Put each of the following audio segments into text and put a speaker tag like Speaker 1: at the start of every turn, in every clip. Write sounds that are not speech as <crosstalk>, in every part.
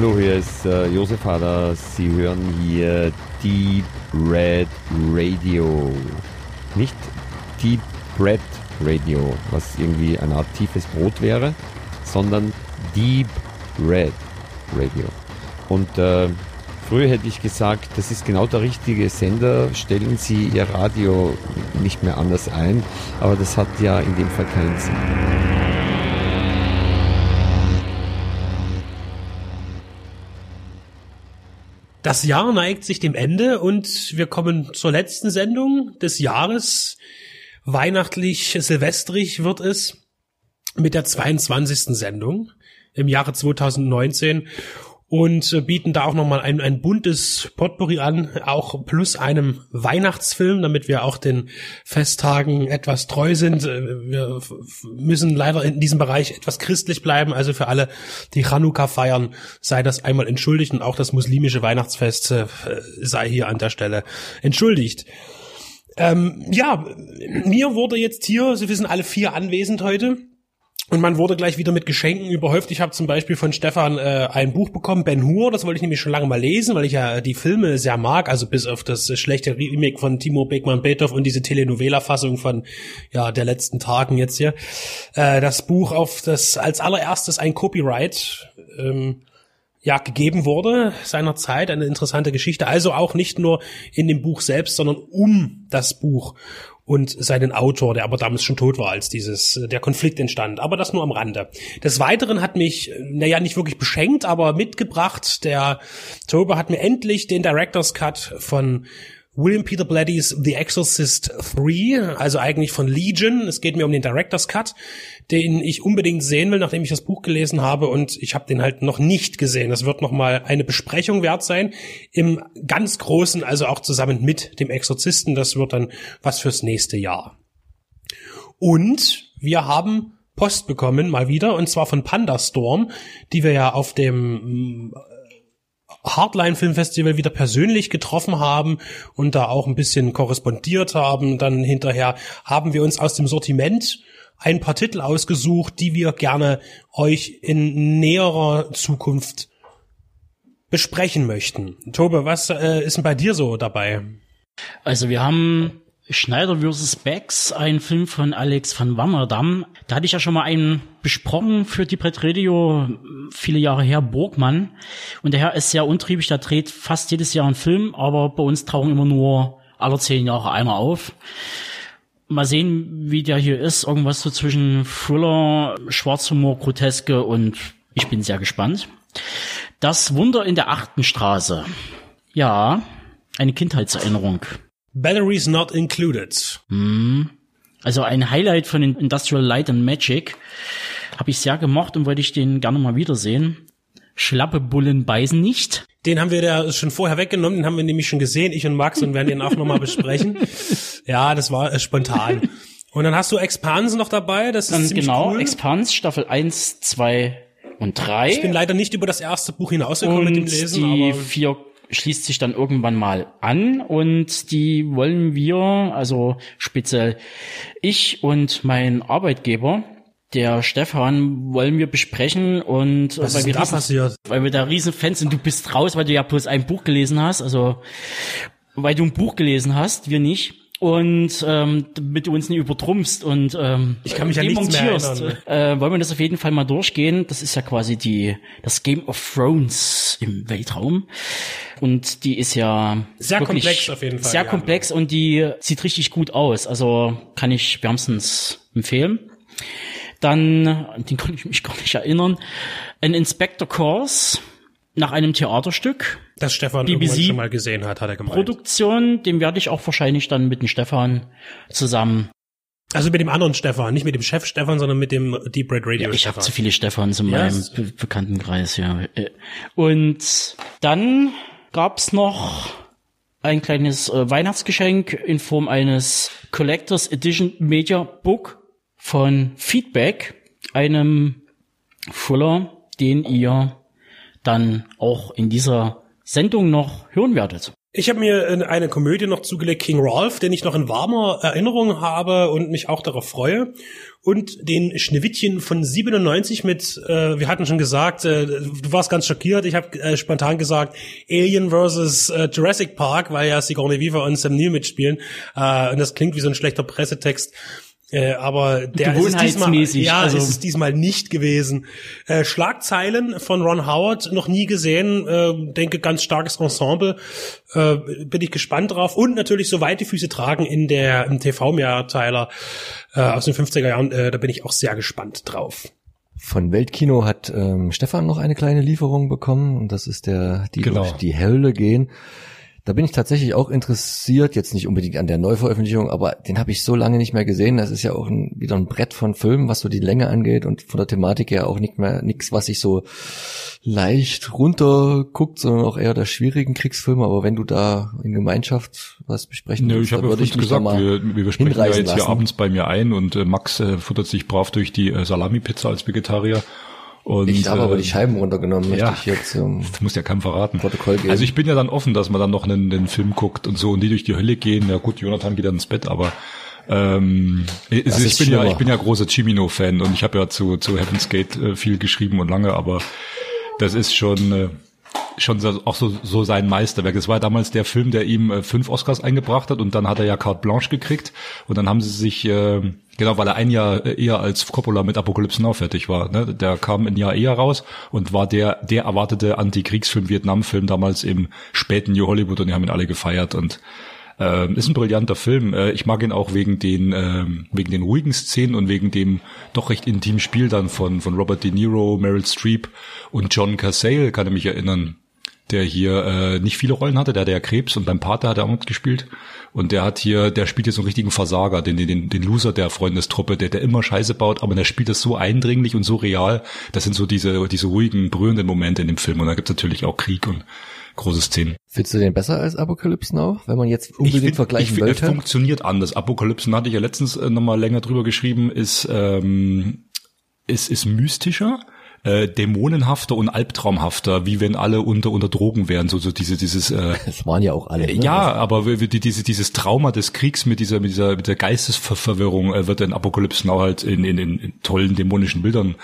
Speaker 1: Hallo, hier ist äh, Josef Hader. Sie hören hier Deep Red Radio. Nicht Deep Red Radio, was irgendwie eine Art tiefes Brot wäre, sondern Deep Red Radio. Und äh, früher hätte ich gesagt, das ist genau der richtige Sender, stellen Sie Ihr Radio nicht mehr anders ein, aber das hat ja in dem Fall keinen Sinn.
Speaker 2: Das Jahr neigt sich dem Ende und wir kommen zur letzten Sendung des Jahres. Weihnachtlich, silvestrig wird es mit der 22. Sendung im Jahre 2019 und äh, bieten da auch nochmal ein, ein buntes Potpourri an, auch plus einem Weihnachtsfilm, damit wir auch den Festtagen etwas treu sind. Äh, wir müssen leider in diesem Bereich etwas christlich bleiben, also für alle, die Chanukka feiern, sei das einmal entschuldigt und auch das muslimische Weihnachtsfest äh, sei hier an der Stelle entschuldigt. Ähm, ja, mir wurde jetzt hier, Sie wissen alle vier anwesend heute, und man wurde gleich wieder mit Geschenken überhäuft. Ich habe zum Beispiel von Stefan äh, ein Buch bekommen, Ben Hur, das wollte ich nämlich schon lange mal lesen, weil ich ja die Filme sehr mag, also bis auf das schlechte Remake von Timo Beckmann-Beethoven und diese Telenovela-Fassung von ja der letzten Tagen jetzt hier. Äh, das Buch auf das als allererstes ein Copyright ähm, ja gegeben wurde seinerzeit eine interessante Geschichte also auch nicht nur in dem Buch selbst sondern um das Buch und seinen Autor, der aber damals schon tot war, als dieses äh, der Konflikt entstand. Aber das nur am Rande. Des Weiteren hat mich, äh, naja, nicht wirklich beschenkt, aber mitgebracht. Der Tobe hat mir endlich den Director's Cut von William Peter Blatty's The Exorcist 3, also eigentlich von Legion. Es geht mir um den Director's Cut, den ich unbedingt sehen will, nachdem ich das Buch gelesen habe und ich habe den halt noch nicht gesehen. Das wird noch mal eine Besprechung wert sein im ganz großen, also auch zusammen mit dem Exorzisten. Das wird dann was fürs nächste Jahr. Und wir haben Post bekommen, mal wieder, und zwar von Pandastorm, die wir ja auf dem Hardline Film Festival wieder persönlich getroffen haben und da auch ein bisschen korrespondiert haben. Dann hinterher haben wir uns aus dem Sortiment ein paar Titel ausgesucht, die wir gerne euch in näherer Zukunft besprechen möchten. Tobe, was äh, ist denn bei dir so dabei?
Speaker 3: Also wir haben Schneider vs. Becks, ein Film von Alex van Wammerdam. Da hatte ich ja schon mal einen besprochen für die Brett Radio viele Jahre her, Burgmann. Und der Herr ist sehr untriebig, der dreht fast jedes Jahr einen Film, aber bei uns tauchen immer nur alle zehn Jahre einer auf. Mal sehen, wie der hier ist. Irgendwas so zwischen Thriller, Schwarzhumor, Groteske und ich bin sehr gespannt. Das Wunder in der achten Straße. Ja, eine Kindheitserinnerung.
Speaker 2: Batteries not included.
Speaker 3: Hm. Also ein Highlight von Industrial Light and Magic. Habe ich sehr gemocht und wollte ich den gerne mal wiedersehen. Schlappe Bullen beißen nicht.
Speaker 2: Den haben wir da schon vorher weggenommen, den haben wir nämlich schon gesehen, ich und Max, und werden den auch nochmal <laughs> besprechen. Ja, das war äh, spontan. Und dann hast du Expans noch dabei, das ist dann ziemlich
Speaker 3: genau,
Speaker 2: cool.
Speaker 3: Expans, Staffel 1, 2 und 3.
Speaker 2: Ich bin leider nicht über das erste Buch hinausgekommen
Speaker 3: und
Speaker 2: mit dem Lesen.
Speaker 3: die
Speaker 2: aber
Speaker 3: vier schließt sich dann irgendwann mal an und die wollen wir, also speziell ich und mein Arbeitgeber, der Stefan, wollen wir besprechen und
Speaker 2: was
Speaker 3: weil
Speaker 2: ist
Speaker 3: wir
Speaker 2: da
Speaker 3: riesen,
Speaker 2: passiert?
Speaker 3: weil wir da riesen Fans sind. Du bist raus, weil du ja bloß ein Buch gelesen hast, also weil du ein Buch gelesen hast, wir nicht. Und ähm, damit du uns nicht übertrumpfst und ähm,
Speaker 2: Ich kann mich nichts mehr
Speaker 3: demontierst, äh, wollen wir das auf jeden Fall mal durchgehen. Das ist ja quasi die das Game of Thrones im Weltraum. Und die ist ja
Speaker 2: Sehr komplex auf jeden Fall,
Speaker 3: Sehr
Speaker 2: ja.
Speaker 3: komplex und die sieht richtig gut aus. Also kann ich wärmstens empfehlen. Dann, an den konnte ich mich gar nicht erinnern, ein Inspector Course nach einem Theaterstück.
Speaker 2: Das Stefan
Speaker 3: BBC
Speaker 2: schon mal gesehen hat, hat er gemeint.
Speaker 3: Produktion, dem werde ich auch wahrscheinlich dann mit dem Stefan zusammen.
Speaker 2: also mit dem anderen Stefan, nicht mit dem Chef Stefan, sondern mit dem Deep Red Radio
Speaker 3: Ich habe zu viele Stefans in
Speaker 2: Ja,
Speaker 3: meinem Be Bekanntenkreis, ja. Äh, Und dann gab's noch ein kleines äh, Weihnachtsgeschenk in Form eines Collectors Edition Media Book von Feedback, einem Fuller, den ihr dann auch in dieser Sendung noch hören werdet.
Speaker 2: Ich habe mir eine Komödie noch zugelegt, King Rolf, den ich noch in warmer Erinnerung habe und mich auch darauf freue. Und den Schneewittchen von 97 mit, äh, wir hatten schon gesagt, äh, du warst ganz schockiert, ich habe äh, spontan gesagt, Alien vs. Äh, Jurassic Park, weil ja Sigourney Weaver und Sam Neill mitspielen. Äh, und das klingt wie so ein schlechter Pressetext. Äh, aber der ist es diesmal, ja, also. ist es diesmal nicht gewesen. Äh, Schlagzeilen von Ron Howard noch nie gesehen, äh, denke ganz starkes Ensemble, äh, bin ich gespannt drauf und natürlich so weit die Füße tragen in der im TV-Mehrteiler äh, aus den 50er Jahren, äh, da bin ich auch sehr gespannt drauf.
Speaker 4: Von Weltkino hat ähm, Stefan noch eine kleine Lieferung bekommen und das ist der die genau. durch die Hölle gehen. Da bin ich tatsächlich auch interessiert, jetzt nicht unbedingt an der Neuveröffentlichung, aber den habe ich so lange nicht mehr gesehen. Das ist ja auch ein, wieder ein Brett von Filmen, was so die Länge angeht und von der Thematik her auch nicht mehr nichts, was sich so leicht runterguckt, sondern auch eher der schwierigen Kriegsfilme. Aber wenn du da in Gemeinschaft was besprechen
Speaker 5: nee, willst, ich habe ja ich gesagt, wir, wir sprechen ja jetzt lassen. hier abends bei mir ein und äh, Max äh, futtert sich brav durch die äh, Salami-Pizza als Vegetarier.
Speaker 4: Und, ich habe äh, aber die Scheiben runtergenommen,
Speaker 5: ja, ich jetzt ähm, <laughs> du musst ja keinem verraten. Protokoll geben. Also ich bin ja dann offen, dass man dann noch einen, einen Film guckt und so und die durch die Hölle gehen. Ja gut, Jonathan geht dann ins Bett, aber ähm, ich, ich bin ja ich bin ja großer Chimino-Fan und ich habe ja zu zu Heaven's Gate äh, viel geschrieben und lange, aber das ist schon äh, schon auch so, so sein Meisterwerk. Es war damals der Film, der ihm äh, fünf Oscars eingebracht hat und dann hat er ja Carte Blanche gekriegt und dann haben sie sich, äh, genau, weil er ein Jahr äh, eher als Coppola mit Apokalypse Now fertig war, ne? der kam ein Jahr eher raus und war der, der erwartete Antikriegsfilm, Vietnamfilm damals im späten New Hollywood und die haben ihn alle gefeiert und äh, ist ein brillanter Film. Äh, ich mag ihn auch wegen den äh, wegen den ruhigen Szenen und wegen dem doch recht intimen Spiel dann von von Robert De Niro, Meryl Streep und John Cassale, kann ich mich erinnern der hier äh, nicht viele Rollen hatte, der hatte ja Krebs und beim Pater hat er auch mitgespielt. Und der hat hier, der spielt jetzt so einen richtigen Versager, den, den, den Loser der Freundestruppe, der, der immer Scheiße baut, aber der spielt das so eindringlich und so real. Das sind so diese, diese ruhigen, berührenden Momente in dem Film. Und da gibt's natürlich auch Krieg und große Szenen.
Speaker 4: Findest du den besser als Apocalypse Now, wenn man jetzt unbedingt find, vergleichen
Speaker 5: ich wollte? funktioniert anders. Apocalypse Now hatte ich ja letztens äh, nochmal länger drüber geschrieben, ist, ähm, ist, ist mystischer äh, dämonenhafter und albtraumhafter, wie wenn alle unter unter Drogen wären, so so diese dieses
Speaker 4: äh, <laughs> das waren ja auch alle. Ne?
Speaker 5: Ja, aber die, diese dieses Trauma des Kriegs mit dieser mit dieser mit der Geistesverwirrung äh, wird in Apokalypse Now halt in, in, in tollen dämonischen Bildern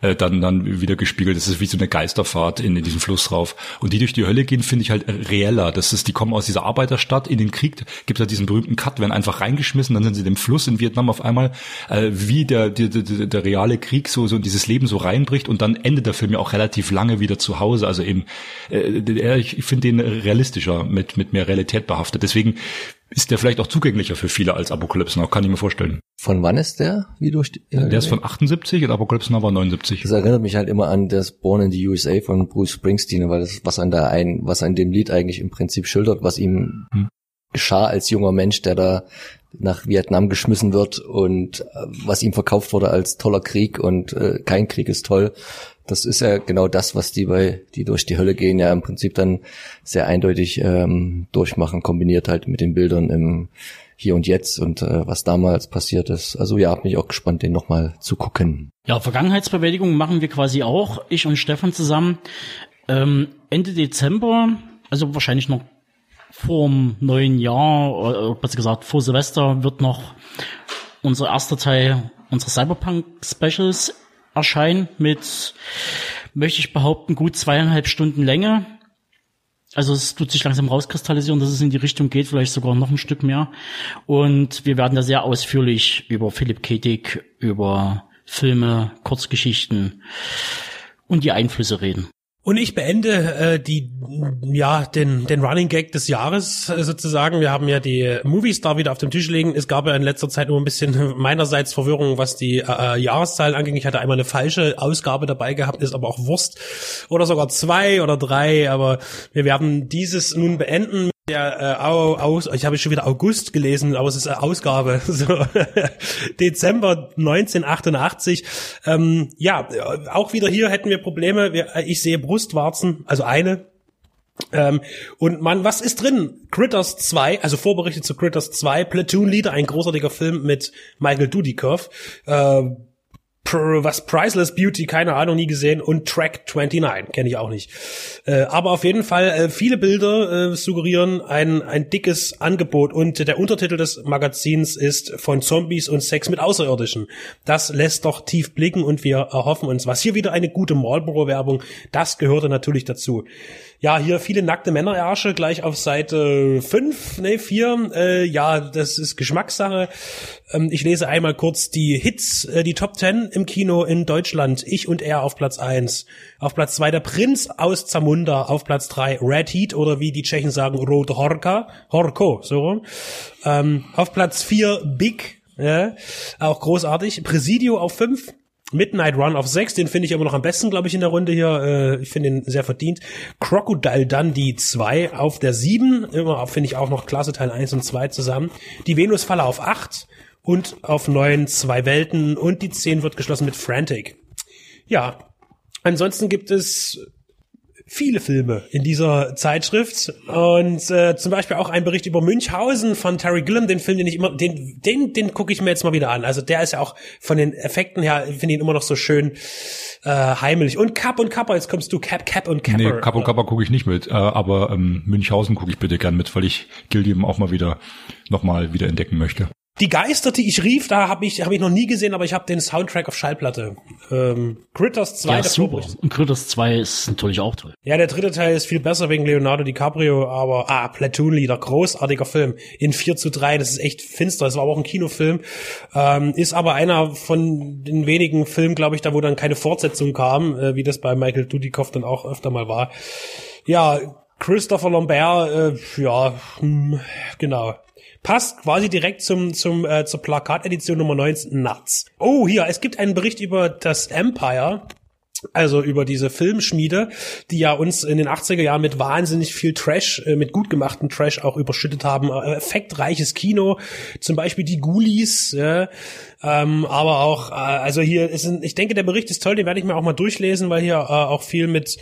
Speaker 5: äh, dann dann wieder gespiegelt. Das ist wie so eine Geisterfahrt in, in diesen Fluss rauf. Und die durch die Hölle gehen, finde ich halt reeller. Das ist, die kommen aus dieser Arbeiterstadt in den Krieg. Gibt da diesen berühmten Cut, werden einfach reingeschmissen, dann sind sie dem Fluss in Vietnam auf einmal, äh, wie der, der, der, der reale Krieg so so in dieses Leben so reinbricht und dann endet der Film ja auch relativ lange wieder zu Hause. Also eben, äh, ich finde den realistischer, mit, mit mehr Realität behaftet. Deswegen ist der vielleicht auch zugänglicher für viele als Apocalypse Now, kann ich mir vorstellen.
Speaker 4: Von wann ist der? Wie
Speaker 5: äh, der ist von 78 und Apocalypse Now war 79.
Speaker 4: Das erinnert mich halt immer an das Born in the USA von Bruce Springsteen, weil das, was an da ein, was an dem Lied eigentlich im Prinzip schildert, was ihm hm. geschah als junger Mensch, der da nach Vietnam geschmissen wird und äh, was ihm verkauft wurde als toller Krieg und äh, kein Krieg ist toll. Das ist ja genau das, was die bei die durch die Hölle gehen ja im Prinzip dann sehr eindeutig ähm, durchmachen, kombiniert halt mit den Bildern im Hier und Jetzt und äh, was damals passiert ist. Also ja, bin ich auch gespannt, den nochmal zu gucken.
Speaker 3: Ja, Vergangenheitsbewältigung machen wir quasi auch, ich und Stefan zusammen. Ähm, Ende Dezember, also wahrscheinlich noch vorm neuen Jahr, oder besser gesagt vor Silvester, wird noch unser erster Teil unserer Cyberpunk-Specials erscheinen mit, möchte ich behaupten, gut zweieinhalb Stunden Länge. Also es tut sich langsam rauskristallisieren, dass es in die Richtung geht, vielleicht sogar noch ein Stück mehr. Und wir werden da sehr ausführlich über Philipp K. Dick, über Filme, Kurzgeschichten und die Einflüsse reden.
Speaker 2: Und ich beende äh, die ja den den Running Gag des Jahres äh, sozusagen. Wir haben ja die Movies da wieder auf dem Tisch liegen. Es gab ja in letzter Zeit nur ein bisschen <laughs> meinerseits Verwirrung, was die äh, äh, Jahreszahlen anging. Ich hatte einmal eine falsche Ausgabe dabei gehabt, ist aber auch Wurst oder sogar zwei oder drei. Aber wir werden dieses nun beenden ja, äh, aus, ich habe schon wieder August gelesen, aber es ist eine Ausgabe. <laughs> So, Dezember 1988. Ähm, ja, auch wieder hier hätten wir Probleme. Wir, ich sehe Brustwarzen, also eine. Ähm, und man, was ist drin? Critters 2, also vorberichtet zu Critters 2, Platoon Leader, ein großartiger Film mit Michael Dudikoff. Äh, was Priceless Beauty, keine Ahnung, nie gesehen und Track 29, kenne ich auch nicht. Äh, aber auf jeden Fall äh, viele Bilder äh, suggerieren ein, ein dickes Angebot und der Untertitel des Magazins ist von Zombies und Sex mit Außerirdischen. Das lässt doch tief blicken und wir erhoffen uns was. Hier wieder eine gute Marlboro-Werbung, das gehörte natürlich dazu. Ja, hier viele nackte Männerärsche gleich auf Seite 5, ne, 4. Äh, ja, das ist Geschmackssache. Ähm, ich lese einmal kurz die Hits, äh, die Top 10 im Kino in Deutschland. Ich und er auf Platz 1. Auf Platz 2 der Prinz aus Zamunda. Auf Platz 3 Red Heat oder wie die Tschechen sagen, Rot Horka. Horko, so rum. Ähm, auf Platz 4 Big. Ja, auch großartig. Presidio auf 5. Midnight Run auf 6, den finde ich aber noch am besten, glaube ich, in der Runde hier. Äh, ich finde ihn sehr verdient. Crocodile Dundee 2 auf der 7, immer finde ich auch noch klasse Teil 1 und 2 zusammen. Die Venusfalle auf 8 und auf 9 zwei Welten und die 10 wird geschlossen mit Frantic. Ja, ansonsten gibt es viele Filme in dieser Zeitschrift und äh, zum Beispiel auch ein Bericht über Münchhausen von Terry Gilliam, den Film, den ich immer, den, den, den gucke ich mir jetzt mal wieder an. Also der ist ja auch von den Effekten her, finde ich ihn immer noch so schön äh, heimelig. Und Cap und Kappa, jetzt kommst du Cap, Cap und Kappa.
Speaker 5: Nee, Cap und Kappa gucke ich nicht mit, äh, aber ähm, Münchhausen gucke ich bitte gern mit, weil ich Gilliam auch mal wieder nochmal wieder entdecken möchte.
Speaker 2: Die Geister, die ich rief, da habe ich, hab ich noch nie gesehen, aber ich habe den Soundtrack auf Schallplatte. Ähm, Critters 2,
Speaker 3: ja, super. Und Critters 2 ist natürlich auch toll.
Speaker 2: Ja, der dritte Teil ist viel besser wegen Leonardo DiCaprio, aber ah, Platoon-Lieder, großartiger Film. In 4 zu 3, das ist echt finster. Das war aber auch ein Kinofilm. Ähm, ist aber einer von den wenigen Filmen, glaube ich, da wo dann keine Fortsetzung kam, äh, wie das bei Michael Dudikoff dann auch öfter mal war. Ja, Christopher Lambert, äh, ja, hm, genau passt quasi direkt zum, zum, äh, zur Plakatedition Nummer 19 Nuts. Oh, hier, es gibt einen Bericht über das Empire. Also über diese Filmschmiede, die ja uns in den 80er Jahren mit wahnsinnig viel Trash, äh, mit gut gemachten Trash auch überschüttet haben. Äh, effektreiches Kino, zum Beispiel die Ghoulies, ja, ähm, aber auch, äh, also hier ist ein, ich denke, der Bericht ist toll, den werde ich mir auch mal durchlesen, weil hier äh, auch viel mit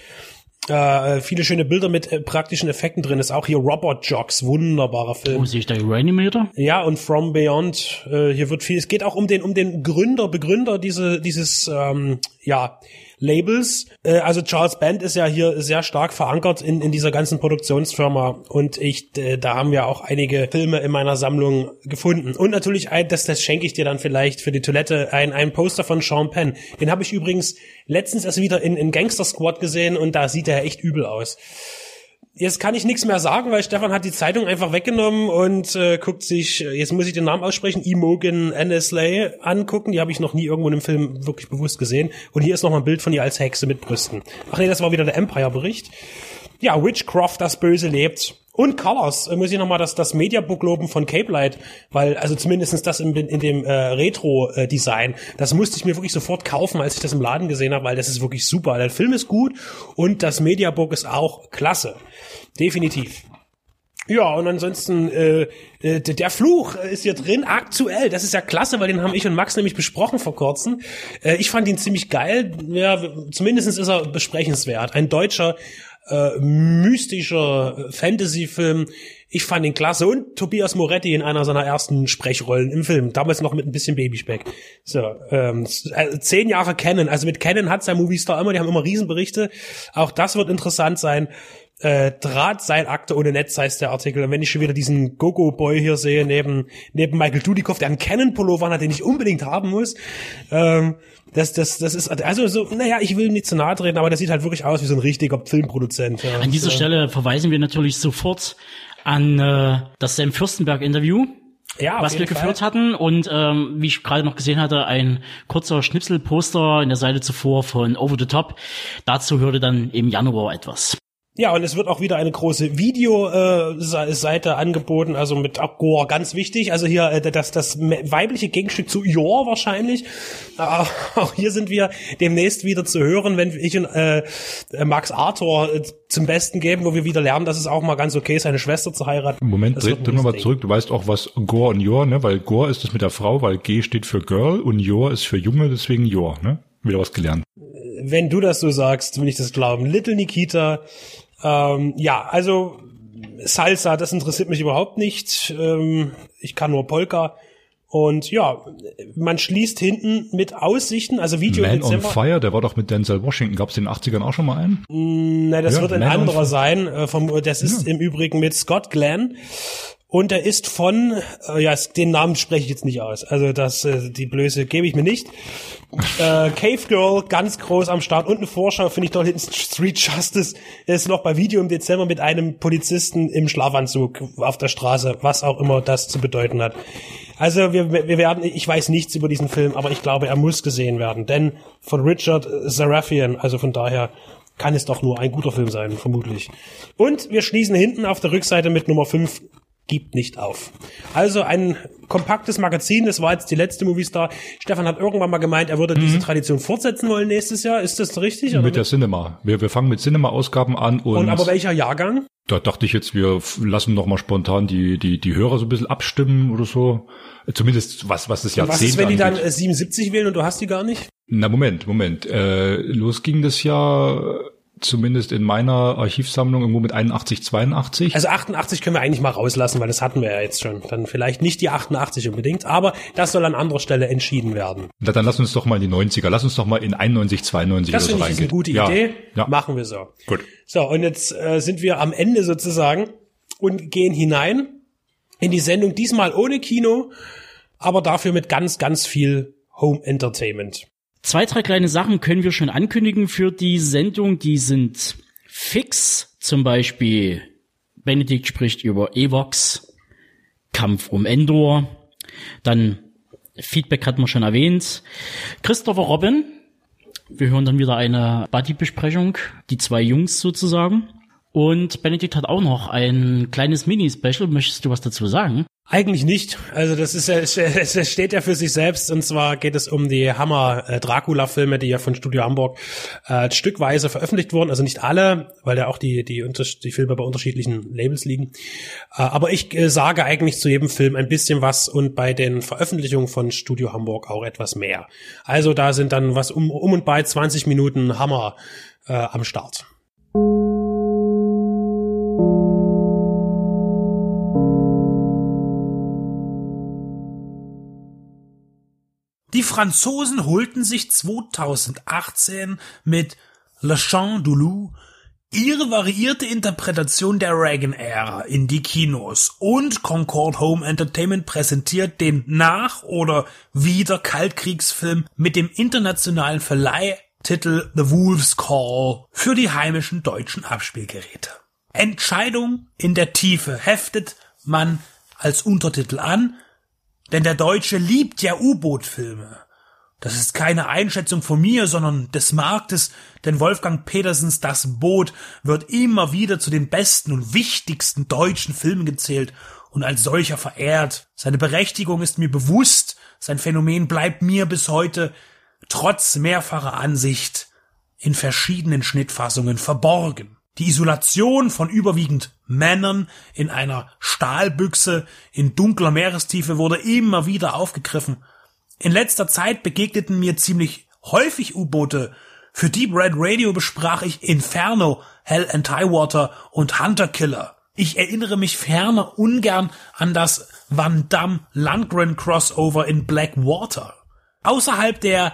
Speaker 2: äh, viele schöne Bilder mit äh, praktischen Effekten drin ist. Auch hier Robot Jocks, wunderbarer Film.
Speaker 3: Oh, sehe ich da Reanimator?
Speaker 2: Ja, und From Beyond. Äh, hier wird viel. Es geht auch um den um den Gründer, Begründer diese dieses ähm, ja Labels. Äh, also Charles Band ist ja hier sehr stark verankert in, in dieser ganzen Produktionsfirma und ich, äh, da haben wir auch einige Filme in meiner Sammlung gefunden. Und natürlich, ein, das, das schenke ich dir dann vielleicht für die Toilette, ein, ein Poster von Sean Penn. Den habe ich übrigens letztens erst wieder in, in Gangster Squad gesehen und da sieht er echt übel aus. Jetzt kann ich nichts mehr sagen, weil Stefan hat die Zeitung einfach weggenommen und äh, guckt sich, jetzt muss ich den Namen aussprechen, Imogen Annesley angucken. Die habe ich noch nie irgendwo in einem Film wirklich bewusst gesehen. Und hier ist noch mal ein Bild von ihr als Hexe mit Brüsten. Ach nee, das war wieder der Empire-Bericht. Ja, Witchcraft, das Böse lebt. Und Colors, äh, muss ich nochmal das, das Mediabook loben von Cape Light, weil, also zumindestens das in, in dem äh, Retro-Design, das musste ich mir wirklich sofort kaufen, als ich das im Laden gesehen habe, weil das ist wirklich super. Der Film ist gut und das Mediabook ist auch klasse. Definitiv. Ja, und ansonsten, äh, äh, der Fluch ist hier drin, aktuell. Das ist ja klasse, weil den haben ich und Max nämlich besprochen vor kurzem. Äh, ich fand ihn ziemlich geil. Ja, zumindestens ist er besprechenswert. Ein deutscher, äh, mystischer Fantasy-Film. Ich fand ihn klasse. Und Tobias Moretti in einer seiner ersten Sprechrollen im Film. Damals noch mit ein bisschen Babyspeck. So, ähm, äh, zehn Jahre Canon. Also mit Canon hat sein Movistar immer, die haben immer Riesenberichte. Auch das wird interessant sein äh, Drahtseilakte ohne Netz heißt der Artikel. Und wenn ich schon wieder diesen Gogo-Boy hier sehe, neben, neben Michael Dudikoff, der einen Canon-Pullover hat, den ich unbedingt haben muss, ähm, das, das, das ist, also so, naja, ich will nicht zu nahe treten, aber das sieht halt wirklich aus wie so ein richtiger Filmproduzent. Ja.
Speaker 3: An dieser
Speaker 2: so.
Speaker 3: Stelle verweisen wir natürlich sofort an äh, das Sam Fürstenberg-Interview. Ja, was wir geführt Fall. hatten und ähm, wie ich gerade noch gesehen hatte, ein kurzer Schnipselposter in der Seite zuvor von Over the Top. Dazu hörte dann im Januar etwas.
Speaker 2: Ja, und es wird auch wieder eine große Videoseite äh, angeboten, also mit Gore, ganz wichtig. Also hier äh, das, das weibliche Gegenstück zu Yor wahrscheinlich. Äh, <laughs> auch hier sind wir demnächst wieder zu hören, wenn ich und äh, Max Arthur äh, zum Besten geben, wo wir wieder lernen, dass es auch mal ganz okay ist, eine Schwester zu heiraten.
Speaker 5: Moment, dreh, dreh mal zurück. Du weißt auch, was Gore und Yor, ne? Weil Gore ist das mit der Frau, weil G steht für Girl und Yor ist für Junge, deswegen Yor, ne? Wieder was gelernt.
Speaker 2: Wenn du das so sagst, will ich das glauben. Little Nikita ähm, ja, also Salsa, das interessiert mich überhaupt nicht. Ähm, ich kann nur Polka. Und ja, man schließt hinten mit Aussichten, also Video
Speaker 5: Man on Fire, der war doch mit Denzel Washington. Gab es in den 80ern auch schon mal einen?
Speaker 2: Mm, nein, das ja, wird ein Man anderer sein. Äh, vom, das ist ja. im Übrigen mit Scott Glenn. Und er ist von, äh, ja, den Namen spreche ich jetzt nicht aus. Also das, äh, die Blöße gebe ich mir nicht. Äh, Cave Girl, ganz groß am Start. Und eine Vorschau finde ich dort hinten Street Justice. ist noch bei Video im Dezember mit einem Polizisten im Schlafanzug auf der Straße, was auch immer das zu bedeuten hat. Also wir, wir werden, ich weiß nichts über diesen Film, aber ich glaube, er muss gesehen werden. Denn von Richard Serafian, also von daher kann es doch nur ein guter Film sein, vermutlich. Und wir schließen hinten auf der Rückseite mit Nummer 5 gibt nicht auf. Also ein kompaktes Magazin, das war jetzt die letzte Movistar. Stefan hat irgendwann mal gemeint, er würde mhm. diese Tradition fortsetzen wollen nächstes Jahr. Ist das richtig?
Speaker 5: Mit der Cinema. Wir, wir fangen mit Cinema-Ausgaben an und. Und
Speaker 2: aber welcher Jahrgang?
Speaker 5: Da dachte ich jetzt, wir lassen noch mal spontan die, die, die Hörer so ein bisschen abstimmen oder so. Zumindest was, was das Jahrzehnt
Speaker 2: Was ist, wenn angeht. die dann 77 wählen und du hast die gar nicht?
Speaker 5: Na, Moment, Moment. Äh, los ging das Jahr zumindest in meiner Archivsammlung irgendwo mit 81, 82.
Speaker 2: Also 88 können wir eigentlich mal rauslassen, weil das hatten wir ja jetzt schon. Dann vielleicht nicht die 88 unbedingt, aber das soll an anderer Stelle entschieden werden.
Speaker 5: Na, dann lass uns doch mal in die 90er. Lass uns doch mal in 91, 92
Speaker 2: das oder so reingehen. Das ist eine gute ja. Idee. Ja. Machen wir so.
Speaker 5: Gut.
Speaker 2: So, und jetzt äh, sind wir am Ende sozusagen und gehen hinein in die Sendung, diesmal ohne Kino, aber dafür mit ganz, ganz viel Home Entertainment.
Speaker 3: Zwei, drei kleine Sachen können wir schon ankündigen für die Sendung. Die sind fix. Zum Beispiel Benedikt spricht über Evox, Kampf um Endor. Dann Feedback hat man schon erwähnt. Christopher Robin. Wir hören dann wieder eine Buddy-Besprechung. Die zwei Jungs sozusagen. Und Benedikt hat auch noch ein kleines Mini-Special. Möchtest du was dazu sagen?
Speaker 2: Eigentlich nicht. Also das ist ja, es steht ja für sich selbst. Und zwar geht es um die Hammer äh, Dracula-Filme, die ja von Studio Hamburg äh, stückweise veröffentlicht wurden. Also nicht alle, weil ja auch die die, die Filme bei unterschiedlichen Labels liegen. Äh, aber ich äh, sage eigentlich zu jedem Film ein bisschen was und bei den Veröffentlichungen von Studio Hamburg auch etwas mehr. Also da sind dann was um um und bei 20 Minuten Hammer äh, am Start.
Speaker 6: Die Franzosen holten sich 2018 mit Le Chant du Loup ihre variierte Interpretation der Reagan-Ära in die Kinos und Concord Home Entertainment präsentiert den Nach- oder wieder Kaltkriegsfilm mit dem internationalen Verleihtitel The Wolf's Call für die heimischen deutschen Abspielgeräte. Entscheidung in der Tiefe heftet man als Untertitel an, denn der Deutsche liebt ja U-Boot-Filme. Das ist keine Einschätzung von mir, sondern des Marktes, denn Wolfgang Petersens Das Boot wird immer wieder zu den besten und wichtigsten deutschen Filmen gezählt und als solcher verehrt. Seine Berechtigung ist mir bewusst, sein Phänomen bleibt mir bis heute trotz mehrfacher Ansicht in verschiedenen Schnittfassungen verborgen. Die Isolation von überwiegend Männern in einer Stahlbüchse in dunkler Meerestiefe wurde immer wieder aufgegriffen. In letzter Zeit begegneten mir ziemlich häufig U-Boote. Für Deep Red Radio besprach ich Inferno, Hell and High Water und Hunter Killer. Ich erinnere mich ferner ungern an das Van Damme Landgren Crossover in Blackwater. Außerhalb der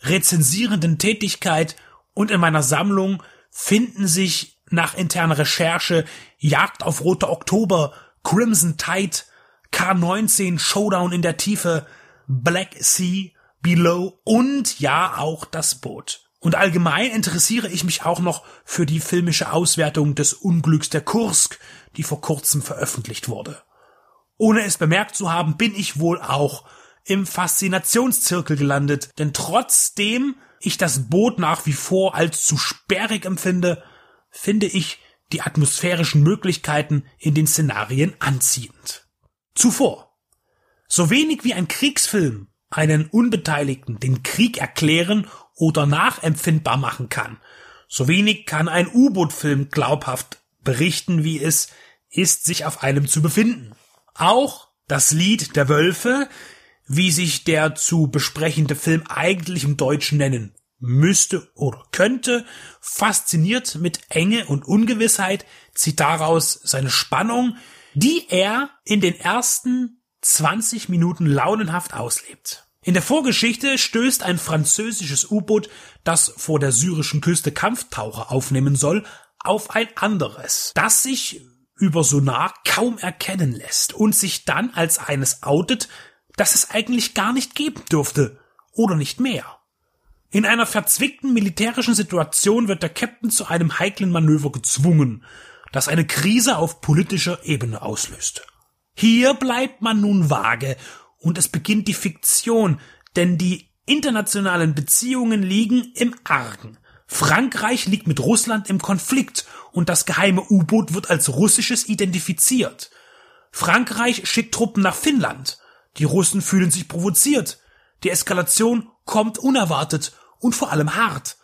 Speaker 6: rezensierenden Tätigkeit und in meiner Sammlung finden sich nach interner Recherche Jagd auf Rote Oktober, Crimson Tide, K19 Showdown in der Tiefe, Black Sea, Below und ja auch das Boot. Und allgemein interessiere ich mich auch noch für die filmische Auswertung des Unglücks der Kursk, die vor kurzem veröffentlicht wurde. Ohne es bemerkt zu haben, bin ich wohl auch im Faszinationszirkel gelandet, denn trotzdem ich das Boot nach wie vor als zu sperrig empfinde, finde ich die atmosphärischen Möglichkeiten in den Szenarien anziehend. Zuvor. So wenig wie ein Kriegsfilm einen Unbeteiligten den Krieg erklären oder nachempfindbar machen kann, so wenig kann ein U-Boot-Film glaubhaft berichten, wie es ist, sich auf einem zu befinden. Auch das Lied der Wölfe, wie sich der zu besprechende Film eigentlich im Deutschen nennen müsste oder könnte, fasziniert mit Enge und Ungewissheit, zieht daraus seine Spannung, die er in den ersten 20 Minuten launenhaft auslebt. In der Vorgeschichte stößt ein französisches U-Boot, das vor der syrischen Küste Kampftaucher aufnehmen soll, auf ein anderes, das sich über Sonar kaum erkennen lässt und sich dann als eines outet, das es eigentlich gar nicht geben dürfte oder nicht mehr. In einer verzwickten militärischen Situation wird der Captain zu einem heiklen Manöver gezwungen, das eine Krise auf politischer Ebene auslöst. Hier bleibt man nun vage und es beginnt die Fiktion, denn die internationalen Beziehungen liegen im Argen. Frankreich liegt mit Russland im Konflikt und das geheime U-Boot wird als russisches identifiziert. Frankreich schickt Truppen nach Finnland. Die Russen fühlen sich provoziert. Die Eskalation kommt unerwartet und vor allem hart.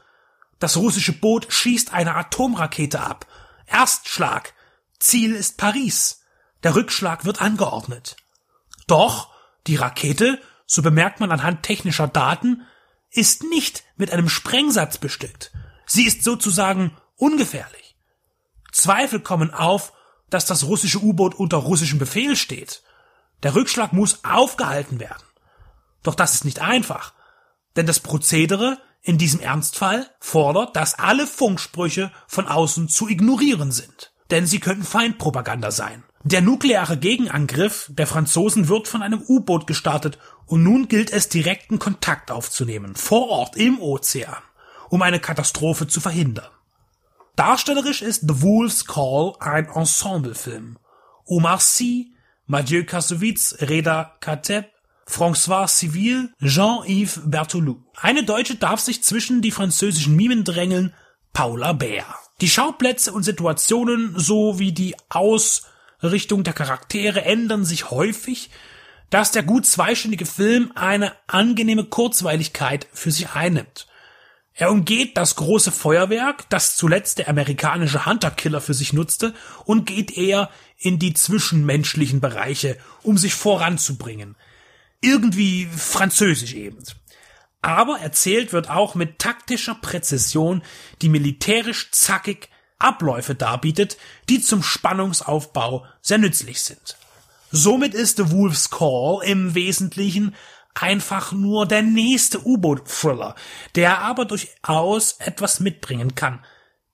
Speaker 6: Das russische Boot schießt eine Atomrakete ab. Erstschlag. Ziel ist Paris. Der Rückschlag wird angeordnet. Doch die Rakete, so bemerkt man anhand technischer Daten, ist nicht mit einem Sprengsatz bestückt. Sie ist sozusagen ungefährlich. Zweifel kommen auf, dass das russische U-Boot unter russischem Befehl steht. Der Rückschlag muss aufgehalten werden. Doch das ist nicht einfach, denn das Prozedere in diesem Ernstfall fordert, dass alle Funksprüche von außen zu ignorieren sind, denn sie könnten Feindpropaganda sein. Der nukleare Gegenangriff der Franzosen wird von einem U-Boot gestartet und nun gilt es direkten Kontakt aufzunehmen, vor Ort im Ozean, um eine Katastrophe zu verhindern. Darstellerisch ist The Wolf's Call ein Ensemblefilm. Omar Sy, Mathieu Kassovitz, Reda Kateb, François Civil, Jean-Yves Berthoulou. Eine Deutsche darf sich zwischen die französischen Mimen drängeln, Paula Bär. Die Schauplätze und Situationen sowie die Ausrichtung der Charaktere ändern sich häufig, dass der gut zweistündige Film eine angenehme Kurzweiligkeit für sich einnimmt. Er umgeht das große Feuerwerk, das zuletzt der amerikanische Hunter-Killer für sich nutzte, und geht eher in die zwischenmenschlichen Bereiche, um sich voranzubringen irgendwie französisch eben. Aber erzählt wird auch mit taktischer Präzision, die militärisch zackig Abläufe darbietet, die zum Spannungsaufbau sehr nützlich sind. Somit ist The Wolf's Call im Wesentlichen einfach nur der nächste U-Boot-Thriller, der aber durchaus etwas mitbringen kann.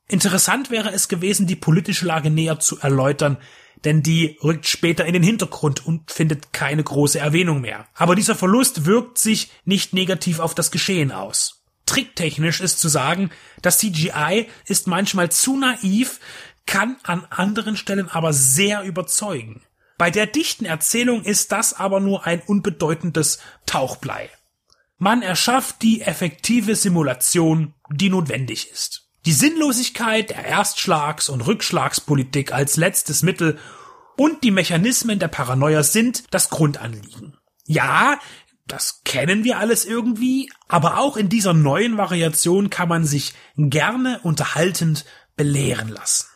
Speaker 6: Interessant wäre es gewesen, die politische Lage näher zu erläutern, denn die rückt später in den Hintergrund und findet keine große Erwähnung mehr. Aber dieser Verlust wirkt sich nicht negativ auf das Geschehen aus. Tricktechnisch ist zu sagen, das CGI ist manchmal zu naiv, kann an anderen Stellen aber sehr überzeugen. Bei der dichten Erzählung ist das aber nur ein unbedeutendes Tauchblei. Man erschafft die effektive Simulation, die notwendig ist. Die Sinnlosigkeit der Erstschlags- und Rückschlagspolitik als letztes Mittel und die Mechanismen der Paranoia sind das Grundanliegen. Ja, das kennen wir alles irgendwie, aber auch in dieser neuen Variation kann man sich gerne unterhaltend belehren lassen.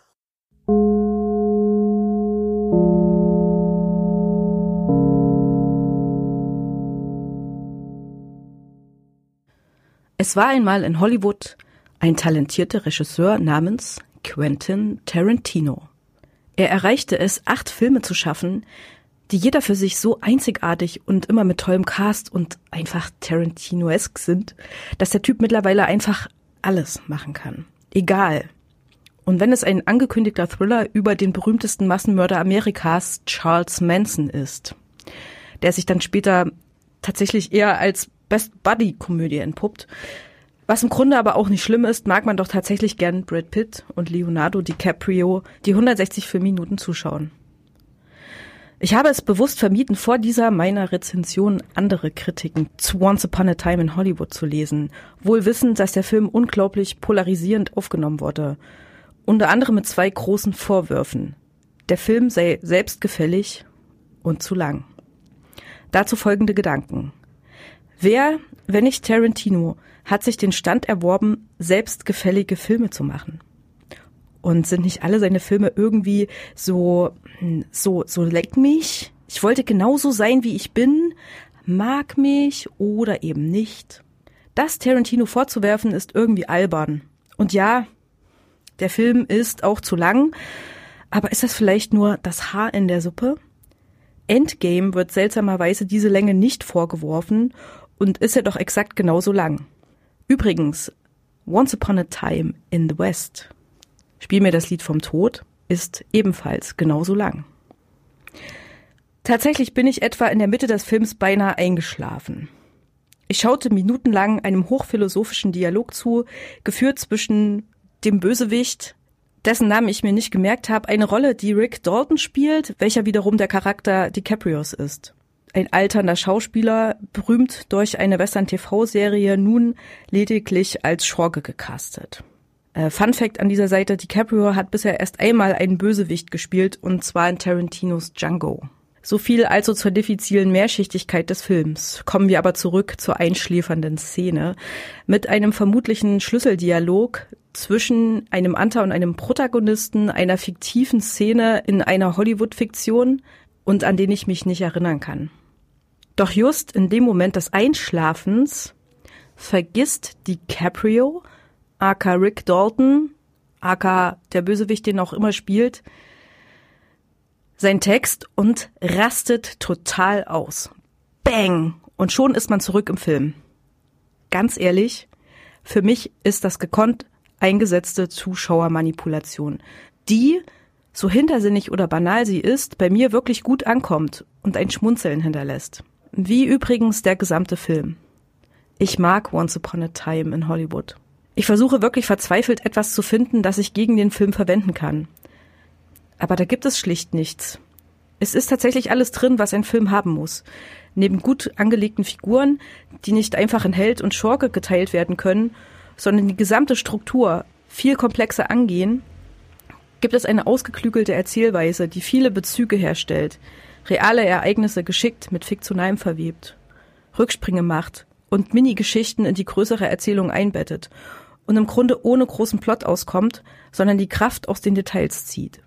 Speaker 7: Es war einmal in Hollywood ein talentierter Regisseur namens Quentin Tarantino. Er erreichte es, acht Filme zu schaffen, die jeder für sich so einzigartig und immer mit tollem Cast und einfach Tarantinoesk sind, dass der Typ mittlerweile einfach alles machen kann. Egal. Und wenn es ein angekündigter Thriller über den berühmtesten Massenmörder Amerikas, Charles Manson ist, der sich dann später tatsächlich eher als Best Buddy Komödie entpuppt, was im Grunde aber auch nicht schlimm ist, mag man doch tatsächlich gern Brad Pitt und Leonardo DiCaprio die 160 Filmminuten zuschauen. Ich habe es bewusst vermieden, vor dieser meiner Rezension andere Kritiken zu Once Upon a Time in Hollywood zu lesen, wohl wissend, dass der Film unglaublich polarisierend aufgenommen wurde. Unter anderem mit zwei großen Vorwürfen. Der Film sei selbstgefällig und zu lang. Dazu folgende Gedanken. Wer, wenn nicht Tarantino, hat sich den Stand erworben, selbstgefällige Filme zu machen. Und sind nicht alle seine Filme irgendwie so, so, so leck mich? Ich wollte genauso sein, wie ich bin, mag mich oder eben nicht. Das Tarantino vorzuwerfen ist irgendwie albern. Und ja, der Film ist auch zu lang, aber ist das vielleicht nur das Haar in der Suppe? Endgame wird seltsamerweise diese Länge nicht vorgeworfen und ist ja doch exakt genauso lang. Übrigens, Once Upon a Time in the West, Spiel mir das Lied vom Tod, ist ebenfalls genauso lang. Tatsächlich bin ich etwa in der Mitte des Films beinahe eingeschlafen. Ich schaute minutenlang einem hochphilosophischen Dialog zu, geführt zwischen dem Bösewicht, dessen Namen ich mir nicht gemerkt habe, eine Rolle, die Rick Dalton spielt, welcher wiederum der Charakter DiCaprios ist. Ein alternder Schauspieler, berühmt durch eine Western-TV-Serie, nun lediglich als Schorge gecastet. Äh, Fun Fact an dieser Seite, DiCaprio hat bisher erst einmal einen Bösewicht gespielt, und zwar in Tarantinos Django. So viel also zur diffizilen Mehrschichtigkeit des Films. Kommen wir aber zurück zur einschläfernden Szene mit einem vermutlichen Schlüsseldialog zwischen einem Anta und einem Protagonisten einer fiktiven Szene in einer Hollywood-Fiktion und an den ich mich nicht erinnern kann. Doch just in dem Moment des Einschlafens vergisst DiCaprio, aka Rick Dalton, aka der Bösewicht, den auch immer spielt, sein Text und rastet total aus. Bang! Und schon ist man zurück im Film. Ganz ehrlich, für mich ist das gekonnt eingesetzte Zuschauermanipulation, die, so hintersinnig oder banal sie ist, bei mir wirklich gut ankommt und ein Schmunzeln hinterlässt. Wie übrigens der gesamte Film. Ich mag Once Upon a Time in Hollywood. Ich versuche wirklich verzweifelt etwas zu finden, das ich gegen den Film verwenden kann. Aber da gibt es schlicht nichts. Es ist tatsächlich alles drin, was ein Film haben muss. Neben gut angelegten Figuren, die nicht einfach in Held und Schurke geteilt werden können, sondern die gesamte Struktur viel komplexer angehen, gibt es eine ausgeklügelte Erzählweise, die viele Bezüge herstellt, reale Ereignisse geschickt mit Fiktionalem verwebt, Rücksprünge macht und Mini-Geschichten in die größere Erzählung einbettet und im Grunde ohne großen Plot auskommt, sondern die Kraft aus den Details zieht.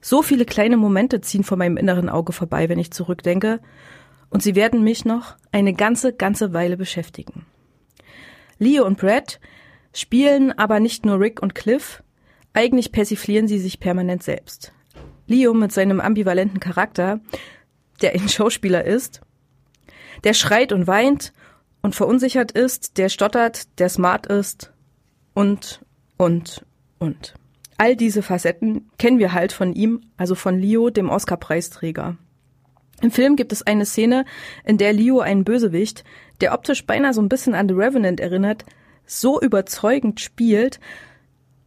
Speaker 7: So viele kleine Momente ziehen vor meinem inneren Auge vorbei, wenn ich zurückdenke, und sie werden mich noch eine ganze, ganze Weile beschäftigen. Leo und Brad spielen aber nicht nur Rick und Cliff, eigentlich persiflieren sie sich permanent selbst. Leo mit seinem ambivalenten Charakter, der ein Schauspieler ist, der schreit und weint und verunsichert ist, der stottert, der smart ist und, und, und. All diese Facetten kennen wir halt von ihm, also von Leo, dem Oscar-Preisträger. Im Film gibt es eine Szene, in der Leo einen Bösewicht, der optisch beinahe so ein bisschen an The Revenant erinnert, so überzeugend spielt,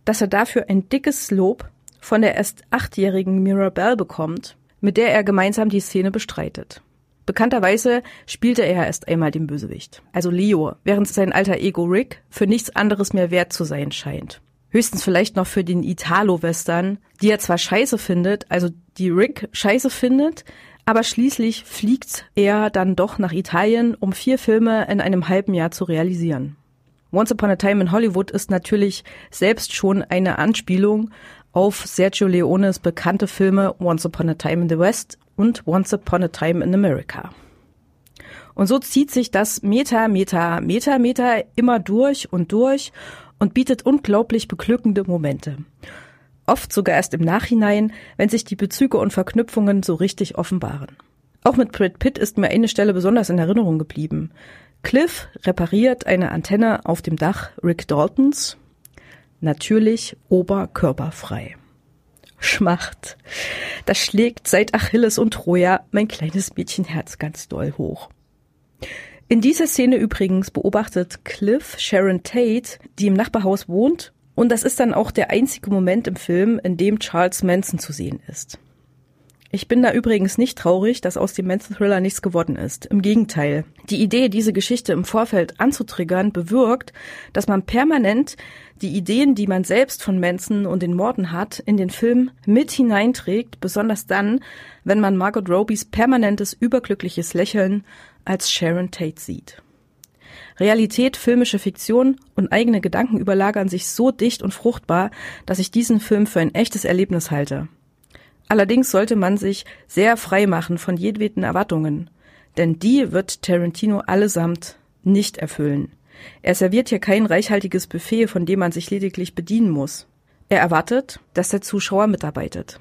Speaker 7: dass er dafür ein dickes Lob von der erst achtjährigen Mirabelle bekommt, mit der er gemeinsam die Szene bestreitet. Bekannterweise spielte er erst einmal den Bösewicht, also Leo, während sein alter Ego Rick für nichts anderes mehr wert zu sein scheint höchstens vielleicht noch für den Italo-Western, die er zwar scheiße findet, also die Rick scheiße findet, aber schließlich fliegt er dann doch nach Italien, um vier Filme in einem halben Jahr zu realisieren. Once Upon a Time in Hollywood ist natürlich selbst schon eine Anspielung auf Sergio Leones bekannte Filme Once Upon a Time in the West und Once Upon a Time in America. Und so zieht sich das Meta, Meta, Meta, Meta immer durch und durch und bietet unglaublich beglückende Momente. Oft sogar erst im Nachhinein, wenn sich die Bezüge und Verknüpfungen so richtig offenbaren. Auch mit Brad Pitt ist mir eine Stelle besonders in Erinnerung geblieben. Cliff repariert eine Antenne auf dem Dach Rick Daltons, natürlich oberkörperfrei. Schmacht. Das schlägt seit Achilles und Troja mein kleines Mädchenherz ganz doll hoch. In dieser Szene übrigens beobachtet Cliff Sharon Tate, die im Nachbarhaus wohnt, und das ist dann auch der einzige Moment im Film, in dem Charles Manson zu sehen ist. Ich bin da übrigens nicht traurig, dass aus dem Manson-Thriller nichts geworden ist. Im Gegenteil. Die Idee, diese Geschichte im Vorfeld anzutriggern, bewirkt, dass man permanent die Ideen, die man selbst von Manson und den Morden hat, in den Film mit hineinträgt, besonders dann, wenn man Margot Robies permanentes überglückliches Lächeln als Sharon Tate sieht. Realität, filmische Fiktion und eigene Gedanken überlagern sich so dicht und fruchtbar, dass ich diesen Film für ein echtes Erlebnis halte. Allerdings sollte man sich sehr frei machen von jedweden Erwartungen, denn die wird Tarantino allesamt nicht erfüllen. Er serviert hier kein reichhaltiges Buffet, von dem man sich lediglich bedienen muss. Er erwartet, dass der Zuschauer mitarbeitet.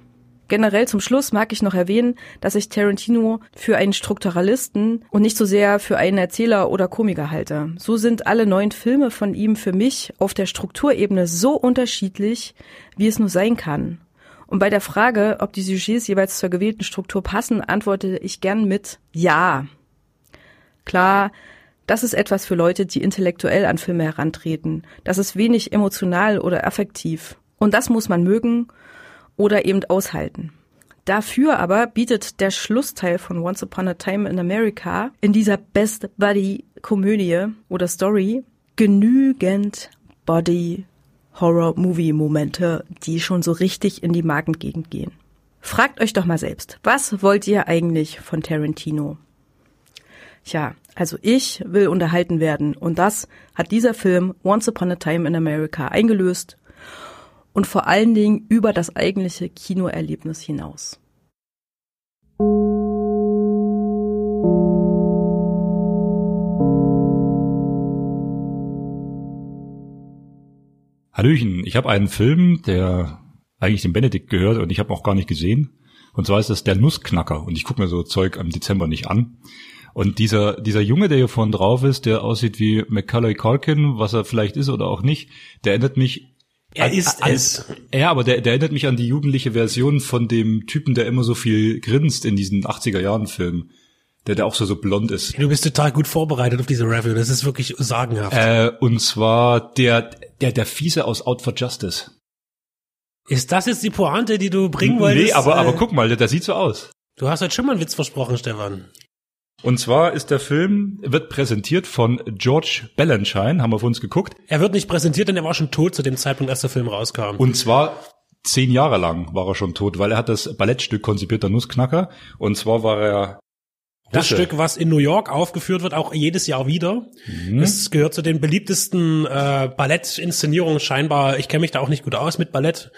Speaker 7: Generell zum Schluss mag ich noch erwähnen, dass ich Tarantino für einen Strukturalisten und nicht so sehr für einen Erzähler oder Komiker halte. So sind alle neun Filme von ihm für mich auf der Strukturebene so unterschiedlich, wie es nur sein kann. Und bei der Frage, ob die Sujets jeweils zur gewählten Struktur passen, antworte ich gern mit Ja. Klar, das ist etwas für Leute, die intellektuell an Filme herantreten. Das ist wenig emotional oder affektiv. Und das muss man mögen oder eben aushalten. Dafür aber bietet der Schlussteil von Once Upon a Time in America in dieser Best Buddy Komödie oder Story genügend Body Horror Movie Momente, die schon so richtig in die Magengegend gehen. Fragt euch doch mal selbst, was wollt ihr eigentlich von Tarantino? Tja, also ich will unterhalten werden und das hat dieser Film Once Upon a Time in America eingelöst und vor allen Dingen über das eigentliche Kinoerlebnis hinaus.
Speaker 5: Hallöchen, ich habe einen Film, der eigentlich dem Benedikt gehört und ich habe auch gar nicht gesehen. Und zwar ist das der Nussknacker und ich gucke mir so Zeug am Dezember nicht an. Und dieser, dieser Junge, der hier vorne drauf ist, der aussieht wie Macaulay Culkin, was er vielleicht ist oder auch nicht, der erinnert mich
Speaker 2: er ist als,
Speaker 5: es. Ja, aber der, der erinnert mich an die jugendliche Version von dem Typen, der immer so viel grinst in diesen 80er Jahren Filmen. Der, der auch so, so blond ist.
Speaker 2: Du bist total gut vorbereitet auf diese Review. Das ist wirklich sagenhaft.
Speaker 5: Äh, und zwar der, der, der Fiese aus Out for Justice.
Speaker 2: Ist das jetzt die Pointe, die du bringen wolltest?
Speaker 5: Nee, aber, aber äh, guck mal, der, der sieht so aus.
Speaker 2: Du hast heute schon mal einen Witz versprochen, Stefan.
Speaker 5: Und zwar ist der Film, wird präsentiert von George Balanchine, haben wir auf uns geguckt.
Speaker 2: Er wird nicht präsentiert, denn er war schon tot zu dem Zeitpunkt, als der Film rauskam.
Speaker 5: Und zwar zehn Jahre lang war er schon tot, weil er hat das Ballettstück konzipiert, der Nussknacker. Und zwar war er
Speaker 2: das Stück, was in New York aufgeführt wird, auch jedes Jahr wieder. Mhm. Es gehört zu den beliebtesten äh, Ballettinszenierungen scheinbar. Ich kenne mich da auch nicht gut aus mit Ballett.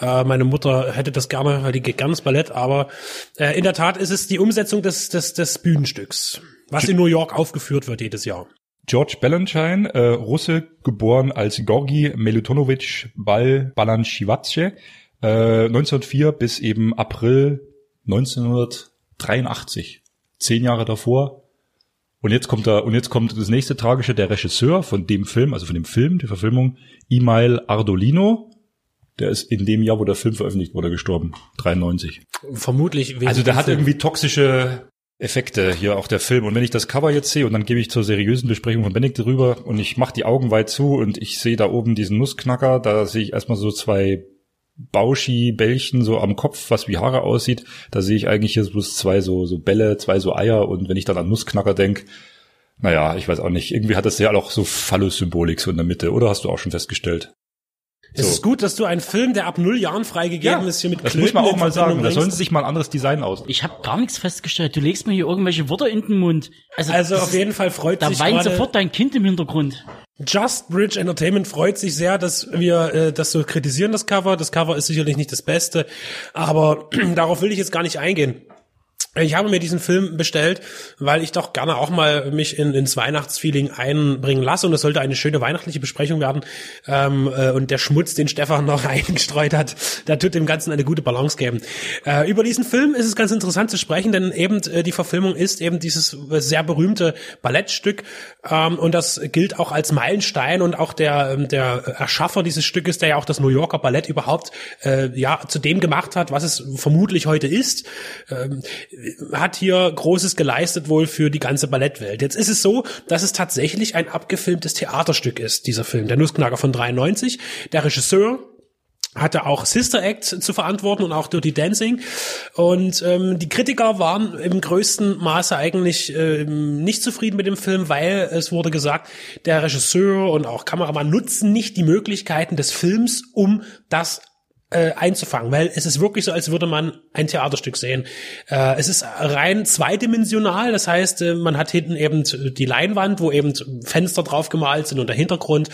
Speaker 2: Äh, meine Mutter hätte das gerne, weil die geht gerne ins Ballett. Aber äh, in der Tat ist es die Umsetzung des, des, des Bühnenstücks, was in New York aufgeführt wird jedes Jahr.
Speaker 5: George Balanchine, äh, Russe, geboren als Gorgi Melutonovich Bal Balanchivace, äh, 1904 bis eben April 1983 zehn Jahre davor. Und jetzt kommt da, und jetzt kommt das nächste Tragische, der Regisseur von dem Film, also von dem Film, der Verfilmung, Imail Ardolino. Der ist in dem Jahr, wo der Film veröffentlicht wurde, gestorben. 93.
Speaker 2: Vermutlich.
Speaker 5: Also der hat irgendwie toxische Effekte hier auch der Film. Und wenn ich das Cover jetzt sehe und dann gebe ich zur seriösen Besprechung von Benedikt drüber und ich mache die Augen weit zu und ich sehe da oben diesen Nussknacker, da sehe ich erstmal so zwei Bauschi-Bällchen so am Kopf, was wie Haare aussieht. Da sehe ich eigentlich hier bloß zwei so, so Bälle, zwei so Eier und wenn ich dann an Nussknacker denk, naja, ich weiß auch nicht. Irgendwie hat das ja auch so Phallus-Symbolik so in der Mitte. Oder hast du auch schon festgestellt?
Speaker 2: Es ist gut, dass du einen Film, der ab null Jahren freigegeben ja, ist, hier mit
Speaker 5: Das muss man auch mal sagen. Da sollen sie sich mal ein anderes Design aus.
Speaker 3: Ich habe gar nichts festgestellt. Du legst mir hier irgendwelche Wörter in den Mund.
Speaker 2: Also, also auf jeden Fall freut
Speaker 3: da
Speaker 2: sich
Speaker 3: Da weint sofort dein Kind im Hintergrund.
Speaker 2: Just Bridge Entertainment freut sich sehr, dass wir äh, das so kritisieren, das Cover. Das Cover ist sicherlich nicht das Beste, aber <clears throat> darauf will ich jetzt gar nicht eingehen. Ich habe mir diesen Film bestellt, weil ich doch gerne auch mal mich in, ins Weihnachtsfeeling einbringen lasse und es sollte eine schöne weihnachtliche Besprechung werden. Ähm, äh, und der Schmutz, den Stefan noch <laughs> eingestreut hat, da tut dem Ganzen eine gute Balance geben. Äh, über diesen Film ist es ganz interessant zu sprechen, denn eben äh, die Verfilmung ist eben dieses sehr berühmte Ballettstück ähm, und das gilt auch als Meilenstein und auch der ähm, der Erschaffer dieses Stückes, der ja auch das New Yorker Ballett überhaupt äh, ja zu dem gemacht hat, was es vermutlich heute ist. Ähm, hat hier Großes geleistet wohl für die ganze Ballettwelt. Jetzt ist es so, dass es tatsächlich ein abgefilmtes Theaterstück ist, dieser Film, der Nussknacker von 93. Der Regisseur hatte auch Sister Act zu verantworten und auch Dirty Dancing. Und ähm, die Kritiker waren im größten Maße eigentlich ähm, nicht zufrieden mit dem Film, weil es wurde gesagt, der Regisseur und auch Kameramann nutzen nicht die Möglichkeiten des Films, um das äh, einzufangen, weil es ist wirklich so, als würde man ein Theaterstück sehen. Äh, es ist rein zweidimensional, das heißt, äh, man hat hinten eben die Leinwand, wo eben Fenster drauf gemalt sind und der Hintergrund.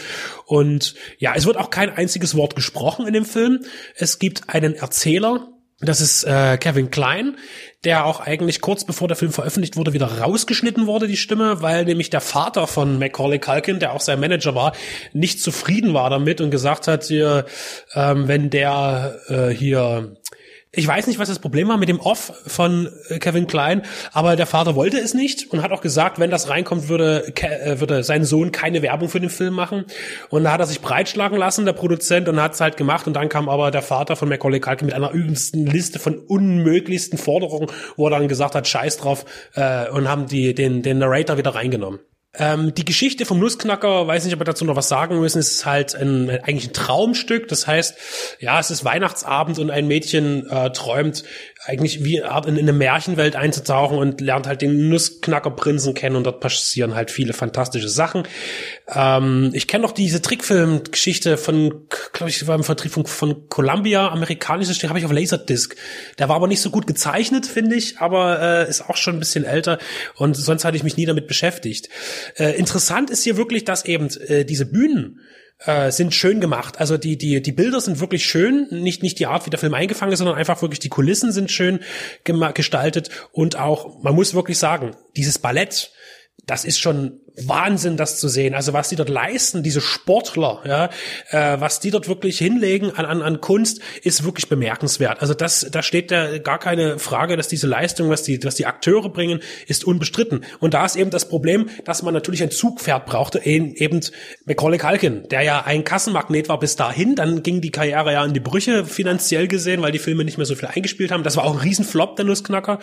Speaker 2: Und ja, es wird auch kein einziges Wort gesprochen in dem Film. Es gibt einen Erzähler, das ist äh, Kevin Klein, der auch eigentlich kurz bevor der Film veröffentlicht wurde, wieder rausgeschnitten wurde, die Stimme, weil nämlich der Vater von Macaulay Culkin, der auch sein Manager war, nicht zufrieden war damit und gesagt hat, hier, ähm, wenn der äh, hier Ich weiß nicht, was das Problem war mit dem Off von äh, Kevin Klein, aber der Vater wollte es nicht und hat auch gesagt, wenn das reinkommt, würde, äh, würde sein Sohn keine Werbung für den Film machen. Und da hat er sich breitschlagen lassen, der Produzent, und hat es halt gemacht. Und dann kam aber der Vater von Macaulay Culkin mit einer übelsten Liste von unmöglichsten Forderungen, wo er dann gesagt hat, scheiß drauf, äh, und haben die, den, den Narrator wieder reingenommen. Ähm, die Geschichte vom Nussknacker, weiß nicht, ob wir dazu noch was sagen müssen, ist halt ein, eigentlich ein Traumstück. Das heißt, ja, es ist Weihnachtsabend und ein Mädchen äh, träumt eigentlich wie in eine Märchenwelt einzutauchen und lernt halt den Nussknackerprinzen kennen und dort passieren halt viele fantastische Sachen. Ähm, ich kenne noch diese Trickfilm-Geschichte von, glaube ich, war im Vertrieb von, von Columbia, amerikanisches, den habe ich auf Laserdisc. Der war aber nicht so gut gezeichnet, finde ich, aber äh, ist auch schon ein bisschen älter und sonst hatte ich mich nie damit beschäftigt. Äh, interessant ist hier wirklich, dass eben äh, diese Bühnen äh, sind schön gemacht. Also die, die, die Bilder sind wirklich schön, nicht, nicht die Art, wie der Film eingefangen ist, sondern einfach wirklich die Kulissen sind schön gestaltet und auch, man muss wirklich sagen, dieses Ballett, das ist schon Wahnsinn, das zu sehen. Also was die dort leisten, diese Sportler, ja, äh, was die dort wirklich hinlegen an, an, an Kunst, ist wirklich bemerkenswert. Also das, da steht da gar keine Frage, dass diese Leistung, was die, was die Akteure bringen, ist unbestritten. Und da ist eben das Problem, dass man natürlich ein Zugpferd brauchte, eben Macaulay Culkin, der ja ein Kassenmagnet war bis dahin. Dann ging die Karriere ja in die Brüche finanziell gesehen, weil die Filme nicht mehr so viel eingespielt haben. Das war auch ein Riesenflop, der Nussknacker.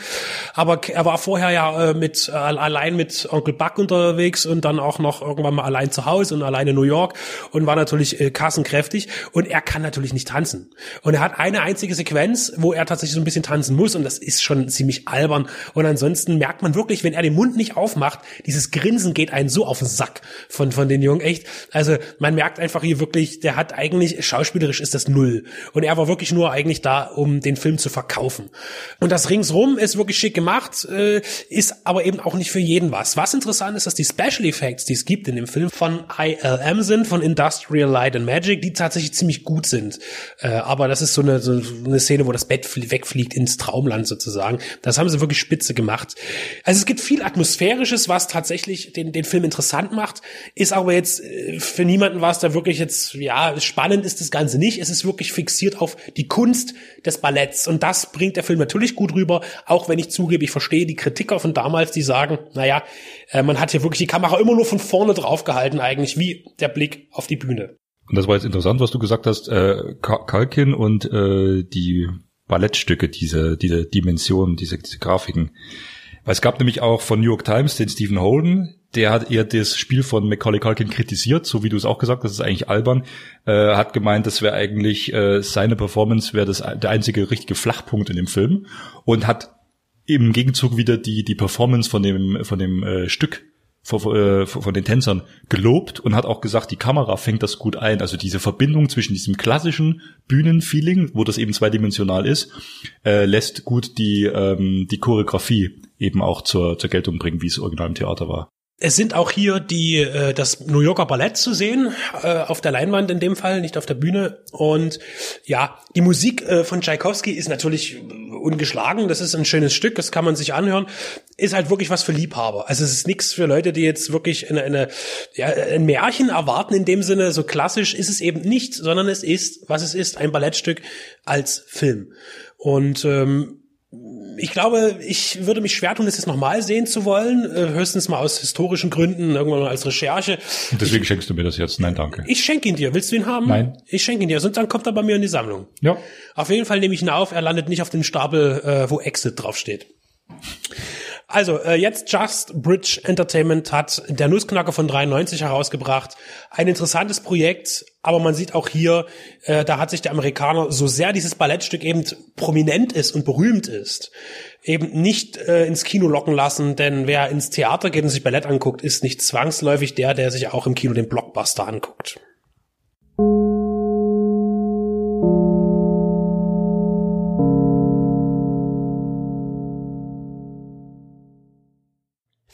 Speaker 2: Aber er war vorher ja äh, mit äh, allein mit Onkel Buck unterwegs und dann auch noch irgendwann mal allein zu Hause und allein in New York und war natürlich äh, kassenkräftig und er kann natürlich nicht tanzen. Und er hat eine einzige Sequenz, wo er tatsächlich so ein bisschen tanzen muss und das ist schon ziemlich albern. Und ansonsten merkt man wirklich, wenn er den Mund nicht aufmacht, dieses Grinsen geht einen so auf den Sack von, von den Jungen, echt. Also man merkt einfach hier wirklich, der hat eigentlich, schauspielerisch ist das null. Und er war wirklich nur eigentlich da, um den Film zu verkaufen. Und das ringsrum ist wirklich schick gemacht, äh, ist aber eben auch nicht für jeden was. Was interessant ist, dass die Special Special Effects, die es gibt in dem Film, von ILM sind, von Industrial Light and Magic, die tatsächlich ziemlich gut sind. Äh, aber das ist so eine, so eine Szene, wo das Bett wegfliegt ins Traumland sozusagen. Das haben sie wirklich spitze gemacht. Also es gibt viel Atmosphärisches, was tatsächlich den, den Film interessant macht, ist aber jetzt äh, für niemanden was, da wirklich jetzt, ja, spannend ist das Ganze nicht. Es ist wirklich fixiert auf die Kunst des Balletts. Und das bringt der Film natürlich gut rüber, auch wenn ich zugebe, ich verstehe die Kritiker von damals, die sagen, naja, äh, man hat hier wirklich die Kamera immer nur von vorne drauf gehalten, eigentlich wie der Blick auf die Bühne.
Speaker 5: Und das war jetzt interessant, was du gesagt hast, äh, Kalkin und äh, die Ballettstücke, diese, diese Dimensionen, diese, diese Grafiken. Weil es gab nämlich auch von New York Times den Stephen Holden, der hat eher das Spiel von Macaulay Culkin kritisiert, so wie du es auch gesagt hast, das ist eigentlich albern, äh, hat gemeint, das wäre eigentlich äh, seine Performance wäre das der einzige richtige Flachpunkt in dem Film und hat im Gegenzug wieder die die Performance von dem von dem äh, Stück von, äh, von den Tänzern gelobt und hat auch gesagt, die Kamera fängt das gut ein. Also diese Verbindung zwischen diesem klassischen Bühnenfeeling, wo das eben zweidimensional ist, äh, lässt gut die ähm, die Choreografie eben auch zur zur Geltung bringen, wie es original im Theater war.
Speaker 2: Es sind auch hier die äh, das New Yorker Ballett zu sehen äh, auf der Leinwand in dem Fall, nicht auf der Bühne. Und ja, die Musik äh, von Tchaikovsky ist natürlich ungeschlagen. Das ist ein schönes Stück, das kann man sich anhören. Ist halt wirklich was für Liebhaber. Also es ist nichts für Leute, die jetzt wirklich eine, eine ja, ein Märchen erwarten in dem Sinne. So klassisch ist es eben nicht, sondern es ist, was es ist, ein Ballettstück als Film. Und ähm, ich glaube, ich würde mich schwer tun, das jetzt nochmal sehen zu wollen. Äh, höchstens mal aus historischen Gründen, irgendwann mal als Recherche.
Speaker 5: Und deswegen ich, schenkst du mir das jetzt? Nein, danke.
Speaker 2: Ich schenke ihn dir. Willst du ihn haben?
Speaker 5: Nein.
Speaker 2: Ich schenke ihn dir. Sonst dann kommt er bei mir in die Sammlung.
Speaker 5: Ja.
Speaker 2: Auf jeden Fall nehme ich ihn auf. Er landet nicht auf dem Stapel, äh, wo Exit draufsteht. Also, äh, jetzt Just Bridge Entertainment hat der Nussknacker von 93 herausgebracht. Ein interessantes Projekt, aber man sieht auch hier, äh, da hat sich der Amerikaner, so sehr dieses Ballettstück eben prominent ist und berühmt ist, eben nicht äh, ins Kino locken lassen, denn wer ins Theater geht und sich Ballett anguckt, ist nicht zwangsläufig der, der sich auch im Kino den Blockbuster anguckt.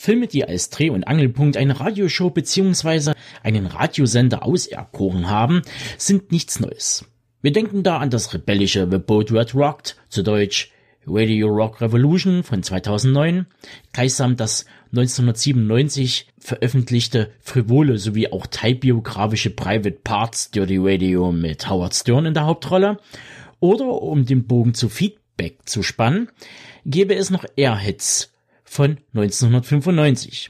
Speaker 3: Filme, die als Dreh- und Angelpunkt eine Radioshow bzw. einen Radiosender auserkoren haben, sind nichts Neues. Wir denken da an das rebellische The Boat Red Rocked, zu Deutsch Radio Rock Revolution von 2009, gleichsam das 1997 veröffentlichte frivole sowie auch teilbiografische Private Parts Dirty Radio mit Howard Stern in der Hauptrolle oder um den Bogen zu Feed Feedback zu spannen, gäbe es noch Airheads von 1995.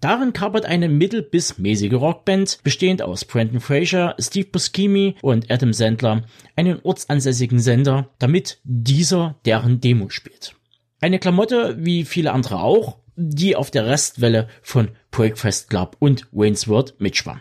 Speaker 3: Darin kapert eine mittel- bis mäßige Rockband, bestehend aus Brandon Fraser, Steve Buscemi und Adam Sandler, einen ortsansässigen Sender, damit dieser deren Demo spielt. Eine Klamotte, wie viele andere auch, die auf der Restwelle von Breakfast Club und Wayne's World mitschwamm.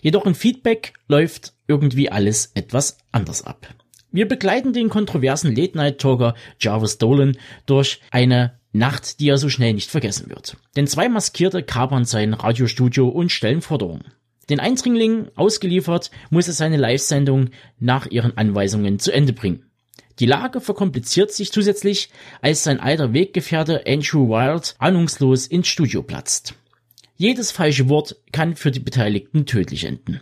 Speaker 3: Jedoch in Feedback läuft irgendwie alles etwas anders ab. Wir begleiten den kontroversen Late-Night-Talker Jarvis Dolan durch eine Nacht, die er so schnell nicht vergessen wird. Denn zwei Maskierte kapern sein Radiostudio und stellen Forderungen. Den Eindringling ausgeliefert, muss er seine Live-Sendung nach ihren Anweisungen zu Ende bringen. Die Lage verkompliziert sich zusätzlich, als sein alter Weggefährte Andrew Wild ahnungslos ins Studio platzt. Jedes falsche Wort kann für die Beteiligten tödlich enden.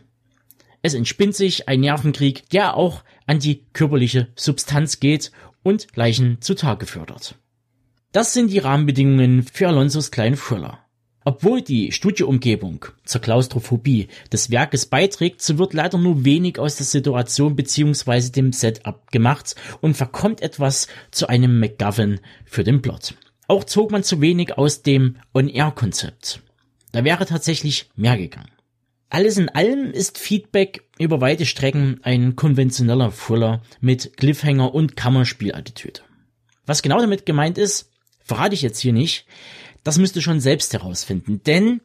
Speaker 3: Es entspinnt sich ein Nervenkrieg, der auch an die körperliche Substanz geht und Leichen zutage fördert. Das sind die Rahmenbedingungen für Alonsos kleinen Thriller. Obwohl die Studioumgebung zur Klaustrophobie des Werkes beiträgt, so wird leider nur wenig aus der Situation bzw. dem Setup gemacht und verkommt etwas zu einem McGovern für den Plot. Auch zog man zu wenig aus dem On-Air-Konzept. Da wäre tatsächlich mehr gegangen. Alles in allem ist Feedback über weite Strecken ein konventioneller Thriller mit Cliffhanger und Kammerspielattitüde. Was genau damit gemeint ist, verrate ich jetzt hier nicht. Das müsst ihr schon selbst herausfinden, denn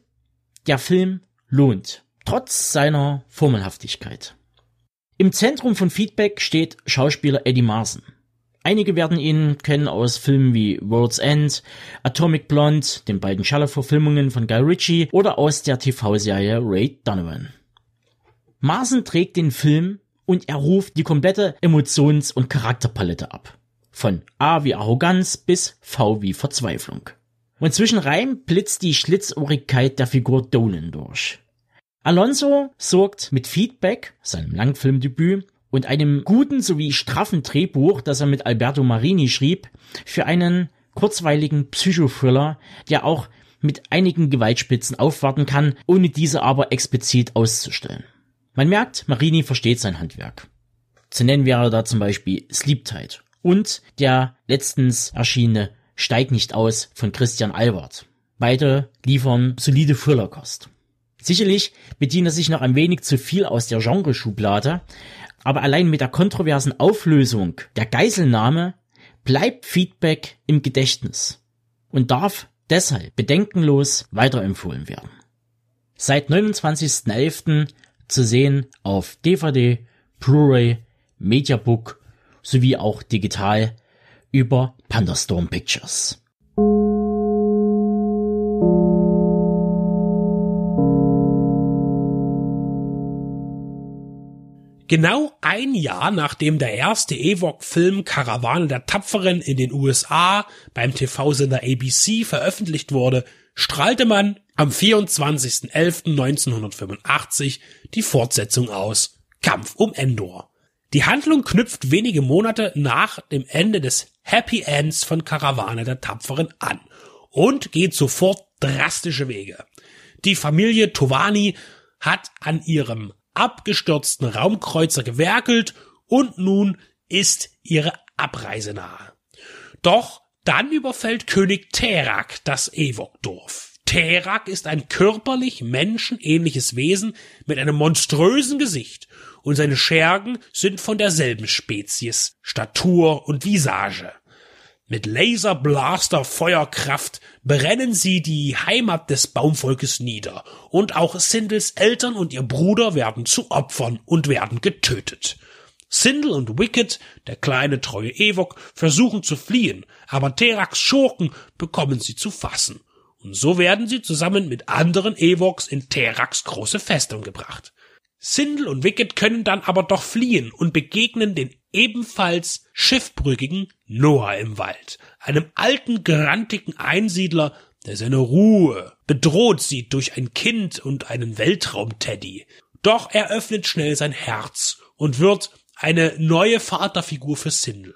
Speaker 3: der Film lohnt, trotz seiner Formelhaftigkeit. Im Zentrum von Feedback steht Schauspieler Eddie Marson. Einige werden ihn kennen aus Filmen wie World's End, Atomic Blonde, den beiden Schaller-Verfilmungen von Guy Ritchie oder aus der TV-Serie Ray Donovan. Marson trägt den Film und er ruft die komplette Emotions- und Charakterpalette ab. Von A wie Arroganz bis V wie Verzweiflung. Und zwischen Reim blitzt die Schlitzohrigkeit der Figur Dolan durch. Alonso sorgt mit Feedback, seinem Langfilmdebüt, und einem guten sowie straffen Drehbuch, das er mit Alberto Marini schrieb, für einen kurzweiligen Psychothriller, der auch mit einigen Gewaltspitzen aufwarten kann, ohne diese aber explizit auszustellen. Man merkt, Marini versteht sein Handwerk. Zu nennen wäre da zum Beispiel Sleep Tight und der letztens erschienene Steig nicht aus von Christian Albert. Beide liefern solide Thrillerkost. Sicherlich bedient er sich noch ein wenig zu viel aus der Genreschublade, aber allein mit der kontroversen Auflösung der Geiselnahme bleibt Feedback im Gedächtnis und darf deshalb bedenkenlos weiterempfohlen werden. Seit 29.11. zu sehen auf DVD, Blu-ray, Mediabook sowie auch digital über Pandastorm Pictures.
Speaker 6: Genau ein Jahr nachdem der erste Ewok-Film Karawane der Tapferen in den USA beim TV-Sender ABC veröffentlicht wurde, strahlte man am 24.11.1985 die Fortsetzung aus Kampf um Endor. Die Handlung knüpft wenige Monate nach dem Ende des Happy Ends von Karawane der Tapferen an und geht sofort drastische Wege. Die Familie Tovani hat an ihrem abgestürzten Raumkreuzer gewerkelt und nun ist ihre Abreise nahe. Doch dann überfällt König Terak das Ewok-Dorf. Terak ist ein körperlich menschenähnliches Wesen mit einem monströsen Gesicht und seine Schergen sind von derselben Spezies, Statur und Visage. Mit Laserblaster Feuerkraft brennen sie die Heimat des Baumvolkes nieder, und auch Sindels Eltern und ihr Bruder werden zu Opfern und werden getötet. Sindel und Wicked, der kleine treue Ewok, versuchen zu fliehen, aber Teraks Schurken bekommen sie zu fassen. Und so werden sie zusammen mit anderen Ewoks in Teraks große Festung gebracht. Sindel und Wicked können dann aber doch fliehen und begegnen den ebenfalls schiffbrüchigen Noah im Wald, einem alten, grantigen Einsiedler, der seine Ruhe bedroht sieht durch ein Kind und einen Weltraumteddy. Doch er öffnet schnell sein Herz und wird eine neue Vaterfigur für Sindel.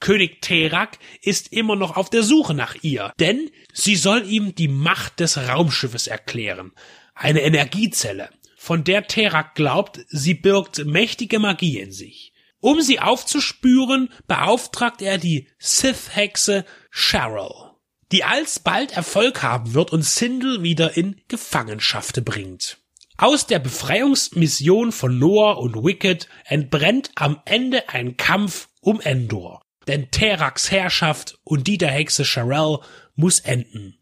Speaker 6: König Terak ist immer noch auf der Suche nach ihr, denn sie soll ihm die Macht des Raumschiffes erklären, eine Energiezelle, von der Terak glaubt, sie birgt mächtige Magie in sich. Um sie aufzuspüren, beauftragt er die Sith-Hexe Cheryl, die alsbald Erfolg haben wird und Sindel wieder in Gefangenschaft bringt. Aus der Befreiungsmission von Noah und Wicked entbrennt am Ende ein Kampf um Endor. Denn Teraks Herrschaft und die der Hexe Cheryl muss enden.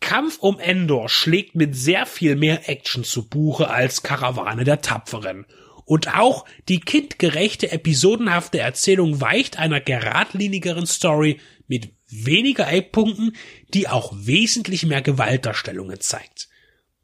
Speaker 6: Kampf um Endor schlägt mit sehr viel mehr Action zu Buche als Karawane der Tapferen. Und auch die kindgerechte, episodenhafte Erzählung weicht einer geradlinigeren Story mit weniger Eckpunkten, die auch wesentlich mehr Gewaltdarstellungen zeigt.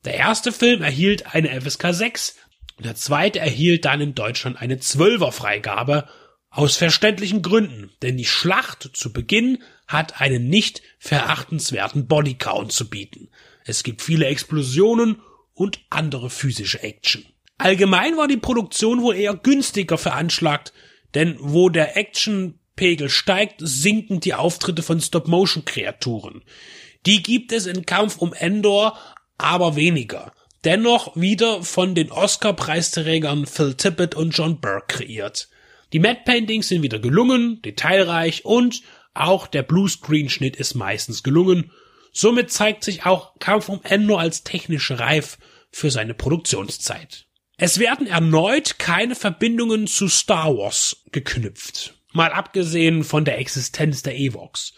Speaker 6: Der erste Film erhielt eine FSK 6, der zweite erhielt dann in Deutschland eine 12er Freigabe aus verständlichen Gründen, denn die Schlacht zu Beginn hat einen nicht verachtenswerten Bodycount zu bieten. Es gibt viele Explosionen und andere physische Action. Allgemein war die Produktion wohl eher günstiger veranschlagt, denn wo der Actionpegel steigt, sinken die Auftritte von Stop-Motion-Kreaturen. Die gibt es in Kampf um Endor aber weniger. Dennoch wieder von den Oscar-Preisträgern Phil Tippett und John Burke kreiert. Die Matte Paintings sind wieder gelungen, detailreich und auch der Bluescreen-Schnitt ist meistens gelungen. Somit zeigt sich auch Kampf um Endor als technisch reif für seine Produktionszeit. Es werden erneut keine Verbindungen zu Star Wars geknüpft. Mal abgesehen von der Existenz der Evox.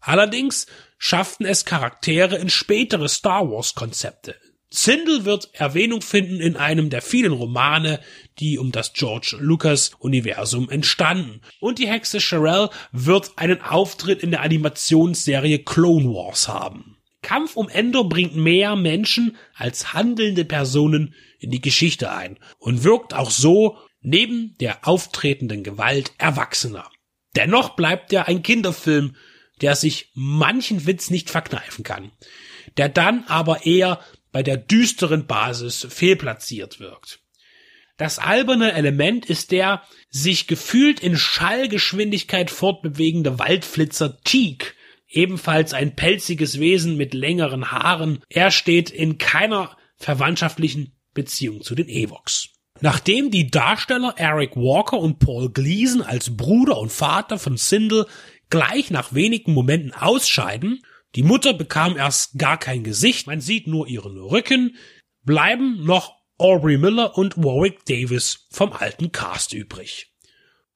Speaker 6: Allerdings schafften es Charaktere in spätere Star Wars Konzepte. Zindel wird Erwähnung finden in einem der vielen Romane, die um das George Lucas Universum entstanden. Und die Hexe Sherelle wird einen Auftritt in der Animationsserie Clone Wars haben. Kampf um Endor bringt mehr Menschen als handelnde Personen in die Geschichte ein und wirkt auch so neben der auftretenden Gewalt erwachsener. Dennoch bleibt er ein Kinderfilm, der sich manchen Witz nicht verkneifen kann, der dann aber eher bei der düsteren Basis fehlplatziert wirkt. Das alberne Element ist der sich gefühlt in Schallgeschwindigkeit fortbewegende Waldflitzer Teak, ebenfalls ein pelziges Wesen mit längeren Haaren. Er steht in keiner verwandtschaftlichen Beziehung zu den Evox. Nachdem die Darsteller Eric Walker und Paul Gleason als Bruder und Vater von Sindel gleich nach wenigen Momenten ausscheiden, die Mutter bekam erst gar kein Gesicht, man sieht nur ihren Rücken, bleiben noch Aubrey Miller und Warwick Davis vom alten Cast übrig.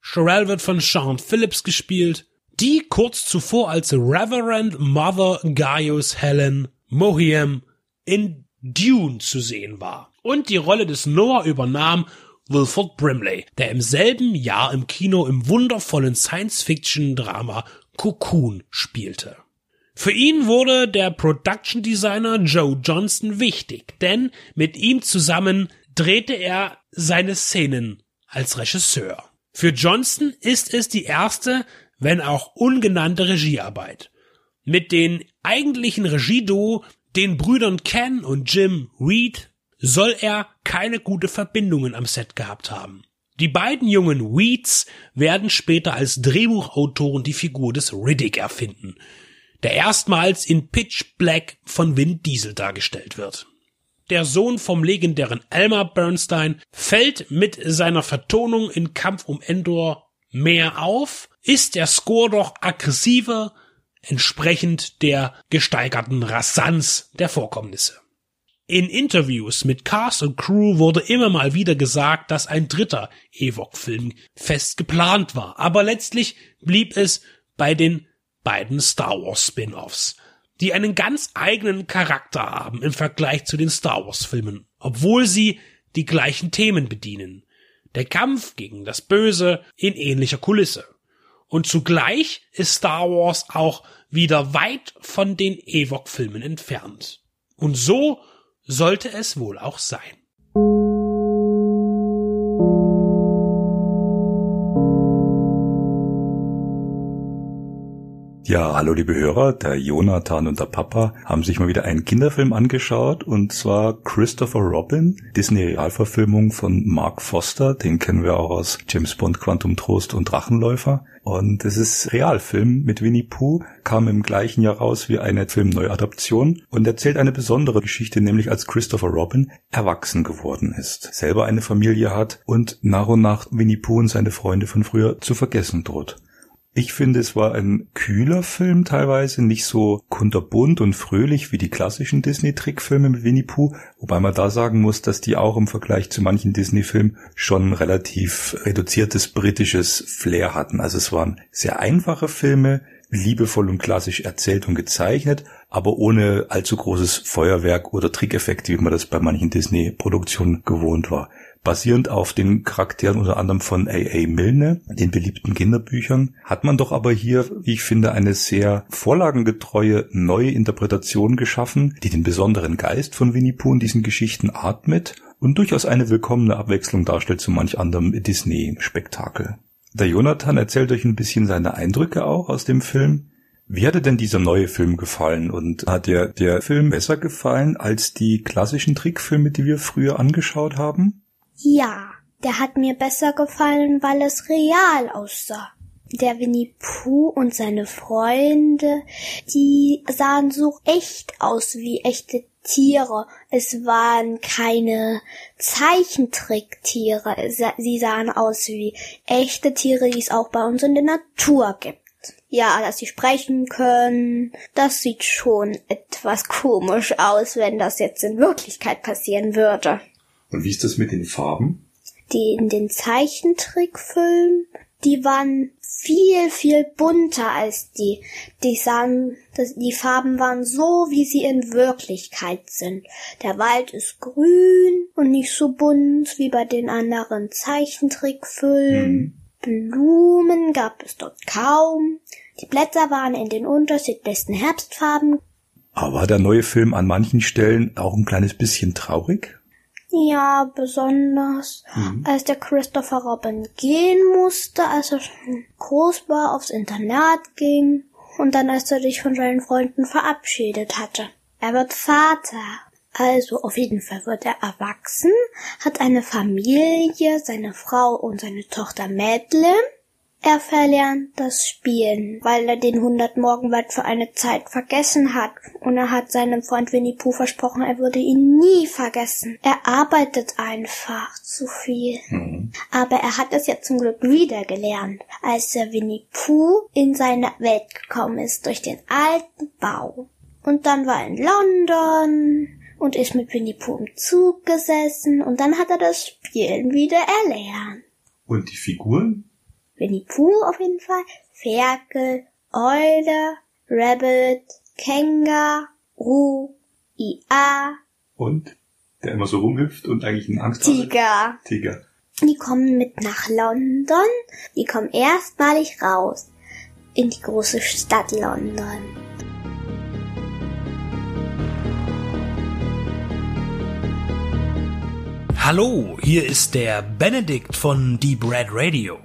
Speaker 6: Sherelle wird von Sean Phillips gespielt, die kurz zuvor als Reverend Mother Gaius Helen Mohiam in Dune zu sehen war. Und die Rolle des Noah übernahm Wilford Brimley, der im selben Jahr im Kino im wundervollen Science-Fiction-Drama Cocoon spielte. Für ihn wurde der Production Designer Joe Johnston wichtig, denn mit ihm zusammen drehte er seine Szenen als Regisseur. Für Johnston ist es die erste, wenn auch ungenannte Regiearbeit. Mit den eigentlichen Regieduo, den Brüdern Ken und Jim Reed, soll er keine gute Verbindungen am Set gehabt haben. Die beiden jungen Weeds werden später als Drehbuchautoren die Figur des Riddick erfinden, der erstmals in Pitch Black von Vin Diesel dargestellt wird. Der Sohn vom legendären Elmer Bernstein fällt mit seiner Vertonung in Kampf um Endor mehr auf, ist der Score doch aggressiver, entsprechend der gesteigerten Rasanz der Vorkommnisse. In Interviews mit Cast und Crew wurde immer mal wieder gesagt, dass ein dritter Ewok-Film fest geplant war, aber letztlich blieb es bei den beiden Star Wars Spin-offs, die einen ganz eigenen Charakter haben im Vergleich zu den Star Wars Filmen, obwohl sie die gleichen Themen bedienen. Der Kampf gegen das Böse in ähnlicher Kulisse. Und zugleich ist Star Wars auch wieder weit von den Ewok-Filmen entfernt. Und so sollte es wohl auch sein.
Speaker 5: Ja, hallo liebe Hörer, der Jonathan und der Papa haben sich mal wieder einen Kinderfilm angeschaut und zwar Christopher Robin, Disney-Realverfilmung von Mark Foster, den kennen wir auch aus James Bond, Quantum Trost und Drachenläufer. Und es ist Realfilm mit Winnie Pooh, kam im gleichen Jahr raus wie eine Filmneuadaption und erzählt eine besondere Geschichte, nämlich als Christopher Robin erwachsen geworden ist, selber eine Familie hat und nach und nach Winnie Pooh und seine Freunde von früher zu vergessen droht. Ich finde, es war ein kühler Film teilweise, nicht so kunterbunt und fröhlich wie die klassischen Disney-Trickfilme mit Winnie Pooh, wobei man da sagen muss, dass die auch im Vergleich zu manchen Disney-Filmen schon relativ reduziertes britisches Flair hatten. Also es waren sehr einfache Filme, liebevoll und klassisch erzählt und gezeichnet, aber ohne allzu großes Feuerwerk oder Trickeffekte, wie man das bei manchen Disney-Produktionen gewohnt war basierend auf den Charakteren unter anderem von A.A. Milne, den beliebten Kinderbüchern, hat man doch aber hier, wie ich finde, eine sehr vorlagengetreue neue Interpretation geschaffen, die den besonderen Geist von Winnie Pooh in diesen Geschichten atmet und durchaus eine willkommene Abwechslung darstellt zu manch anderem Disney-Spektakel. Der Jonathan erzählt euch ein bisschen seine Eindrücke auch aus dem Film. Wie hat dir denn dieser neue Film gefallen und hat dir der Film besser gefallen als die klassischen Trickfilme, die wir früher angeschaut haben?
Speaker 8: Ja, der hat mir besser gefallen, weil es real aussah. Der Winnie Pooh und seine Freunde, die sahen so echt aus wie echte Tiere. Es waren keine Zeichentricktiere. Sie sahen aus wie echte Tiere, die es auch bei uns in der Natur gibt. Ja, dass sie sprechen können, das sieht schon etwas komisch aus, wenn das jetzt in Wirklichkeit passieren würde.
Speaker 5: Und wie ist das mit den Farben?
Speaker 8: Die in den Zeichentrickfilmen, die waren viel, viel bunter als die. Die sahen, die Farben waren so, wie sie in Wirklichkeit sind. Der Wald ist grün und nicht so bunt wie bei den anderen Zeichentrickfilmen. Hm. Blumen gab es dort kaum. Die Blätter waren in den unterschiedlichsten Herbstfarben.
Speaker 5: Aber war der neue Film an manchen Stellen auch ein kleines bisschen traurig?
Speaker 8: Ja, besonders mhm. als der Christopher Robin gehen musste, als er schon groß war, aufs Internat ging und dann als er sich von seinen Freunden verabschiedet hatte. Er wird Vater. Also auf jeden Fall wird er erwachsen, hat eine Familie, seine Frau und seine Tochter Madeline er verlernt das Spielen, weil er den 100 Morgenwald für eine Zeit vergessen hat. Und er hat seinem Freund Winnie Pooh versprochen, er würde ihn nie vergessen. Er arbeitet einfach zu viel. Mhm. Aber er hat es ja zum Glück wieder gelernt, als er Winnie Pooh in seine Welt gekommen ist durch den alten Bau. Und dann war er in London und ist mit Winnie Pooh im Zug gesessen und dann hat er das Spielen wieder erlernt.
Speaker 5: Und die Figuren?
Speaker 8: Winnie Pooh auf jeden Fall, Ferkel, Eule, Rabbit, Känguru, Ia.
Speaker 5: Und? Der immer so rumhüpft und eigentlich einen Angst
Speaker 8: hat. Tiger.
Speaker 5: Tiger.
Speaker 8: Die kommen mit nach London. Die kommen erstmalig raus. In die große Stadt London.
Speaker 6: Hallo, hier ist der Benedikt von Deep Red Radio.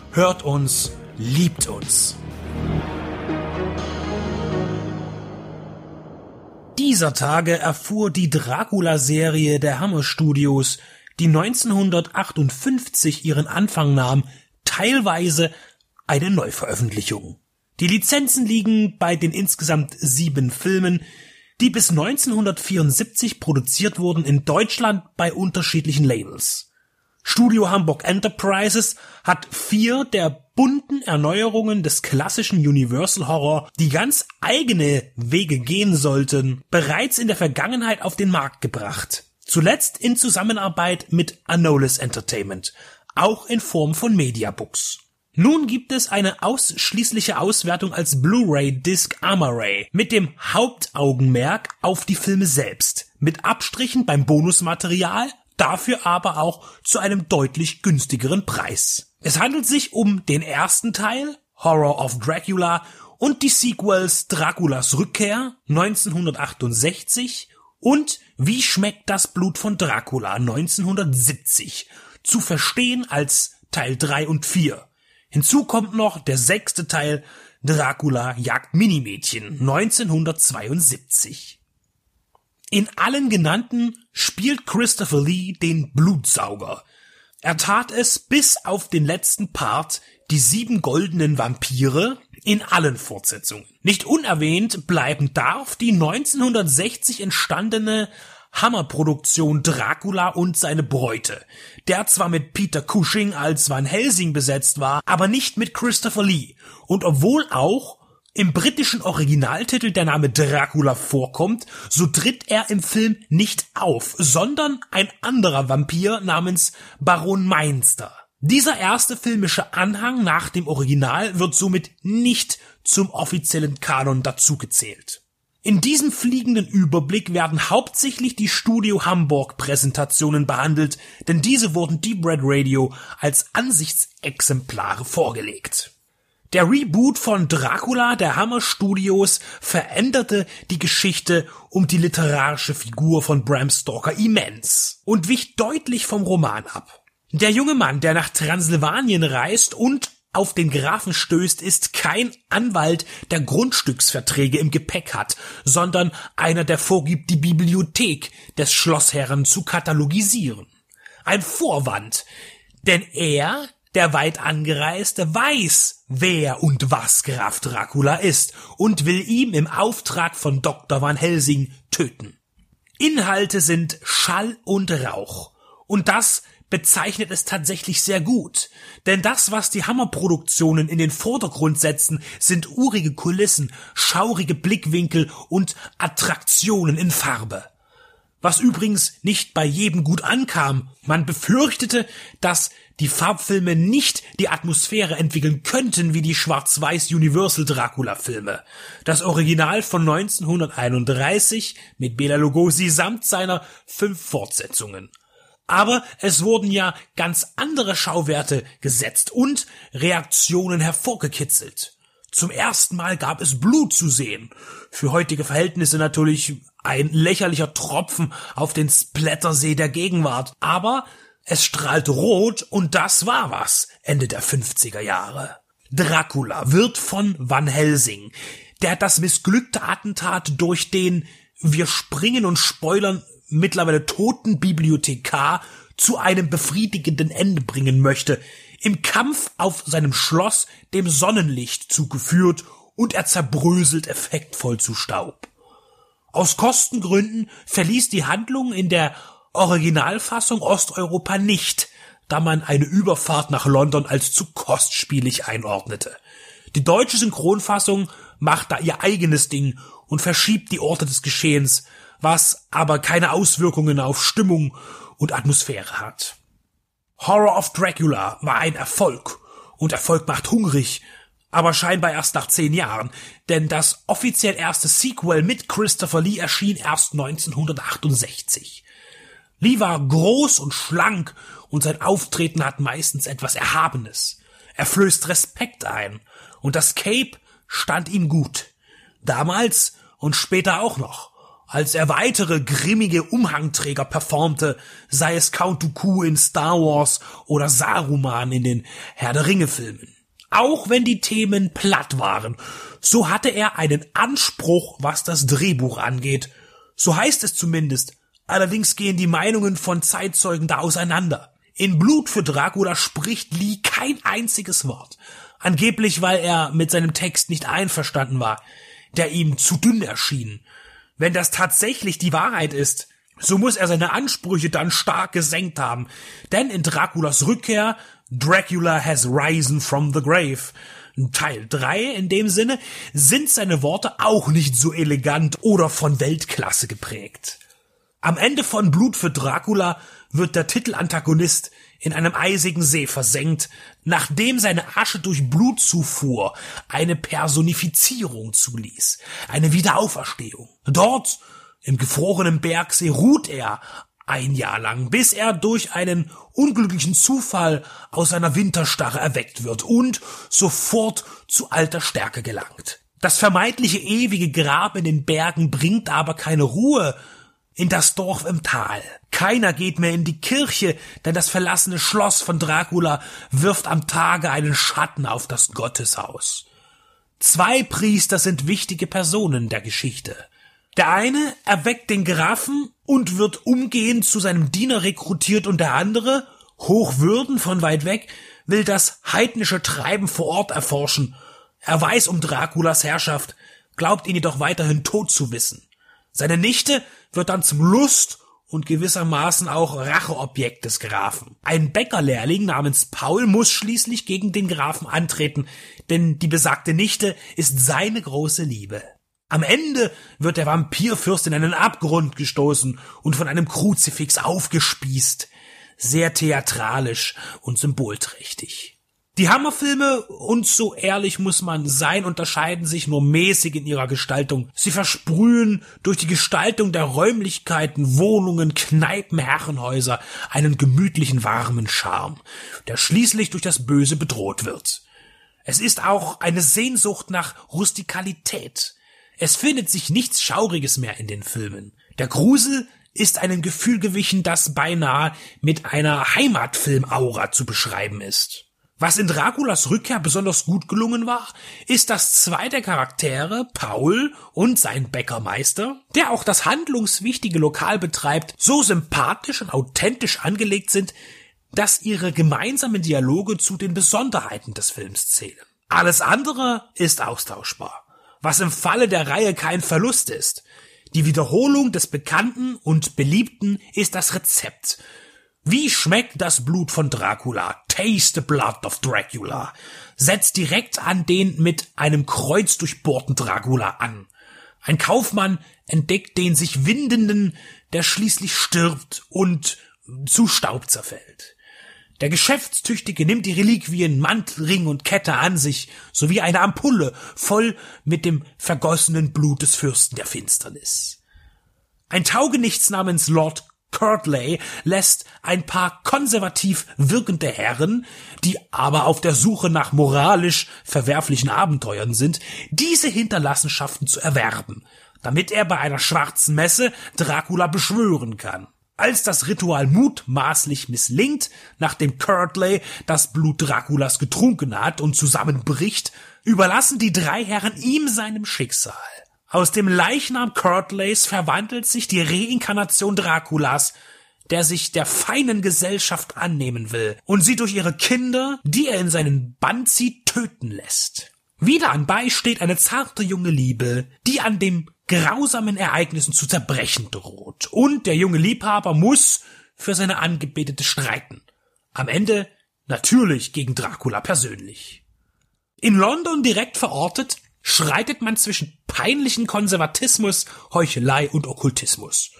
Speaker 6: hört uns, liebt uns. Dieser Tage erfuhr die Dracula-Serie der Hammer Studios die 1958 ihren Anfang nahm, teilweise eine Neuveröffentlichung. Die Lizenzen liegen bei den insgesamt sieben Filmen, die bis 1974 produziert wurden in Deutschland bei unterschiedlichen Labels. Studio Hamburg Enterprises hat vier der bunten Erneuerungen des klassischen Universal Horror, die ganz eigene Wege gehen sollten, bereits in der Vergangenheit auf den Markt gebracht. Zuletzt in Zusammenarbeit mit Anolis Entertainment, auch in Form von Mediabooks. Nun gibt es eine ausschließliche Auswertung als Blu-ray Disc Armoray mit dem Hauptaugenmerk auf die Filme selbst, mit Abstrichen beim Bonusmaterial, dafür aber auch zu einem deutlich günstigeren Preis. Es handelt sich um den ersten Teil, Horror of Dracula, und die Sequels Draculas Rückkehr 1968 und Wie schmeckt das Blut von Dracula 1970 zu verstehen als Teil 3 und 4. Hinzu kommt noch der sechste Teil Dracula jagt Minimädchen 1972. In allen genannten spielt Christopher Lee den Blutsauger. Er tat es bis auf den letzten Part, die sieben goldenen Vampire, in allen Fortsetzungen. Nicht unerwähnt bleiben darf die 1960 entstandene Hammerproduktion Dracula und seine Bräute, der zwar mit Peter Cushing als Van Helsing besetzt war, aber nicht mit Christopher Lee. Und obwohl auch im britischen Originaltitel der Name Dracula vorkommt, so tritt er im Film nicht auf, sondern ein anderer Vampir namens Baron Meinster. Dieser erste filmische Anhang nach dem Original wird somit nicht zum offiziellen Kanon dazugezählt. In diesem fliegenden Überblick werden hauptsächlich die Studio Hamburg Präsentationen behandelt, denn diese wurden Deep Red Radio als Ansichtsexemplare vorgelegt. Der Reboot von Dracula der Hammer Studios veränderte die Geschichte um die literarische Figur von Bram Stoker immens und wich deutlich vom Roman ab. Der junge Mann, der nach Transsilvanien reist und auf den Grafen stößt, ist kein Anwalt, der Grundstücksverträge im Gepäck hat, sondern einer, der vorgibt, die Bibliothek des Schlossherren zu katalogisieren. Ein Vorwand, denn er, der weit angereiste, weiß, wer und was Graf Dracula ist und will ihm im Auftrag von Dr. Van Helsing töten. Inhalte sind Schall und Rauch. Und das bezeichnet es tatsächlich sehr gut. Denn das, was die Hammerproduktionen in den Vordergrund setzen, sind urige Kulissen, schaurige Blickwinkel und Attraktionen in Farbe. Was übrigens nicht bei jedem gut ankam. Man befürchtete, dass die Farbfilme nicht die Atmosphäre entwickeln könnten wie die schwarz-weiß Universal Dracula Filme. Das Original von 1931 mit Bela Lugosi samt seiner fünf Fortsetzungen. Aber es wurden ja ganz andere Schauwerte gesetzt und Reaktionen hervorgekitzelt. Zum ersten Mal gab es Blut zu sehen. Für heutige Verhältnisse natürlich ein lächerlicher Tropfen auf den Splattersee der Gegenwart. Aber es strahlt rot und das war was Ende der 50er Jahre. Dracula wird von Van Helsing, der das missglückte Attentat durch den wir springen und spoilern mittlerweile toten Bibliothekar zu einem befriedigenden Ende bringen möchte, im Kampf auf seinem Schloss dem Sonnenlicht zugeführt und er zerbröselt effektvoll zu Staub. Aus Kostengründen verließ die Handlung in der Originalfassung Osteuropa nicht, da man eine Überfahrt nach London als zu kostspielig einordnete. Die deutsche Synchronfassung macht da ihr eigenes Ding und verschiebt die Orte des Geschehens, was aber keine Auswirkungen auf Stimmung und Atmosphäre hat. Horror of Dracula war ein Erfolg und Erfolg macht hungrig, aber scheinbar erst nach zehn Jahren, denn das offiziell erste Sequel mit Christopher Lee erschien erst 1968. Lee war groß und schlank und sein Auftreten hat meistens etwas Erhabenes. Er flößt Respekt ein und das Cape stand ihm gut. Damals und später auch noch als er weitere grimmige Umhangträger performte, sei es Count Dooku in Star Wars oder Saruman in den Herr der Ringe Filmen. Auch wenn die Themen platt waren, so hatte er einen Anspruch, was das Drehbuch angeht. So heißt es zumindest. Allerdings gehen die Meinungen von Zeitzeugen da auseinander. In Blut für Dracula spricht Lee kein einziges Wort. Angeblich, weil er mit seinem Text nicht einverstanden war, der ihm zu dünn erschien wenn das tatsächlich die Wahrheit ist, so muss er seine Ansprüche dann stark gesenkt haben. Denn in Draculas Rückkehr, Dracula has risen from the grave, Teil 3 in dem Sinne, sind seine Worte auch nicht so elegant oder von Weltklasse geprägt. Am Ende von Blut für Dracula wird der Titelantagonist in einem eisigen See versenkt, nachdem seine Asche durch Blutzufuhr eine Personifizierung zuließ, eine Wiederauferstehung. Dort, im gefrorenen Bergsee, ruht er ein Jahr lang, bis er durch einen unglücklichen Zufall aus seiner Winterstarre erweckt wird und sofort zu alter Stärke gelangt. Das vermeintliche ewige Grab in den Bergen bringt aber keine Ruhe, in das Dorf im Tal. Keiner geht mehr in die Kirche, denn das verlassene Schloss von Dracula wirft am Tage einen Schatten auf das Gotteshaus. Zwei Priester sind wichtige Personen der Geschichte. Der eine erweckt den Grafen und wird umgehend zu seinem Diener rekrutiert und der andere, Hochwürden von weit weg, will das heidnische Treiben vor Ort erforschen. Er weiß um Draculas Herrschaft, glaubt ihn jedoch weiterhin tot zu wissen. Seine Nichte wird dann zum Lust und gewissermaßen auch Racheobjekt des Grafen. Ein Bäckerlehrling namens Paul muss schließlich gegen den Grafen antreten, denn die besagte Nichte ist seine große Liebe. Am Ende wird der Vampirfürst in einen Abgrund gestoßen und von einem Kruzifix aufgespießt. Sehr theatralisch und symbolträchtig. Die Hammerfilme, und so ehrlich muss man sein, unterscheiden sich nur mäßig in ihrer Gestaltung. Sie versprühen durch die Gestaltung der Räumlichkeiten, Wohnungen, Kneipen, Herrenhäuser einen gemütlichen, warmen Charme, der schließlich durch das Böse bedroht wird. Es ist auch eine Sehnsucht nach Rustikalität. Es findet sich nichts Schauriges mehr in den Filmen. Der Grusel ist einem Gefühl gewichen, das beinahe mit einer Heimatfilmaura zu beschreiben ist. Was in Draculas Rückkehr besonders gut gelungen war, ist, dass zwei der Charaktere, Paul und sein Bäckermeister, der auch das handlungswichtige Lokal betreibt, so sympathisch und authentisch angelegt sind, dass ihre gemeinsamen Dialoge zu den Besonderheiten des Films zählen. Alles andere ist austauschbar, was im Falle der Reihe kein Verlust ist. Die Wiederholung des Bekannten und Beliebten ist das Rezept Wie schmeckt das Blut von Dracula? Taste the blood of Dracula. Setzt direkt an den mit einem Kreuz durchbohrten Dracula an. Ein Kaufmann entdeckt den sich windenden, der schließlich stirbt und zu Staub zerfällt. Der Geschäftstüchtige nimmt die Reliquien Mantel, Ring und Kette an sich, sowie eine Ampulle voll mit dem vergossenen Blut des Fürsten der Finsternis. Ein Taugenichts namens Lord Curtley lässt ein paar konservativ wirkende Herren, die aber auf der Suche nach moralisch verwerflichen Abenteuern sind, diese Hinterlassenschaften zu erwerben, damit er bei einer schwarzen Messe Dracula beschwören kann. Als das Ritual mutmaßlich misslingt, nachdem Curtley das Blut Draculas getrunken hat und zusammenbricht, überlassen die drei Herren ihm seinem Schicksal. Aus dem Leichnam Curtleys verwandelt sich die Reinkarnation Draculas, der sich der feinen Gesellschaft annehmen will und sie durch ihre Kinder, die er in seinen Bann zieht, töten lässt. Wieder anbei steht eine zarte junge Liebe, die an dem grausamen Ereignissen zu zerbrechen droht. Und der junge Liebhaber muss für seine Angebetete streiten. Am Ende natürlich gegen Dracula persönlich. In London direkt verortet schreitet man zwischen peinlichen Konservatismus, Heuchelei und Okkultismus.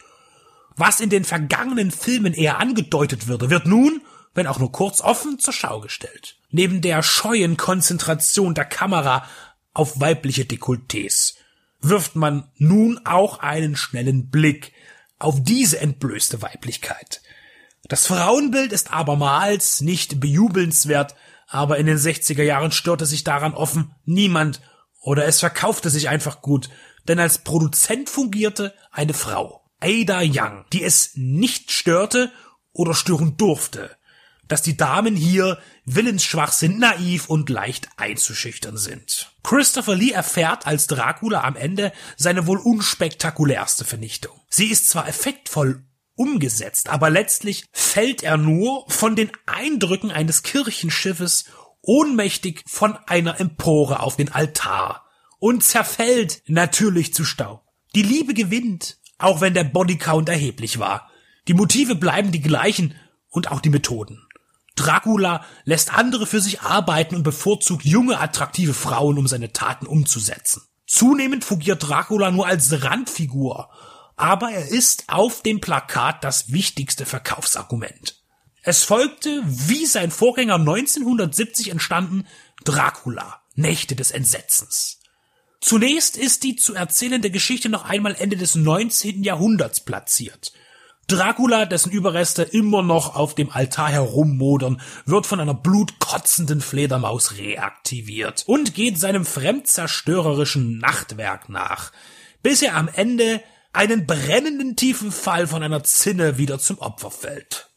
Speaker 6: Was in den vergangenen Filmen eher angedeutet würde, wird nun, wenn auch nur kurz offen, zur Schau gestellt. Neben der scheuen Konzentration der Kamera auf weibliche Dekolletés wirft man nun auch einen schnellen Blick auf diese entblößte Weiblichkeit. Das Frauenbild ist abermals nicht bejubelnswert, aber in den 60er Jahren störte sich daran offen niemand oder es verkaufte sich einfach gut, denn als Produzent fungierte eine Frau, Ada Young, die es nicht störte oder stören durfte, dass die Damen hier willensschwach sind, naiv und leicht einzuschüchtern sind. Christopher Lee erfährt als Dracula am Ende seine wohl unspektakulärste Vernichtung. Sie ist zwar effektvoll umgesetzt, aber letztlich fällt er nur von den Eindrücken eines Kirchenschiffes ohnmächtig von einer Empore auf den Altar und zerfällt natürlich zu Staub. Die Liebe gewinnt, auch wenn der Bodycount erheblich war. Die Motive bleiben die gleichen und auch die Methoden. Dracula lässt andere für sich arbeiten und bevorzugt junge, attraktive Frauen, um seine Taten umzusetzen. Zunehmend fungiert Dracula nur als Randfigur, aber er ist auf dem Plakat das wichtigste Verkaufsargument. Es folgte, wie sein Vorgänger 1970 entstanden, Dracula, Nächte des Entsetzens. Zunächst ist die zu erzählende Geschichte noch einmal Ende des 19. Jahrhunderts platziert. Dracula, dessen Überreste immer noch auf dem Altar herummodern, wird von einer blutkotzenden Fledermaus reaktiviert und geht seinem fremdzerstörerischen Nachtwerk nach, bis er am Ende einen brennenden tiefen Fall von einer Zinne wieder zum Opfer fällt.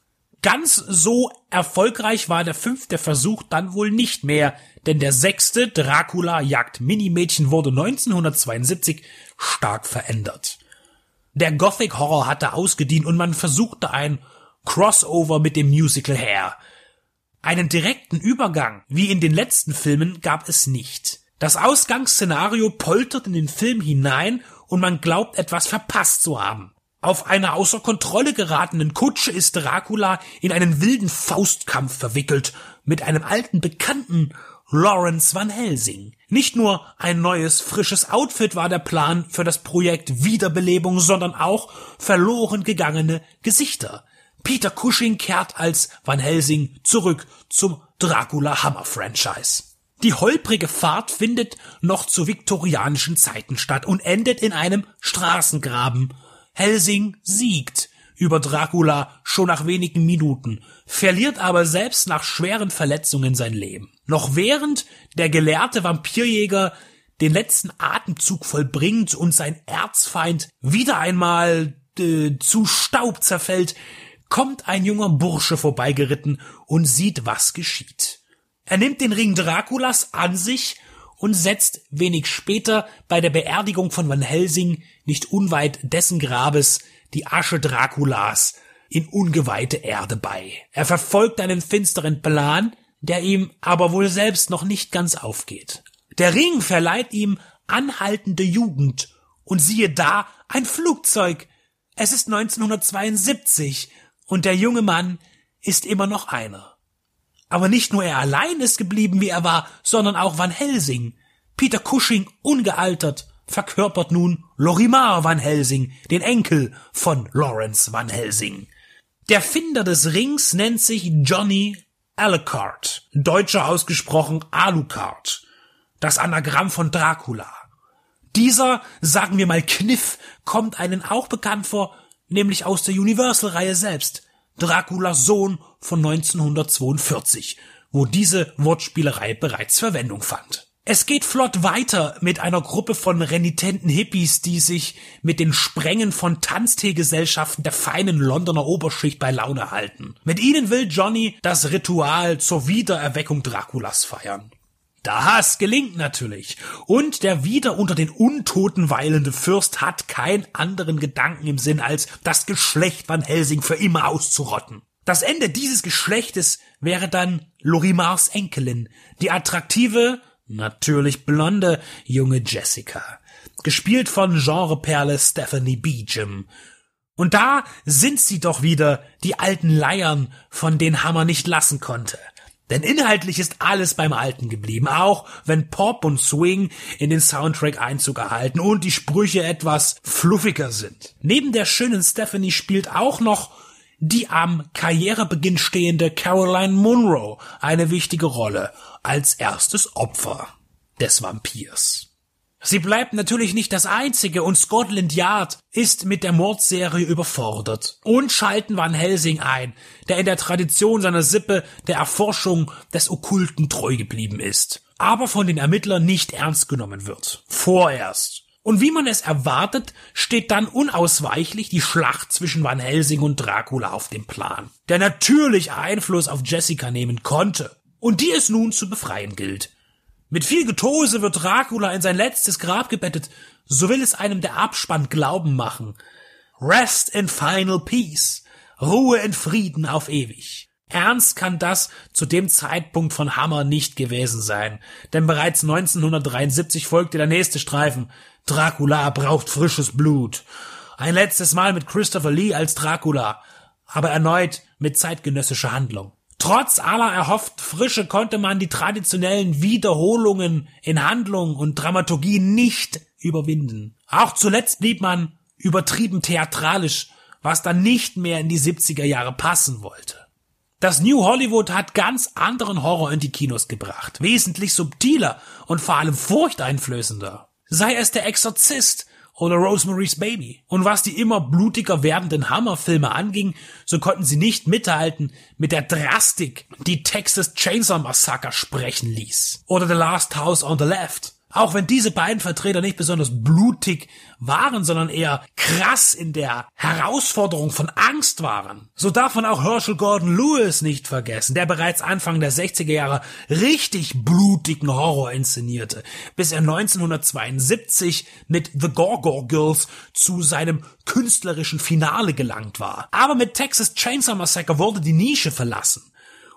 Speaker 6: Ganz so erfolgreich war der fünfte Versuch dann wohl nicht mehr, denn der sechste Dracula jagt Minimädchen wurde 1972 stark verändert. Der Gothic Horror hatte ausgedient und man versuchte ein Crossover mit dem Musical Hair. Einen direkten Übergang, wie in den letzten Filmen, gab es nicht. Das Ausgangsszenario poltert in den Film hinein und man glaubt etwas verpasst zu haben. Auf einer außer Kontrolle geratenen Kutsche ist Dracula in einen wilden Faustkampf verwickelt mit einem alten Bekannten, Lawrence Van Helsing. Nicht nur ein neues, frisches Outfit war der Plan für das Projekt Wiederbelebung, sondern auch verloren gegangene Gesichter. Peter Cushing kehrt als Van Helsing zurück zum Dracula Hammer Franchise. Die holprige Fahrt findet noch zu viktorianischen Zeiten statt und endet in einem Straßengraben, Helsing siegt über Dracula schon nach wenigen Minuten, verliert aber selbst nach schweren Verletzungen sein Leben. Noch während der gelehrte Vampirjäger den letzten Atemzug vollbringt und sein Erzfeind wieder einmal äh, zu Staub zerfällt, kommt ein junger Bursche vorbeigeritten und sieht, was geschieht. Er nimmt den Ring Draculas an sich und setzt wenig später bei der Beerdigung von Van Helsing nicht unweit dessen Grabes die Asche Draculas in ungeweihte Erde bei. Er verfolgt einen finsteren Plan, der ihm aber wohl selbst noch nicht ganz aufgeht. Der Ring verleiht ihm anhaltende Jugend und siehe da ein Flugzeug. Es ist 1972 und der junge Mann ist immer noch einer. Aber nicht nur er allein ist geblieben, wie er war, sondern auch Van Helsing. Peter Cushing, ungealtert, verkörpert nun Lorimar Van Helsing, den Enkel von Lawrence Van Helsing. Der Finder des Rings nennt sich Johnny Alucard, deutscher ausgesprochen Alucard, das Anagramm von Dracula. Dieser, sagen wir mal Kniff, kommt einen auch bekannt vor, nämlich aus der Universal-Reihe selbst, Draculas Sohn von 1942, wo diese Wortspielerei bereits Verwendung fand. Es geht flott weiter mit einer Gruppe von renitenten Hippies, die sich mit den Sprengen von Tanzteegesellschaften der feinen Londoner Oberschicht bei Laune halten. Mit ihnen will Johnny das Ritual zur Wiedererweckung Draculas feiern. Das gelingt natürlich. Und der wieder unter den Untoten weilende Fürst hat keinen anderen Gedanken im Sinn, als das Geschlecht Van Helsing für immer auszurotten. Das Ende dieses Geschlechtes wäre dann Lorimars Enkelin, die attraktive, natürlich blonde junge Jessica, gespielt von Genreperle Stephanie Beecham. Und da sind sie doch wieder, die alten Leiern, von denen Hammer nicht lassen konnte. Denn inhaltlich ist alles beim Alten geblieben, auch wenn Pop und Swing in den Soundtrack Einzug erhalten und die Sprüche etwas fluffiger sind. Neben der schönen Stephanie spielt auch noch die am Karrierebeginn stehende Caroline Munro eine wichtige Rolle als erstes Opfer des Vampirs. Sie bleibt natürlich nicht das einzige und Scotland Yard ist mit der Mordserie überfordert und schalten Van Helsing ein, der in der Tradition seiner Sippe der Erforschung des Okkulten treu geblieben ist, aber von den Ermittlern nicht ernst genommen wird. Vorerst. Und wie man es erwartet, steht dann unausweichlich die Schlacht zwischen Van Helsing und Dracula auf dem Plan, der natürlich Einfluss auf Jessica nehmen konnte und die es nun zu befreien gilt. Mit viel Getose wird Dracula in sein letztes Grab gebettet, so will es einem der Abspann Glauben machen. Rest in final peace. Ruhe in Frieden auf ewig. Ernst kann das zu dem Zeitpunkt von Hammer nicht gewesen sein, denn bereits 1973 folgte der nächste Streifen. Dracula braucht frisches Blut. Ein letztes Mal mit Christopher Lee als Dracula, aber erneut mit zeitgenössischer Handlung. Trotz aller erhofften Frische konnte man die traditionellen Wiederholungen in Handlung und Dramaturgie nicht überwinden. Auch zuletzt blieb man übertrieben theatralisch, was dann nicht mehr in die 70er Jahre passen wollte. Das New Hollywood hat ganz anderen Horror in die Kinos gebracht, wesentlich subtiler und vor allem furchteinflößender. Sei es der Exorzist oder Rosemary's Baby. Und was die immer blutiger werdenden Hammerfilme anging, so konnten sie nicht mithalten mit der Drastik, die Texas Chainsaw Massacre sprechen ließ. Oder The Last House on the Left. Auch wenn diese beiden Vertreter nicht besonders blutig waren, sondern eher krass in der Herausforderung von Angst waren. So darf man auch Herschel Gordon Lewis nicht vergessen, der bereits Anfang der 60er Jahre richtig blutigen Horror inszenierte, bis er 1972 mit The Gorgor Girls zu seinem künstlerischen Finale gelangt war. Aber mit Texas Chainsaw Massacre wurde die Nische verlassen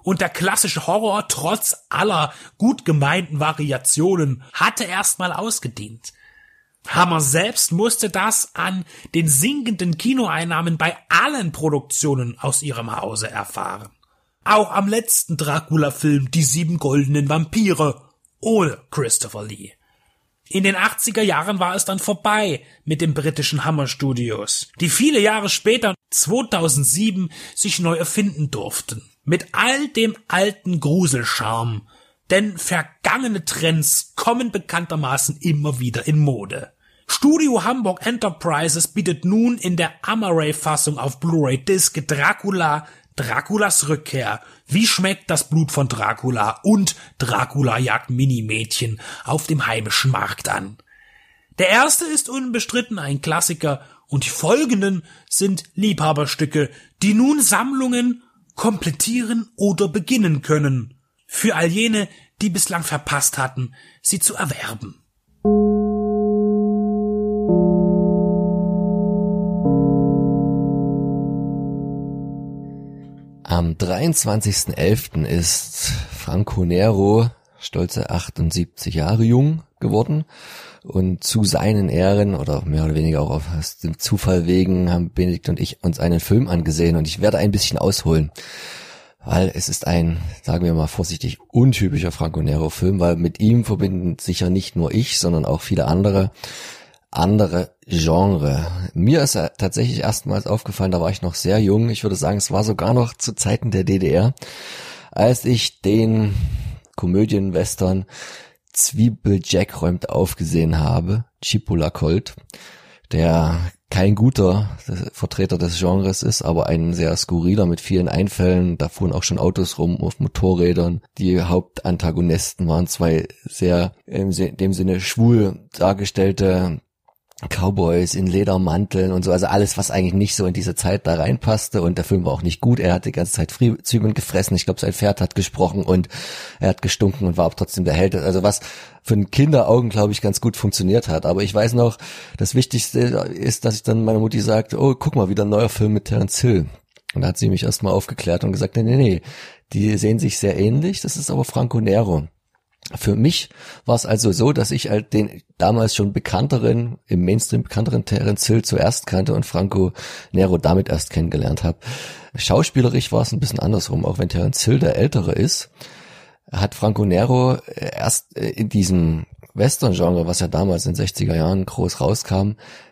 Speaker 6: und der klassische Horror trotz aller gut gemeinten Variationen hatte erstmal ausgedient. Hammer selbst musste das an den sinkenden Kinoeinnahmen bei allen Produktionen aus ihrem Hause erfahren. Auch am letzten Dracula-Film Die sieben goldenen Vampire ohne Christopher Lee. In den 80er Jahren war es dann vorbei mit den britischen Hammer Studios, die viele Jahre später, 2007, sich neu erfinden durften. Mit all dem alten Gruselcharme. Denn vergangene Trends kommen bekanntermaßen immer wieder in Mode. Studio Hamburg Enterprises bietet nun in der Amaray-Fassung auf Blu-ray Disc Dracula, Draculas Rückkehr, wie schmeckt das Blut von Dracula und Dracula jagt Minimädchen auf dem heimischen Markt an. Der erste ist unbestritten ein Klassiker und die folgenden sind Liebhaberstücke, die nun Sammlungen komplettieren oder beginnen können, für all jene, die bislang verpasst hatten, sie zu erwerben.
Speaker 1: Am 23.11. ist Franco Nero stolze 78 Jahre jung geworden und zu seinen Ehren oder mehr oder weniger auch aus dem Zufall wegen haben Benedikt und ich uns einen Film angesehen und ich werde ein bisschen ausholen.
Speaker 4: weil es ist ein, sagen wir mal vorsichtig, untypischer Franco Nero-Film, weil mit ihm verbinden sicher nicht nur ich, sondern auch viele andere andere Genre. Mir ist er tatsächlich erstmals aufgefallen, da war ich noch sehr jung. Ich würde sagen, es war sogar noch zu Zeiten der DDR, als ich den Komödienwestern Zwiebeljack räumt aufgesehen habe, Chipola Colt, der kein guter Vertreter des Genres ist, aber ein sehr skurriler mit vielen Einfällen. Da fuhren auch schon Autos rum auf Motorrädern. Die Hauptantagonisten waren zwei sehr in dem Sinne schwul dargestellte Cowboys in Ledermanteln und so, also alles, was eigentlich nicht so in diese Zeit da reinpasste und der Film war auch nicht gut. Er hat die ganze Zeit Zwiebeln gefressen, ich glaube, sein Pferd hat gesprochen und er hat gestunken und war auch trotzdem der Held. Also was für ein Kinderaugen, glaube ich, ganz gut funktioniert hat. Aber ich weiß noch, das Wichtigste ist, dass ich dann meiner Mutti sagte, oh, guck mal, wieder ein neuer Film mit Terence Hill. Und da hat sie mich erstmal aufgeklärt und gesagt, nee, nee, nee, die sehen sich sehr ähnlich, das ist aber Franco Nero. Für mich war es also so, dass ich halt den damals schon bekannteren, im Mainstream bekannteren Terence Hill zuerst kannte und Franco Nero damit erst kennengelernt habe. Schauspielerisch war es ein bisschen andersrum, auch wenn Terence Hill der Ältere ist, hat Franco Nero erst äh, in diesem Western-Genre, was ja damals in den 60er Jahren groß rauskam,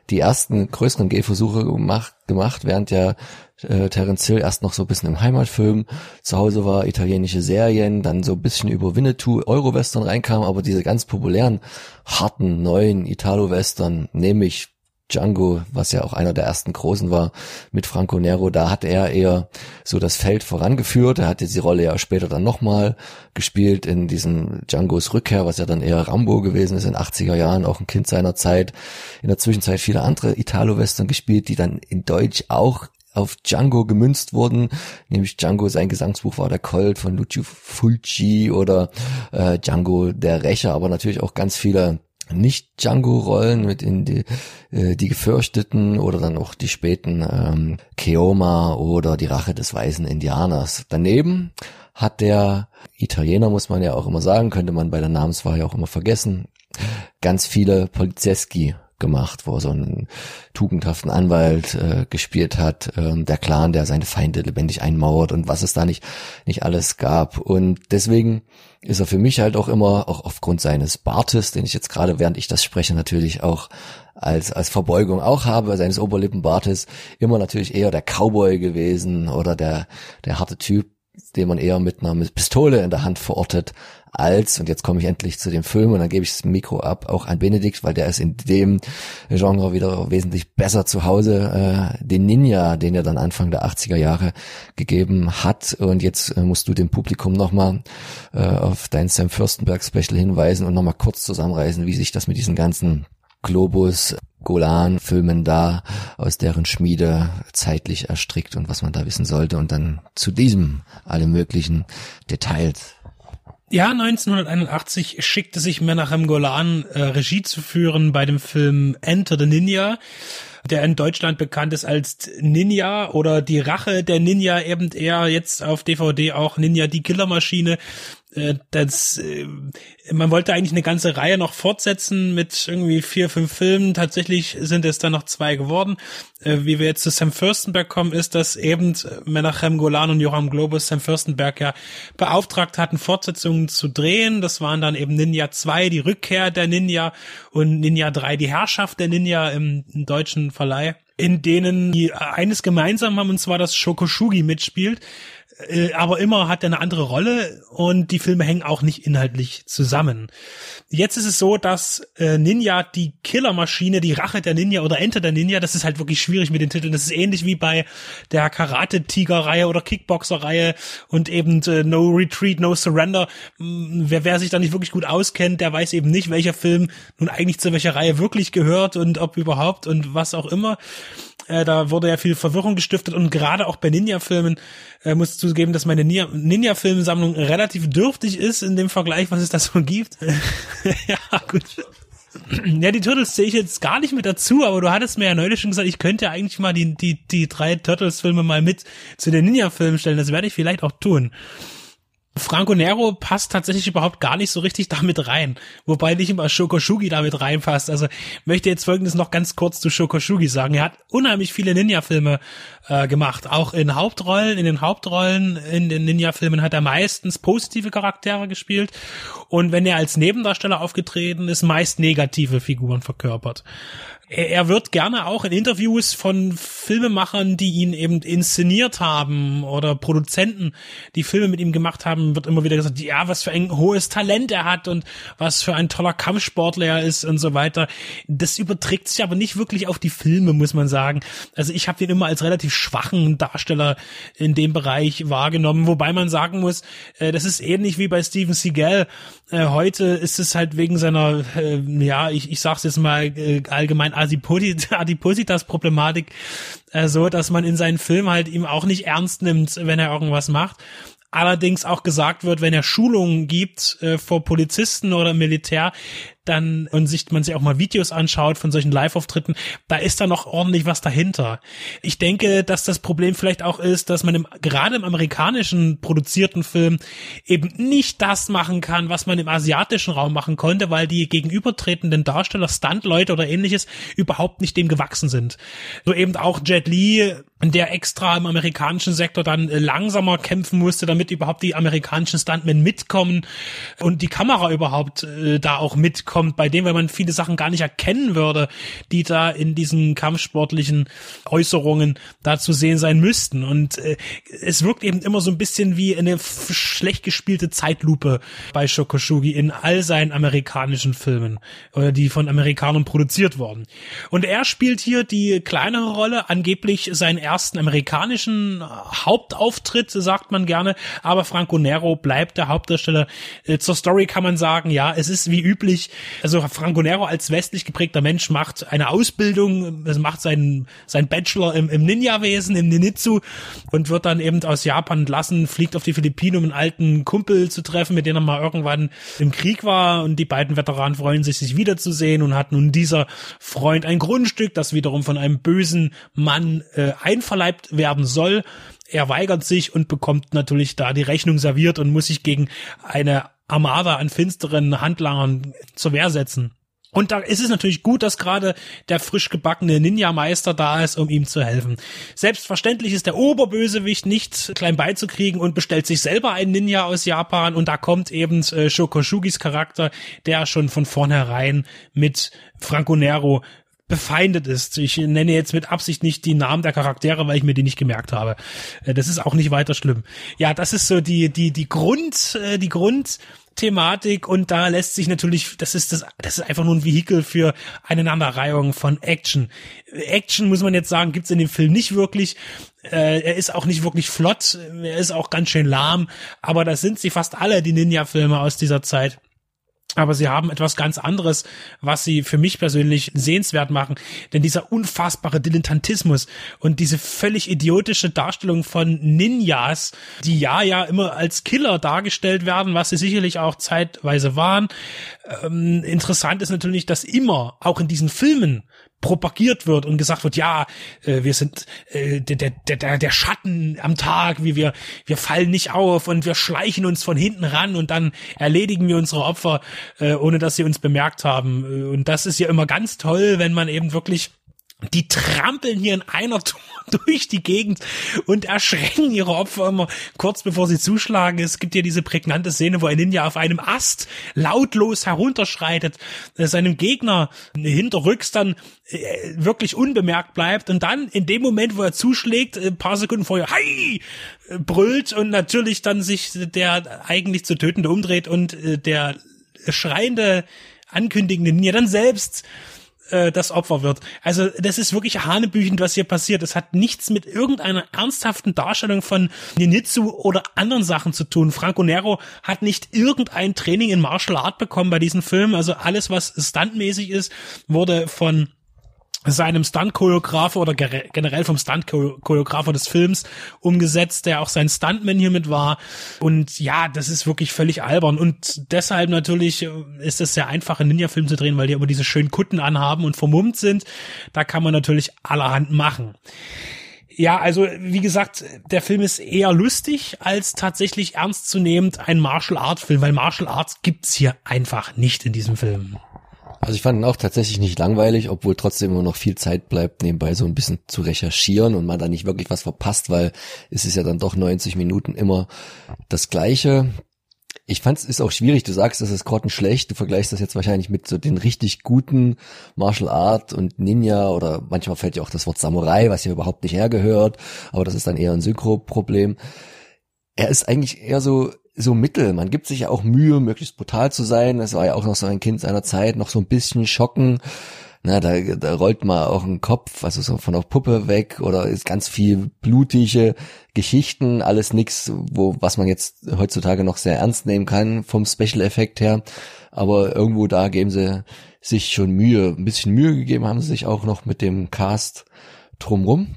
Speaker 4: die ersten größeren Gehversuche gemacht, gemacht, während ja äh, Terence Hill erst noch so ein bisschen im Heimatfilm zu Hause war, italienische Serien, dann so ein bisschen über Winnetou Euro-Western reinkam, aber diese ganz populären, harten, neuen Italo-Western, nämlich Django, was ja auch einer der ersten großen war, mit Franco Nero, da hat er eher so das Feld vorangeführt. Er hat diese Rolle ja später dann nochmal gespielt in diesem Djangos Rückkehr, was ja dann eher Rambo gewesen ist in 80er Jahren, auch ein Kind seiner Zeit. In der Zwischenzeit viele andere Italo-Western gespielt, die dann in Deutsch auch auf Django gemünzt wurden, nämlich Django, sein Gesangsbuch war der Colt von Lucio Fulci oder äh, Django der Rächer, aber natürlich auch ganz viele nicht Django-Rollen mit in die, äh, die Gefürchteten oder dann auch die späten ähm, Keoma oder die Rache des weißen Indianers. Daneben hat der Italiener, muss man ja auch immer sagen, könnte man bei der Namenswahl ja auch immer vergessen, ganz viele Polizeschi gemacht, wo er so einen tugendhaften Anwalt äh, gespielt hat, ähm, der Clan, der seine Feinde lebendig einmauert und was es da nicht, nicht alles gab. Und deswegen ist er für mich halt auch immer, auch aufgrund seines Bartes, den ich jetzt gerade, während ich das spreche, natürlich auch als, als Verbeugung auch habe, seines Oberlippenbartes, immer natürlich eher der Cowboy gewesen oder der, der harte Typ, den man eher mit einer Pistole in der Hand verortet, als, und jetzt komme ich endlich zu dem Film und dann gebe ich das Mikro ab, auch an Benedikt, weil der ist in dem Genre wieder wesentlich besser zu Hause, äh, den Ninja, den er dann Anfang der 80er Jahre gegeben hat. Und jetzt äh, musst du dem Publikum nochmal äh, auf dein Sam Fürstenberg Special hinweisen und nochmal kurz zusammenreißen, wie sich das mit diesen ganzen Globus Golan-Filmen da aus deren Schmiede zeitlich erstrickt und was man da wissen sollte und dann zu diesem alle möglichen Details
Speaker 2: ja, 1981 schickte sich Menachem Golan äh, Regie zu führen bei dem Film Enter the Ninja, der in Deutschland bekannt ist als Ninja oder die Rache der Ninja, eben eher jetzt auf DVD auch Ninja die Killermaschine. Äh, das, äh, man wollte eigentlich eine ganze Reihe noch fortsetzen mit irgendwie vier, fünf Filmen. Tatsächlich sind es dann noch zwei geworden. Äh, wie wir jetzt zu Sam Fürstenberg kommen, ist, dass eben Menachem Golan und Joram Globus Sam Fürstenberg ja beauftragt hatten, Fortsetzungen zu drehen. Das waren dann eben Ninja 2, die Rückkehr der Ninja und Ninja 3, die Herrschaft der Ninja im, im deutschen Verleih in denen die eines gemeinsam haben, und zwar, dass Shokoshugi mitspielt. Äh, aber immer hat er eine andere Rolle und die Filme hängen auch nicht inhaltlich zusammen. Jetzt ist es so, dass äh, Ninja die Killermaschine, die Rache der Ninja oder Enter der Ninja, das ist halt wirklich schwierig mit den Titeln. Das ist ähnlich wie bei der Karate-Tiger-Reihe oder Kickboxer-Reihe und eben äh, No Retreat, No Surrender. Wer, wer sich da nicht wirklich gut auskennt, der weiß eben nicht, welcher Film nun eigentlich zu welcher Reihe wirklich gehört und ob überhaupt und was auch immer. Äh, da wurde ja viel Verwirrung gestiftet und gerade auch bei Ninja-Filmen äh, muss ich zugeben, dass meine Ninja-Filmsammlung relativ dürftig ist in dem Vergleich, was es da so gibt. <laughs> ja, gut. Ja, die Turtles sehe ich jetzt gar nicht mit dazu, aber du hattest mir ja neulich schon gesagt, ich könnte eigentlich mal die, die, die drei Turtles-Filme mal mit zu den Ninja-Filmen stellen. Das werde ich vielleicht auch tun. Franco Nero passt tatsächlich überhaupt gar nicht so richtig damit rein. Wobei nicht immer Shokoshugi damit reinpasst. Also möchte jetzt folgendes noch ganz kurz zu Shokoshugi sagen. Er hat unheimlich viele Ninja-Filme äh, gemacht. Auch in Hauptrollen, in den Hauptrollen in den Ninja-Filmen hat er meistens positive Charaktere gespielt. Und wenn er als Nebendarsteller aufgetreten ist, meist negative Figuren verkörpert er wird gerne auch in Interviews von Filmemachern, die ihn eben inszeniert haben oder Produzenten, die Filme mit ihm gemacht haben, wird immer wieder gesagt, ja, was für ein hohes Talent er hat und was für ein toller Kampfsportler er ist und so weiter. Das überträgt sich aber nicht wirklich auf die Filme, muss man sagen. Also ich habe ihn immer als relativ schwachen Darsteller in dem Bereich wahrgenommen, wobei man sagen muss, äh, das ist ähnlich wie bei Steven Seagal. Äh, heute ist es halt wegen seiner, äh, ja, ich, ich sag's jetzt mal allgemein <laughs> Adipositas-Problematik äh, so, dass man in seinen Filmen halt ihm auch nicht ernst nimmt, wenn er irgendwas macht. Allerdings auch gesagt wird, wenn er Schulungen gibt äh, vor Polizisten oder Militär, dann und sich man sich auch mal Videos anschaut von solchen Live-Auftritten, da ist da noch ordentlich was dahinter. Ich denke, dass das Problem vielleicht auch ist, dass man im, gerade im amerikanischen produzierten Film eben nicht das machen kann, was man im asiatischen Raum machen konnte, weil die gegenübertretenden Darsteller, Stuntleute oder ähnliches überhaupt nicht dem gewachsen sind. So eben auch Jet Li, der extra im amerikanischen Sektor dann langsamer kämpfen musste, damit überhaupt die amerikanischen Stuntmen mitkommen und die Kamera überhaupt äh, da auch mitkommt kommt bei dem, weil man viele Sachen gar nicht erkennen würde, die da in diesen kampfsportlichen Äußerungen da zu sehen sein müssten. Und äh, es wirkt eben immer so ein bisschen wie eine schlecht gespielte Zeitlupe bei Shokoshugi in all seinen amerikanischen Filmen oder die von Amerikanern produziert wurden. Und er spielt hier die kleinere Rolle, angeblich seinen ersten amerikanischen Hauptauftritt, sagt man gerne, aber Franco Nero bleibt der Hauptdarsteller. Äh, zur Story kann man sagen, ja, es ist wie üblich also Franco Nero als westlich geprägter Mensch macht eine Ausbildung, also macht seinen, sein Bachelor im, im Ninja-Wesen, im Ninitsu und wird dann eben aus Japan entlassen, fliegt auf die Philippinen, um einen alten Kumpel zu treffen, mit dem er mal irgendwann im Krieg war. Und die beiden Veteranen freuen sich, sich wiederzusehen. Und hat nun dieser Freund ein Grundstück, das wiederum von einem bösen Mann äh, einverleibt werden soll er weigert sich und bekommt natürlich da die Rechnung serviert und muss sich gegen eine Armada an finsteren Handlangern zur Wehr setzen. Und da ist es natürlich gut, dass gerade der frisch gebackene Ninja-Meister da ist, um ihm zu helfen. Selbstverständlich ist der Oberbösewicht nicht klein beizukriegen und bestellt sich selber einen Ninja aus Japan und da kommt eben äh, Shokoshugis Charakter, der schon von vornherein mit Franco Nero befeindet ist. Ich nenne jetzt mit Absicht nicht die Namen der Charaktere, weil ich mir die nicht gemerkt habe. Äh, das ist auch nicht weiter schlimm. Ja, das ist so die die die Grund äh, die Grundthematik und da lässt sich natürlich, das ist das, das ist einfach nur ein Vehikel für Aneinanderreihung von Action. Action muss man jetzt sagen, gibt's in dem Film nicht wirklich. Äh, er ist auch nicht wirklich flott, er ist auch ganz schön lahm, aber das sind sie fast alle die Ninja-Filme aus dieser Zeit aber sie haben etwas ganz anderes, was sie für mich persönlich sehenswert machen. Denn dieser unfassbare Dilettantismus und diese völlig idiotische Darstellung von Ninjas, die ja ja immer als Killer dargestellt werden, was sie sicherlich auch zeitweise waren. Ähm, interessant ist natürlich, dass immer, auch in diesen Filmen, propagiert wird und gesagt wird, ja, äh, wir sind äh, der, der, der, der Schatten am Tag, wie wir, wir fallen nicht auf und wir schleichen uns von hinten ran und dann erledigen wir unsere Opfer, äh, ohne dass sie uns bemerkt haben. Und das ist ja immer ganz toll, wenn man eben wirklich die trampeln hier in einer Tour <laughs> durch die Gegend und erschrecken ihre Opfer immer kurz bevor sie zuschlagen. Es gibt ja diese prägnante Szene, wo ein Ninja auf einem Ast lautlos herunterschreitet, äh, seinem Gegner hinterrücks dann äh, wirklich unbemerkt bleibt und dann in dem Moment, wo er zuschlägt, ein paar Sekunden vorher, hi, brüllt und natürlich dann sich der eigentlich zu tötende umdreht und äh, der schreiende ankündigende Ninja dann selbst äh, das Opfer wird. Also das ist wirklich hanebüchend, was hier passiert. Es hat nichts mit irgendeiner ernsthaften Darstellung von Ninitsu oder anderen Sachen zu tun. Franco Nero hat nicht irgendein Training in Martial Art bekommen bei diesem Film. Also alles, was stuntmäßig ist, wurde von seinem Stunt-Choreografer oder generell vom Stunt-Choreografer des Films umgesetzt, der auch sein Stuntman hiermit war. Und ja, das ist wirklich völlig albern. Und deshalb natürlich äh, ist es sehr einfach, einen Ninja-Film zu drehen, weil die immer diese schönen Kutten anhaben und vermummt sind. Da kann man natürlich allerhand machen. Ja, also wie gesagt, der Film ist eher lustig als tatsächlich ernstzunehmend ein Martial Art Film, weil Martial Arts gibt's hier einfach nicht in diesem Film.
Speaker 4: Also ich fand ihn auch tatsächlich nicht langweilig, obwohl trotzdem immer noch viel Zeit bleibt, nebenbei so ein bisschen zu recherchieren und man da nicht wirklich was verpasst, weil es ist ja dann doch 90 Minuten immer das Gleiche. Ich fand es ist auch schwierig, du sagst, das ist grottenschlecht, du vergleichst das jetzt wahrscheinlich mit so den richtig guten Martial Art und Ninja oder manchmal fällt ja auch das Wort Samurai, was hier überhaupt nicht hergehört, aber das ist dann eher ein Synchro-Problem. Er ist eigentlich eher so so Mittel. Man gibt sich ja auch Mühe, möglichst brutal zu sein. Das war ja auch noch so ein Kind seiner Zeit, noch so ein bisschen schocken. Na, da, da rollt mal auch ein Kopf, also so von der Puppe weg oder ist ganz viel blutige Geschichten, alles nix, wo, was man jetzt heutzutage noch sehr ernst nehmen kann vom Special Effekt her. Aber irgendwo da geben sie sich schon Mühe. Ein bisschen Mühe gegeben haben sie sich auch noch mit dem Cast drumrum.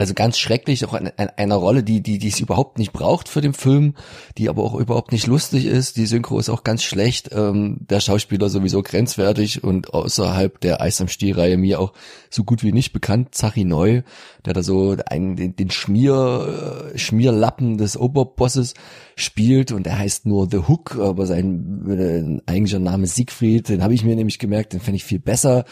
Speaker 4: Also ganz schrecklich, auch eine, eine Rolle, die, die, die es überhaupt nicht braucht für den Film, die aber auch überhaupt nicht lustig ist. Die Synchro ist auch ganz schlecht. Ähm, der Schauspieler sowieso grenzwertig und außerhalb der Eis am Stiel-Reihe mir auch so gut wie nicht bekannt. Zachi Neu, der da so einen, den, den Schmier, äh, Schmierlappen des Oberbosses spielt und er heißt nur The Hook, aber sein äh, eigentlicher Name Siegfried, den habe ich mir nämlich gemerkt, den fände ich viel besser.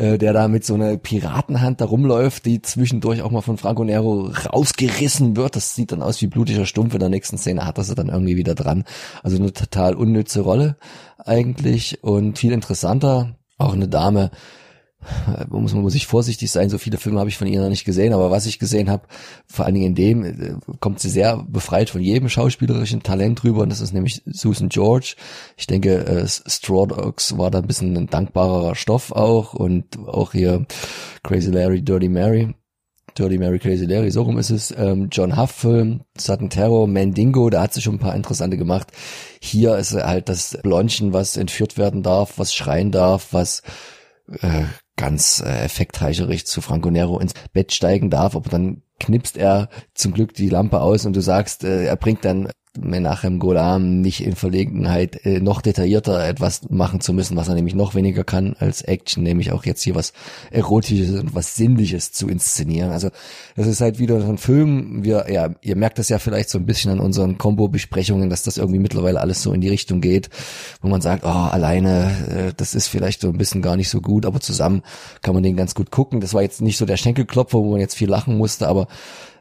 Speaker 4: Äh, der da mit so einer Piratenhand da rumläuft, die zwischendurch auch mal von Franco Nero rausgerissen wird. Das sieht dann aus wie blutiger Stumpf. In der nächsten Szene hat er sie dann irgendwie wieder dran. Also eine total unnütze Rolle eigentlich und viel interessanter. Auch eine Dame, muss man muss ich vorsichtig sein, so viele Filme habe ich von ihr noch nicht gesehen, aber was ich gesehen habe, vor allen Dingen in dem, äh, kommt sie sehr befreit von jedem schauspielerischen Talent rüber und das ist nämlich Susan George. Ich denke, äh, Straw Dogs war da ein bisschen ein dankbarerer Stoff auch und auch hier Crazy Larry, Dirty Mary. Dirty Mary Crazy Larry, so rum ist es. Ähm, John Huff Film, Sudden Terror, Mandingo, da hat sie schon ein paar interessante gemacht. Hier ist halt das Blondchen, was entführt werden darf, was schreien darf, was äh, ganz äh, effektreicherig zu Franco Nero ins Bett steigen darf, aber dann knipst er zum Glück die Lampe aus und du sagst, äh, er bringt dann Menachem Golam nicht in Verlegenheit, äh, noch detaillierter etwas machen zu müssen, was er nämlich noch weniger kann als Action, nämlich auch jetzt hier was Erotisches und was Sinnliches zu inszenieren. Also das ist halt wieder ein Film. Wir, ja, ihr merkt das ja vielleicht so ein bisschen an unseren Combo-Besprechungen, dass das irgendwie mittlerweile alles so in die Richtung geht, wo man sagt, oh, alleine, äh, das ist vielleicht so ein bisschen gar nicht so gut, aber zusammen kann man den ganz gut gucken. Das war jetzt nicht so der Schenkelklopfer, wo man jetzt viel lachen musste, aber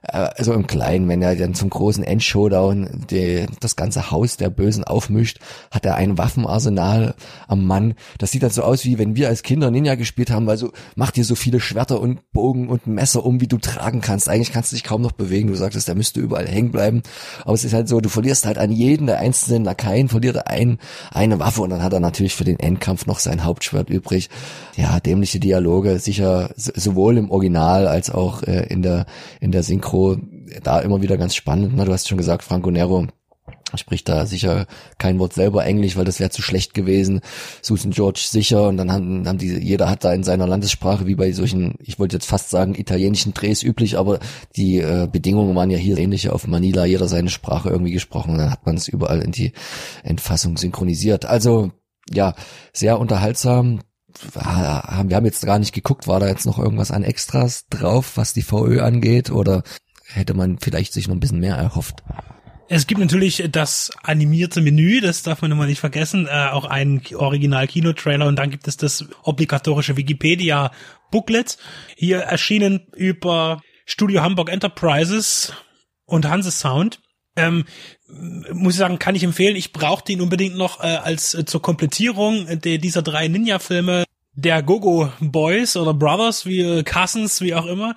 Speaker 4: also im Kleinen, wenn er dann zum großen Endshowdown die, das ganze Haus der Bösen aufmischt, hat er ein Waffenarsenal am Mann. Das sieht dann so aus, wie wenn wir als Kinder Ninja gespielt haben, weil so, mach dir so viele Schwerter und Bogen und Messer um, wie du tragen kannst. Eigentlich kannst du dich kaum noch bewegen. Du sagtest, der müsste überall hängen bleiben. Aber es ist halt so, du verlierst halt an jeden der einzelnen Lakaien, verliert er ein, eine Waffe und dann hat er natürlich für den Endkampf noch sein Hauptschwert übrig. Ja, dämliche Dialoge, sicher sowohl im Original als auch äh, in der, in der Synchro Synchro da immer wieder ganz spannend. Na, du hast schon gesagt, Franco Nero spricht da sicher kein Wort selber Englisch, weil das wäre zu schlecht gewesen. Susan George sicher und dann haben, haben die, jeder hat da in seiner Landessprache, wie bei solchen, ich wollte jetzt fast sagen, italienischen Drehs üblich, aber die äh, Bedingungen waren ja hier ähnliche auf Manila, jeder seine Sprache irgendwie gesprochen und dann hat man es überall in die Entfassung synchronisiert. Also ja, sehr unterhaltsam. Wir haben jetzt gar nicht geguckt, war da jetzt noch irgendwas an Extras drauf, was die VÖ angeht oder hätte man vielleicht sich noch ein bisschen mehr erhofft.
Speaker 2: Es gibt natürlich das animierte Menü, das darf man immer nicht vergessen, äh, auch einen Original-Kinotrailer und dann gibt es das obligatorische Wikipedia-Booklet. Hier erschienen über Studio Hamburg Enterprises und Hanse Sound. Ähm, muss ich sagen, kann ich empfehlen. Ich brauchte ihn unbedingt noch äh, als äh, zur Komplettierung der, dieser drei Ninja-Filme der Gogo Boys oder Brothers, wie äh, Cousins, wie auch immer.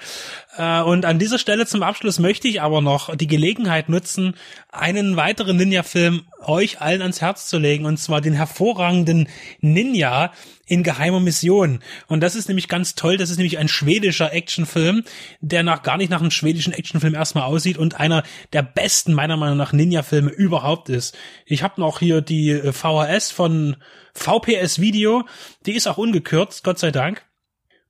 Speaker 2: Äh, und an dieser Stelle zum Abschluss möchte ich aber noch die Gelegenheit nutzen, einen weiteren Ninja-Film euch allen ans Herz zu legen, und zwar den hervorragenden Ninja in geheimer Mission. Und das ist nämlich ganz toll. Das ist nämlich ein schwedischer Actionfilm, der nach gar nicht nach einem schwedischen Actionfilm erstmal aussieht und einer der besten meiner Meinung nach Ninja-Filme überhaupt ist. Ich habe noch hier die äh, VHS von VPS Video, die ist auch ungekürzt, Gott sei Dank.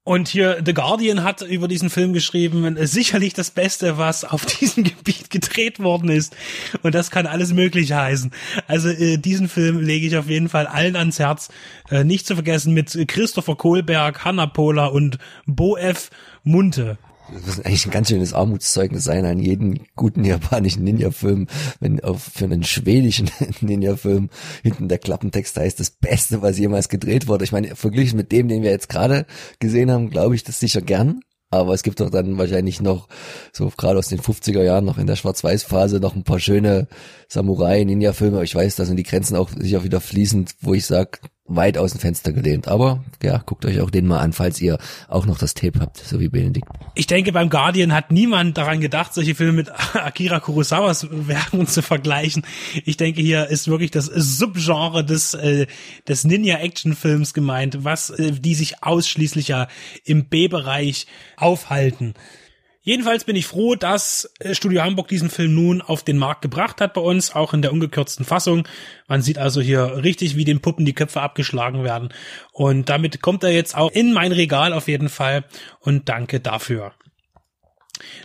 Speaker 2: Und hier The Guardian hat über diesen Film geschrieben, sicherlich das Beste, was auf <laughs> diesem Gebiet gedreht worden ist. Und das kann alles Mögliche heißen. Also äh, diesen Film lege ich auf jeden Fall allen ans Herz. Äh, nicht zu vergessen mit Christopher Kohlberg, Hanna Pohler und Bo F. Munte.
Speaker 4: Das muss eigentlich ein ganz schönes Armutszeugnis sein an jeden guten japanischen Ninja-Film, wenn auf für einen schwedischen <laughs> Ninja-Film hinten der Klappentext heißt, das Beste, was jemals gedreht wurde. Ich meine, verglichen mit dem, den wir jetzt gerade gesehen haben, glaube ich das sicher gern. Aber es gibt doch dann wahrscheinlich noch, so gerade aus den 50er Jahren, noch in der Schwarz-Weiß-Phase, noch ein paar schöne Samurai-Ninja-Filme. Ich weiß, da sind die Grenzen auch sicher wieder fließend, wo ich sage, weit aus dem Fenster gelehnt. Aber ja, guckt euch auch den mal an, falls ihr auch noch das Tape habt, so wie Benedikt.
Speaker 6: Ich denke, beim Guardian hat niemand daran gedacht, solche Filme mit <laughs> Akira Kurosawas Werken zu vergleichen. Ich denke, hier ist wirklich das Subgenre des, äh, des Ninja-Action-Films gemeint, was äh, die sich ausschließlich ja im B-Bereich aufhalten. Jedenfalls bin ich froh, dass äh, Studio Hamburg diesen Film nun auf den Markt gebracht hat bei uns, auch in der ungekürzten Fassung. Man sieht also hier richtig, wie den Puppen die Köpfe abgeschlagen werden. Und damit kommt er jetzt auch in mein Regal auf jeden Fall. Und danke dafür.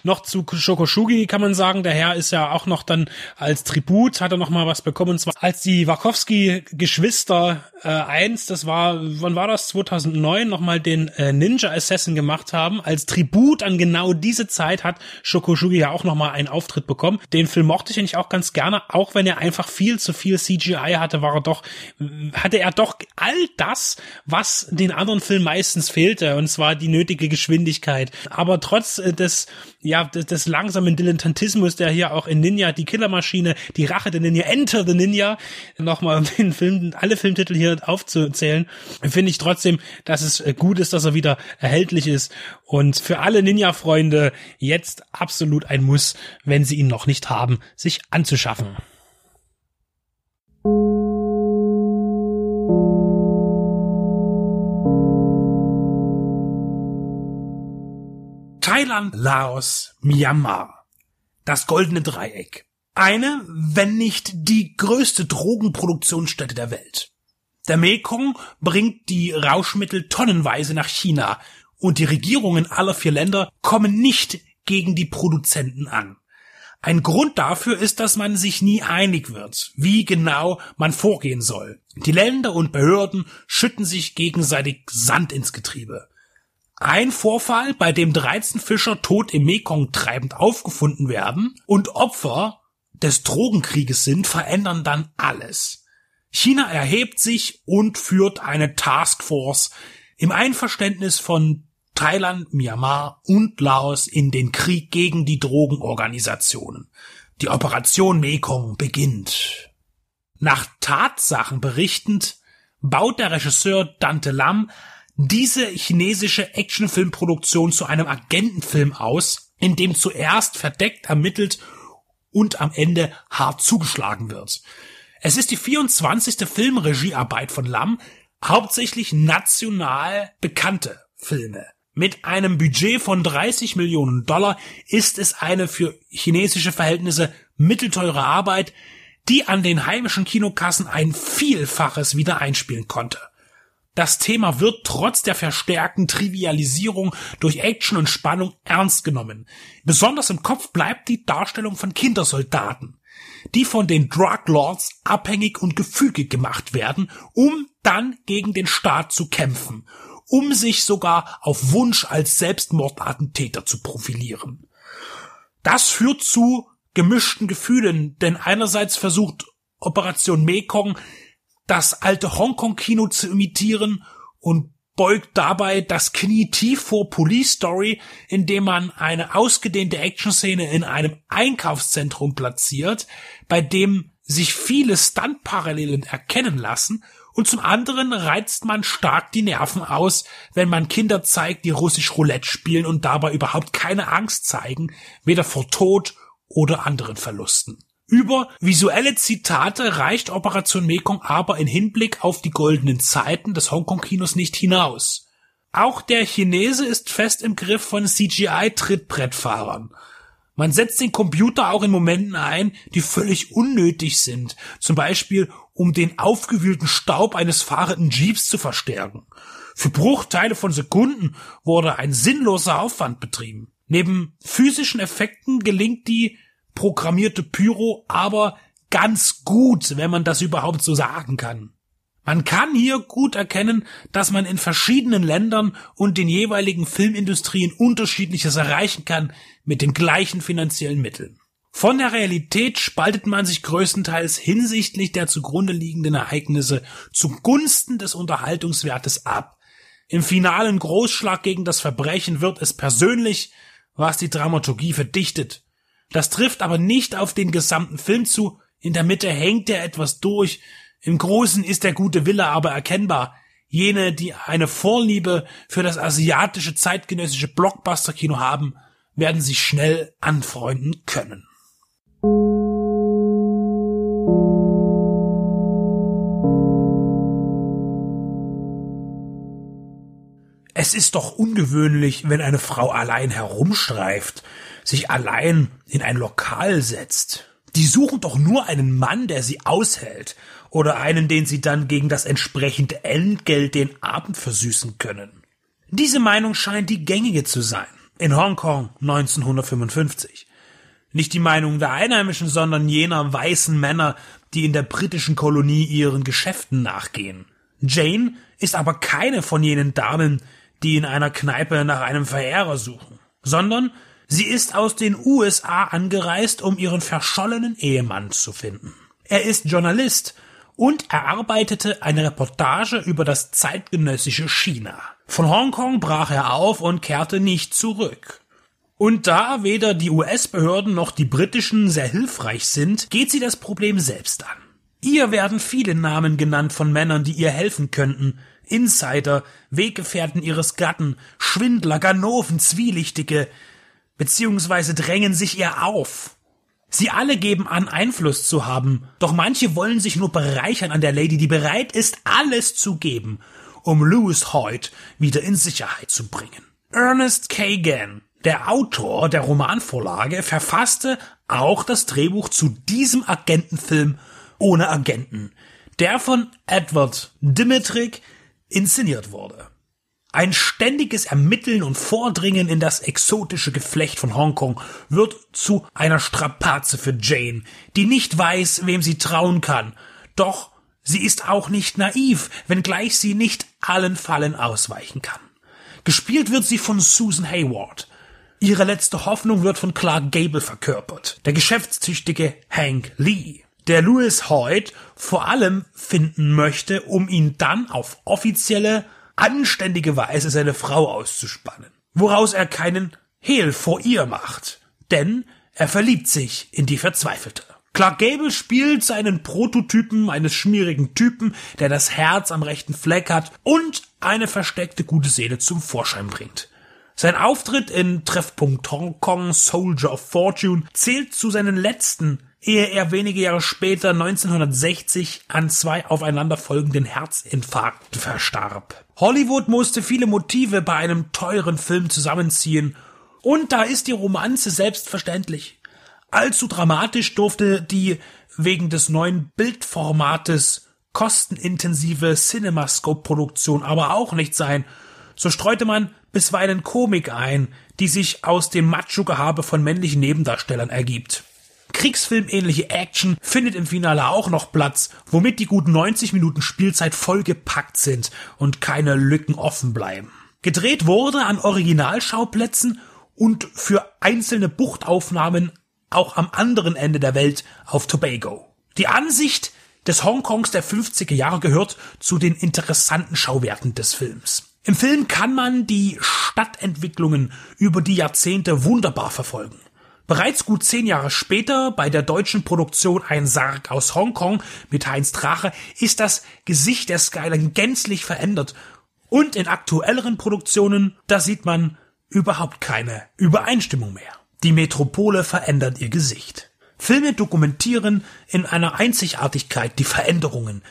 Speaker 6: Noch zu Shokoshugi kann man sagen, der Herr ist ja auch noch dann als Tribut, hat er noch mal was bekommen, und zwar als die Wachowski-Geschwister äh, eins, das war, wann war das, 2009, noch mal den äh, Ninja Assassin gemacht haben. Als Tribut an genau diese Zeit hat Shokoshugi ja auch noch mal einen Auftritt bekommen. Den Film mochte ich eigentlich auch ganz gerne, auch wenn er einfach viel zu viel CGI hatte, war er doch, hatte er doch all das, was den anderen Filmen meistens fehlte, und zwar die nötige Geschwindigkeit. Aber trotz äh, des ja, des, des langsamen Dilettantismus, der hier auch in Ninja, die Killermaschine, die Rache der Ninja, Enter the Ninja, nochmal <laughs> den Film, alle Filmtitel hier aufzuzählen, finde ich trotzdem, dass es äh, gut ist, dass er wieder erhältlich ist und für alle Ninja-Freunde jetzt absolut ein Muss, wenn sie ihn noch nicht haben, sich anzuschaffen. Thailand, Laos, Myanmar. Das goldene Dreieck. Eine, wenn nicht die größte Drogenproduktionsstätte der Welt. Der Mekong bringt die Rauschmittel tonnenweise nach China und die Regierungen aller vier Länder kommen nicht gegen die Produzenten an. Ein Grund dafür ist, dass man sich nie einig wird, wie genau man vorgehen soll. Die Länder und Behörden schütten sich gegenseitig Sand ins Getriebe. Ein Vorfall, bei dem 13 Fischer tot im Mekong treibend aufgefunden werden und Opfer des Drogenkrieges sind, verändern dann alles. China erhebt sich und führt eine Taskforce im Einverständnis von Thailand, Myanmar und Laos in den Krieg gegen die Drogenorganisationen. Die Operation Mekong beginnt. Nach Tatsachen berichtend baut der Regisseur Dante Lam diese chinesische Actionfilmproduktion zu einem Agentenfilm aus, in dem zuerst verdeckt ermittelt und am Ende hart zugeschlagen wird. Es ist die 24. Filmregiearbeit von Lam, hauptsächlich national bekannte Filme. Mit einem Budget von 30 Millionen Dollar ist es eine für chinesische Verhältnisse mittelteure Arbeit, die an den heimischen Kinokassen ein Vielfaches wieder einspielen konnte. Das Thema wird trotz der verstärkten Trivialisierung durch Action und Spannung ernst genommen. Besonders im Kopf bleibt die Darstellung von Kindersoldaten, die von den Drug Lords abhängig und gefügig gemacht werden, um dann gegen den Staat zu kämpfen, um sich sogar auf Wunsch als Selbstmordattentäter zu profilieren. Das führt zu gemischten Gefühlen, denn einerseits versucht Operation Mekong das alte Hongkong-Kino zu imitieren und beugt dabei das Knie tief vor Police Story, indem man eine ausgedehnte Actionszene in einem Einkaufszentrum platziert, bei dem sich viele Stuntparallelen erkennen lassen und zum anderen reizt man stark die Nerven aus, wenn man Kinder zeigt, die russisch Roulette spielen und dabei überhaupt keine Angst zeigen, weder vor Tod oder anderen Verlusten. Über visuelle Zitate reicht Operation Mekong aber in Hinblick auf die goldenen Zeiten des Hongkong-Kinos nicht hinaus. Auch der Chinese ist fest im Griff von CGI-Trittbrettfahrern. Man setzt den Computer auch in Momenten ein, die völlig unnötig sind, zum Beispiel um den aufgewühlten Staub eines fahrenden Jeeps zu verstärken. Für Bruchteile von Sekunden wurde ein sinnloser Aufwand betrieben. Neben physischen Effekten gelingt die programmierte Pyro aber ganz gut, wenn man das überhaupt so sagen kann. Man kann hier gut erkennen, dass man in verschiedenen Ländern und den jeweiligen Filmindustrien unterschiedliches erreichen kann mit den gleichen finanziellen Mitteln. Von der Realität spaltet man sich größtenteils hinsichtlich der zugrunde liegenden Ereignisse zugunsten des Unterhaltungswertes ab. Im finalen Großschlag gegen das Verbrechen wird es persönlich, was die Dramaturgie verdichtet. Das trifft aber nicht auf den gesamten Film zu, in der Mitte hängt er etwas durch, im Großen ist der gute Wille aber erkennbar. Jene, die eine Vorliebe für das asiatische zeitgenössische Blockbuster-Kino haben, werden sich schnell anfreunden können. Es ist doch ungewöhnlich, wenn eine Frau allein herumstreift, sich allein in ein Lokal setzt. Die suchen doch nur einen Mann, der sie aushält, oder einen, den sie dann gegen das entsprechende Entgelt den Abend versüßen können. Diese Meinung scheint die gängige zu sein. In Hongkong 1955. Nicht die Meinung der Einheimischen, sondern jener weißen Männer, die in der britischen Kolonie ihren Geschäften nachgehen. Jane ist aber keine von jenen Damen, die in einer Kneipe nach einem Verehrer suchen, sondern sie ist aus den USA angereist, um ihren verschollenen Ehemann zu finden. Er ist Journalist und erarbeitete eine Reportage über das zeitgenössische China. Von Hongkong brach er auf und kehrte nicht zurück. Und da weder die US-Behörden noch die britischen sehr hilfreich sind, geht sie das Problem selbst an. Ihr werden viele Namen genannt von Männern, die ihr helfen könnten. Insider, Weggefährten ihres Gatten, Schwindler, Ganoven, Zwielichtige, beziehungsweise drängen sich ihr auf. Sie alle geben an, Einfluss zu haben, doch manche wollen sich nur bereichern an der Lady, die bereit ist, alles zu geben, um Louis Hoyt wieder in Sicherheit zu bringen. Ernest Kagan, der Autor der Romanvorlage, verfasste auch das Drehbuch zu diesem Agentenfilm ohne Agenten, der von Edward Dimitrik inszeniert wurde. Ein ständiges Ermitteln und Vordringen in das exotische Geflecht von Hongkong wird zu einer Strapaze für Jane, die nicht weiß, wem sie trauen kann. Doch sie ist auch nicht naiv, wenngleich sie nicht allen Fallen ausweichen kann. Gespielt wird sie von Susan Hayward. Ihre letzte Hoffnung wird von Clark Gable verkörpert, der geschäftstüchtige Hank Lee, der Louis Hoyt vor allem finden möchte, um ihn dann auf offizielle anständige Weise seine Frau auszuspannen, woraus er keinen Hehl vor ihr macht, denn er verliebt sich in die Verzweifelte. Clark Gable spielt seinen Prototypen eines schmierigen Typen, der das Herz am rechten Fleck hat und eine versteckte gute Seele zum Vorschein bringt. Sein Auftritt in Treffpunkt Hong Kong Soldier of Fortune zählt zu seinen letzten ehe er wenige Jahre später 1960 an zwei aufeinanderfolgenden Herzinfarkten verstarb. Hollywood musste viele Motive bei einem teuren Film zusammenziehen, und da ist die Romanze selbstverständlich. Allzu dramatisch durfte die wegen des neuen Bildformates kostenintensive Cinemascope-Produktion aber auch nicht sein. So streute man bisweilen Komik ein, die sich aus dem Macho-Gehabe von männlichen Nebendarstellern ergibt. Kriegsfilmähnliche Action findet im Finale auch noch Platz, womit die gut 90 Minuten Spielzeit vollgepackt sind und keine Lücken offen bleiben. Gedreht wurde an Originalschauplätzen und für einzelne Buchtaufnahmen auch am anderen Ende der Welt auf Tobago. Die Ansicht des Hongkongs der 50er Jahre gehört zu den interessanten Schauwerten des Films. Im Film kann man die Stadtentwicklungen über die Jahrzehnte wunderbar verfolgen. Bereits gut zehn Jahre später, bei der deutschen Produktion Ein Sarg aus Hongkong mit Heinz Drache, ist das Gesicht der Skyline gänzlich verändert. Und in aktuelleren Produktionen, da sieht man überhaupt keine Übereinstimmung mehr. Die Metropole verändert ihr Gesicht. Filme dokumentieren in einer Einzigartigkeit die Veränderungen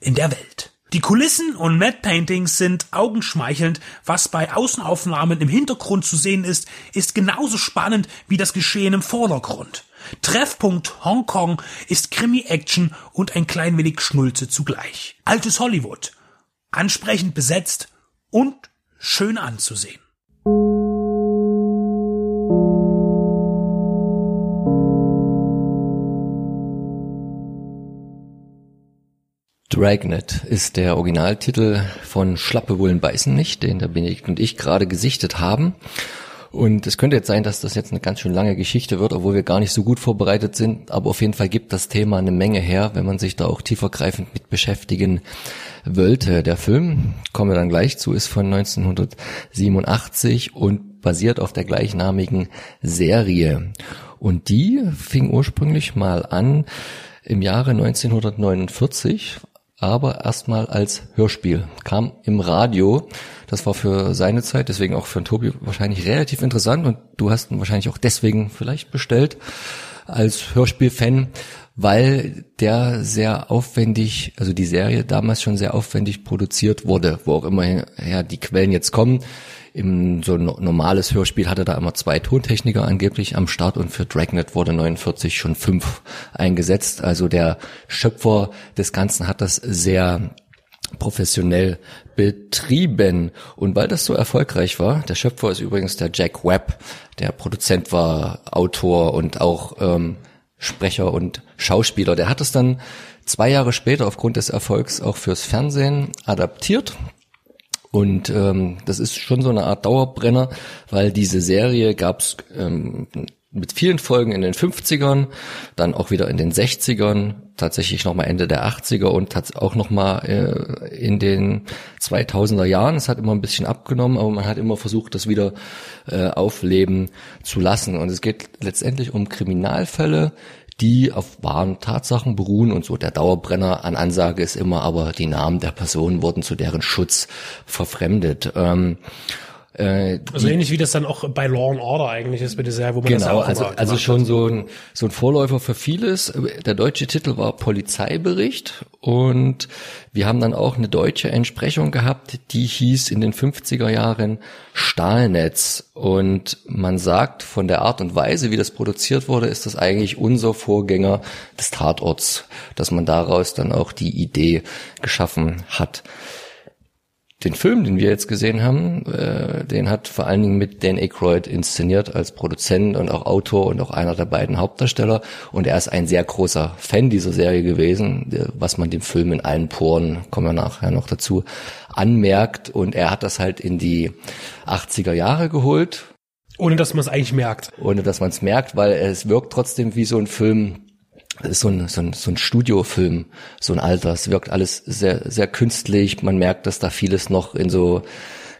Speaker 6: in der Welt. Die Kulissen und Matte Paintings sind augenschmeichelnd. Was bei Außenaufnahmen im Hintergrund zu sehen ist, ist genauso spannend wie das Geschehen im Vordergrund. Treffpunkt Hongkong ist Krimi-Action und ein klein wenig Schnulze zugleich. Altes Hollywood. Ansprechend besetzt und schön anzusehen.
Speaker 4: Dragnet ist der Originaltitel von Schlappe Bullen beißen nicht, den der Benedikt und ich gerade gesichtet haben. Und es könnte jetzt sein, dass das jetzt eine ganz schön lange Geschichte wird, obwohl wir gar nicht so gut vorbereitet sind. Aber auf jeden Fall gibt das Thema eine Menge her, wenn man sich da auch tiefergreifend mit beschäftigen wollte. Der Film, kommen wir dann gleich zu, ist von 1987 und basiert auf der gleichnamigen Serie. Und die fing ursprünglich mal an im Jahre 1949 aber erstmal als Hörspiel. Kam im Radio. Das war für seine Zeit, deswegen auch für Tobi wahrscheinlich relativ interessant und du hast ihn wahrscheinlich auch deswegen vielleicht bestellt als Hörspielfan, weil der sehr aufwendig, also die Serie damals schon sehr aufwendig produziert wurde, wo auch immer ja, die Quellen jetzt kommen im so ein normales Hörspiel hatte da immer zwei Tontechniker angeblich am Start und für Dragnet wurde 49 schon fünf eingesetzt. Also der Schöpfer des Ganzen hat das sehr professionell betrieben. Und weil das so erfolgreich war, der Schöpfer ist übrigens der Jack Webb, der Produzent war, Autor und auch ähm, Sprecher und Schauspieler. Der hat es dann zwei Jahre später aufgrund des Erfolgs auch fürs Fernsehen adaptiert und ähm, das ist schon so eine Art Dauerbrenner, weil diese Serie gab's ähm, mit vielen Folgen in den 50ern, dann auch wieder in den 60ern, tatsächlich nochmal Ende der 80er und auch nochmal äh, in den 2000er Jahren. Es hat immer ein bisschen abgenommen, aber man hat immer versucht, das wieder äh, aufleben zu lassen. Und es geht letztendlich um Kriminalfälle, die auf wahren Tatsachen beruhen und so der Dauerbrenner an Ansage ist immer, aber die Namen der Personen wurden zu deren Schutz verfremdet. Ähm,
Speaker 2: äh, also ähnlich wie das dann auch bei Law and Order eigentlich ist mit der Serie, wo man
Speaker 4: genau,
Speaker 2: das ja auch
Speaker 4: also, also schon so ein, so ein Vorläufer für vieles. Der deutsche Titel war Polizeibericht und wir haben dann auch eine deutsche Entsprechung gehabt, die hieß in den 50er Jahren Stahlnetz. Und man sagt von der Art und Weise, wie das produziert wurde, ist das eigentlich unser Vorgänger des Tatorts, dass man daraus dann auch die Idee geschaffen hat den Film, den wir jetzt gesehen haben, äh, den hat vor allen Dingen mit Dan Aykroyd inszeniert als Produzent und auch Autor und auch einer der beiden Hauptdarsteller. Und er ist ein sehr großer Fan dieser Serie gewesen, was man dem Film in allen Poren, kommen wir nachher noch dazu, anmerkt. Und er hat das halt in die 80er Jahre geholt.
Speaker 2: Ohne dass man es eigentlich merkt.
Speaker 4: Ohne dass man es merkt, weil es wirkt trotzdem wie so ein Film, ist so ein, so ein, so ein Studiofilm, so ein alter. Es wirkt alles sehr, sehr künstlich. Man merkt, dass da vieles noch in so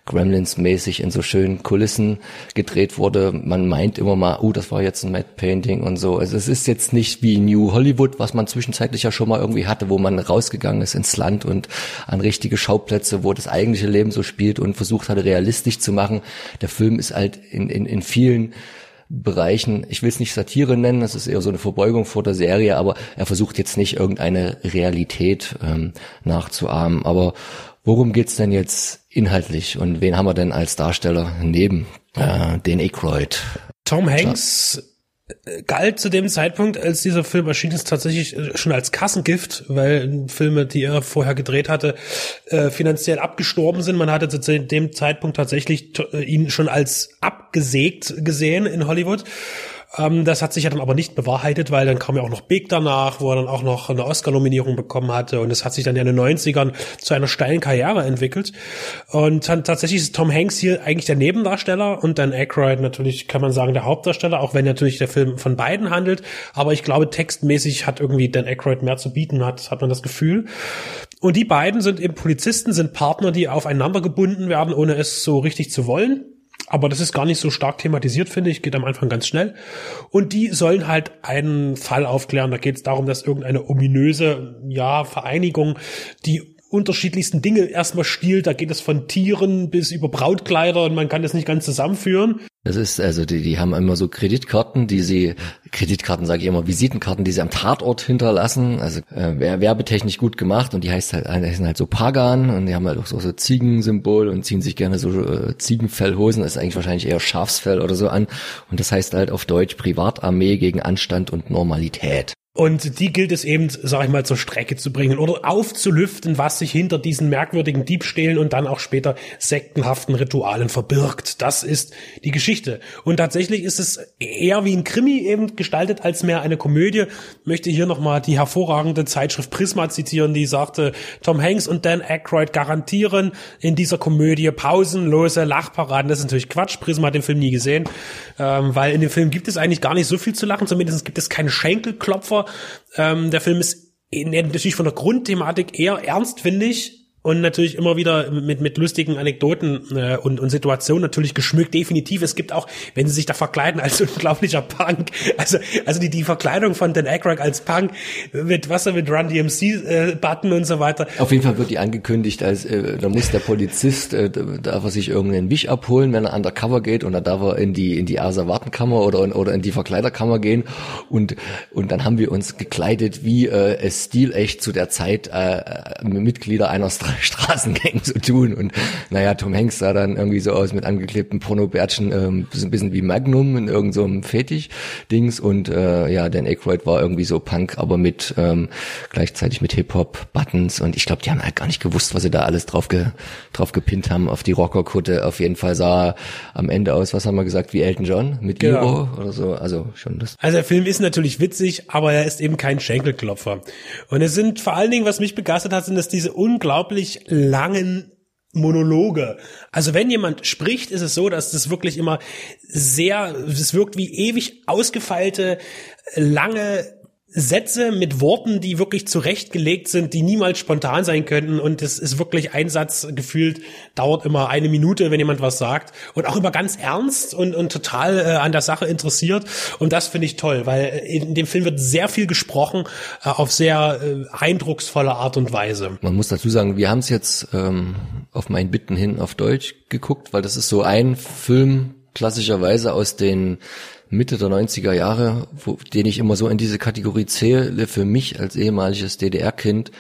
Speaker 4: Gremlins-mäßig in so schönen Kulissen gedreht wurde. Man meint immer mal, oh, das war jetzt ein Matte Painting und so. Also es ist jetzt nicht wie New Hollywood, was man zwischenzeitlich ja schon mal irgendwie hatte, wo man rausgegangen ist ins Land und an richtige Schauplätze, wo das eigentliche Leben so spielt und versucht hatte, realistisch zu machen. Der Film ist halt in, in, in vielen Bereichen, ich will es nicht Satire nennen, das ist eher so eine Verbeugung vor der Serie, aber er versucht jetzt nicht irgendeine Realität ähm, nachzuahmen. Aber worum geht's denn jetzt inhaltlich und wen haben wir denn als Darsteller neben äh, den Aykroyd?
Speaker 2: Tom Hanks galt zu dem Zeitpunkt, als dieser Film erschien ist, tatsächlich äh, schon als Kassengift, weil Filme, die er vorher gedreht hatte, äh, finanziell abgestorben sind. Man hatte zu dem Zeitpunkt tatsächlich äh, ihn schon als abgesägt gesehen in Hollywood. Ähm, das hat sich ja dann aber nicht bewahrheitet, weil dann kam ja auch noch Big danach, wo er dann auch noch eine Oscar-Nominierung bekommen hatte. Und es hat sich dann ja in den 90ern zu einer steilen Karriere entwickelt. Und dann tatsächlich ist Tom Hanks hier eigentlich der Nebendarsteller und dann Aykroyd natürlich, kann man sagen, der Hauptdarsteller, auch wenn natürlich der Film von beiden handelt. Aber ich glaube, textmäßig hat irgendwie Dan Aykroyd mehr zu bieten, hat, hat man das Gefühl. Und die beiden sind eben Polizisten, sind Partner, die aufeinander gebunden werden, ohne es so richtig zu wollen. Aber das ist gar nicht so stark thematisiert, finde ich. Geht am Anfang ganz schnell. Und die sollen halt einen Fall aufklären. Da geht es darum, dass irgendeine ominöse, ja, Vereinigung, die unterschiedlichsten Dinge erstmal stiehlt. Da geht es von Tieren bis über Brautkleider und man kann das nicht ganz zusammenführen.
Speaker 4: Das ist, also die, die haben immer so Kreditkarten, die sie, Kreditkarten sage ich immer, Visitenkarten, die sie am Tatort hinterlassen. Also äh, werbetechnisch gut gemacht und die heißt halt, die sind halt so Pagan und die haben halt auch so, so Ziegensymbol und ziehen sich gerne so äh, Ziegenfellhosen, das ist eigentlich wahrscheinlich eher Schafsfell oder so an. Und das heißt halt auf Deutsch Privatarmee gegen Anstand und Normalität.
Speaker 2: Und die gilt es eben, sag ich mal, zur Strecke zu bringen oder aufzulüften, was sich hinter diesen merkwürdigen Diebstählen und dann auch später sektenhaften Ritualen verbirgt. Das ist die Geschichte. Und tatsächlich ist es eher wie ein Krimi eben gestaltet als mehr eine Komödie. Ich möchte hier nochmal die hervorragende Zeitschrift Prisma zitieren, die sagte, Tom Hanks und Dan Aykroyd garantieren in dieser Komödie pausenlose Lachparaden. Das ist natürlich Quatsch. Prisma hat den Film nie gesehen, ähm, weil in dem Film gibt es eigentlich gar nicht so viel zu lachen. Zumindest gibt es keine Schenkelklopfer ähm, der Film ist natürlich von der Grundthematik eher ernst, finde ich, und natürlich immer wieder mit, mit lustigen Anekdoten äh, und, und Situationen natürlich geschmückt. Definitiv. Es gibt auch, wenn sie sich da verkleiden als <laughs> unglaublicher Punk, also, also die, die Verkleidung von Dan Aykroyd als Punk mit Wasser mit Run DMC-Button äh, und so weiter.
Speaker 4: Auf jeden Fall wird die angekündigt, als äh, da muss der Polizist, äh, darf er sich irgendeinen Wisch abholen, wenn er undercover geht und dann darf er in die, in die Asa-Wartenkammer oder, oder in die Verkleiderkammer gehen und, und dann haben wir uns gekleidet wie äh, es stilecht zu der Zeit äh, äh Mitglieder einer Stra Straßengang so tun. Und naja, Tom Hanks sah dann irgendwie so aus mit angeklebten Pornobärtchen, ähm, ein bisschen wie Magnum in irgendeinem so Fetisch-Dings. Und äh, ja, Dan Aykroyd war irgendwie so Punk, aber mit ähm, gleichzeitig mit Hip-Hop-Buttons. Und ich glaube, die haben halt gar nicht gewusst, was sie da alles drauf, ge drauf gepinnt haben auf die Rockerkutte. Auf jeden Fall sah am Ende aus, was haben wir gesagt, wie Elton John mit genau. Iro oder so. Also schon das.
Speaker 2: Also der Film ist natürlich witzig, aber er ist eben kein Schenkelklopfer. Und es sind vor allen Dingen, was mich begeistert hat, sind dass diese unglaublich unglaublich langen Monologe. Also wenn jemand spricht, ist es so, dass das wirklich immer sehr, es wirkt wie ewig ausgefeilte, lange Sätze mit Worten, die wirklich zurechtgelegt sind, die niemals spontan sein könnten. Und es ist wirklich ein Satz gefühlt, dauert immer eine Minute, wenn jemand was sagt. Und auch immer ganz ernst und, und total äh, an der Sache interessiert. Und das finde ich toll, weil in dem Film wird sehr viel gesprochen, äh, auf sehr äh, eindrucksvolle Art und Weise.
Speaker 4: Man muss dazu sagen, wir haben es jetzt ähm, auf meinen Bitten hin auf Deutsch geguckt, weil das ist so ein Film klassischerweise aus den Mitte der 90er Jahre, wo, den ich immer so in diese Kategorie zähle, für mich als ehemaliges DDR-Kind,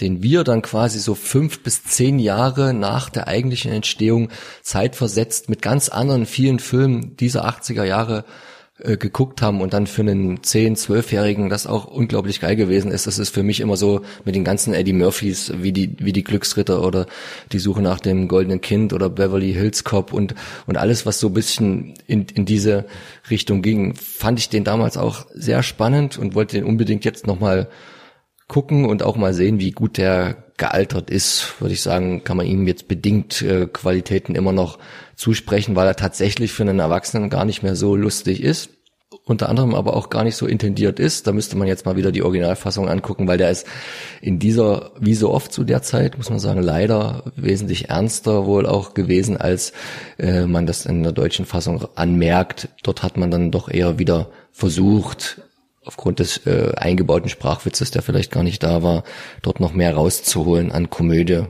Speaker 4: den wir dann quasi so fünf bis zehn Jahre nach der eigentlichen Entstehung zeitversetzt mit ganz anderen vielen Filmen dieser 80er Jahre äh, geguckt haben und dann für einen 10-, 12-Jährigen das auch unglaublich geil gewesen ist. Das ist für mich immer so mit den ganzen Eddie Murphys, wie die, wie die Glücksritter oder die Suche nach dem goldenen Kind oder Beverly Hills Cop und, und alles, was so ein bisschen in, in diese Richtung ging, fand ich den damals auch sehr spannend und wollte den unbedingt jetzt nochmal gucken und auch mal sehen, wie gut der gealtert ist, würde ich sagen, kann man ihm jetzt bedingt äh, Qualitäten immer noch zusprechen, weil er tatsächlich für einen Erwachsenen gar nicht mehr so lustig ist. Unter anderem aber auch gar nicht so intendiert ist. Da müsste man jetzt mal wieder die Originalfassung angucken, weil der ist in dieser, wie so oft zu der Zeit, muss man sagen, leider wesentlich ernster wohl auch gewesen, als äh, man das in der deutschen Fassung anmerkt. Dort hat man dann doch eher wieder versucht, aufgrund des äh, eingebauten Sprachwitzes, der vielleicht gar nicht da war, dort noch mehr rauszuholen an Komödie.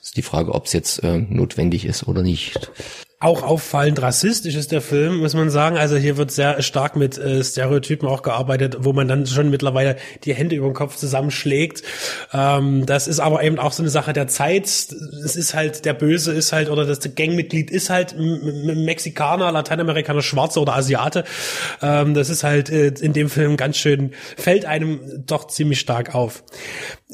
Speaker 4: Ist die Frage, ob es jetzt äh, notwendig ist oder nicht.
Speaker 2: Auch auffallend rassistisch ist der Film, muss man sagen. Also hier wird sehr stark mit äh, Stereotypen auch gearbeitet, wo man dann schon mittlerweile die Hände über den Kopf zusammenschlägt. Ähm, das ist aber eben auch so eine Sache der Zeit. Es ist halt, der Böse ist halt, oder das Gangmitglied ist halt Mexikaner, Lateinamerikaner, Schwarze oder Asiate. Ähm, das ist halt äh, in dem Film ganz schön, fällt einem doch ziemlich stark auf.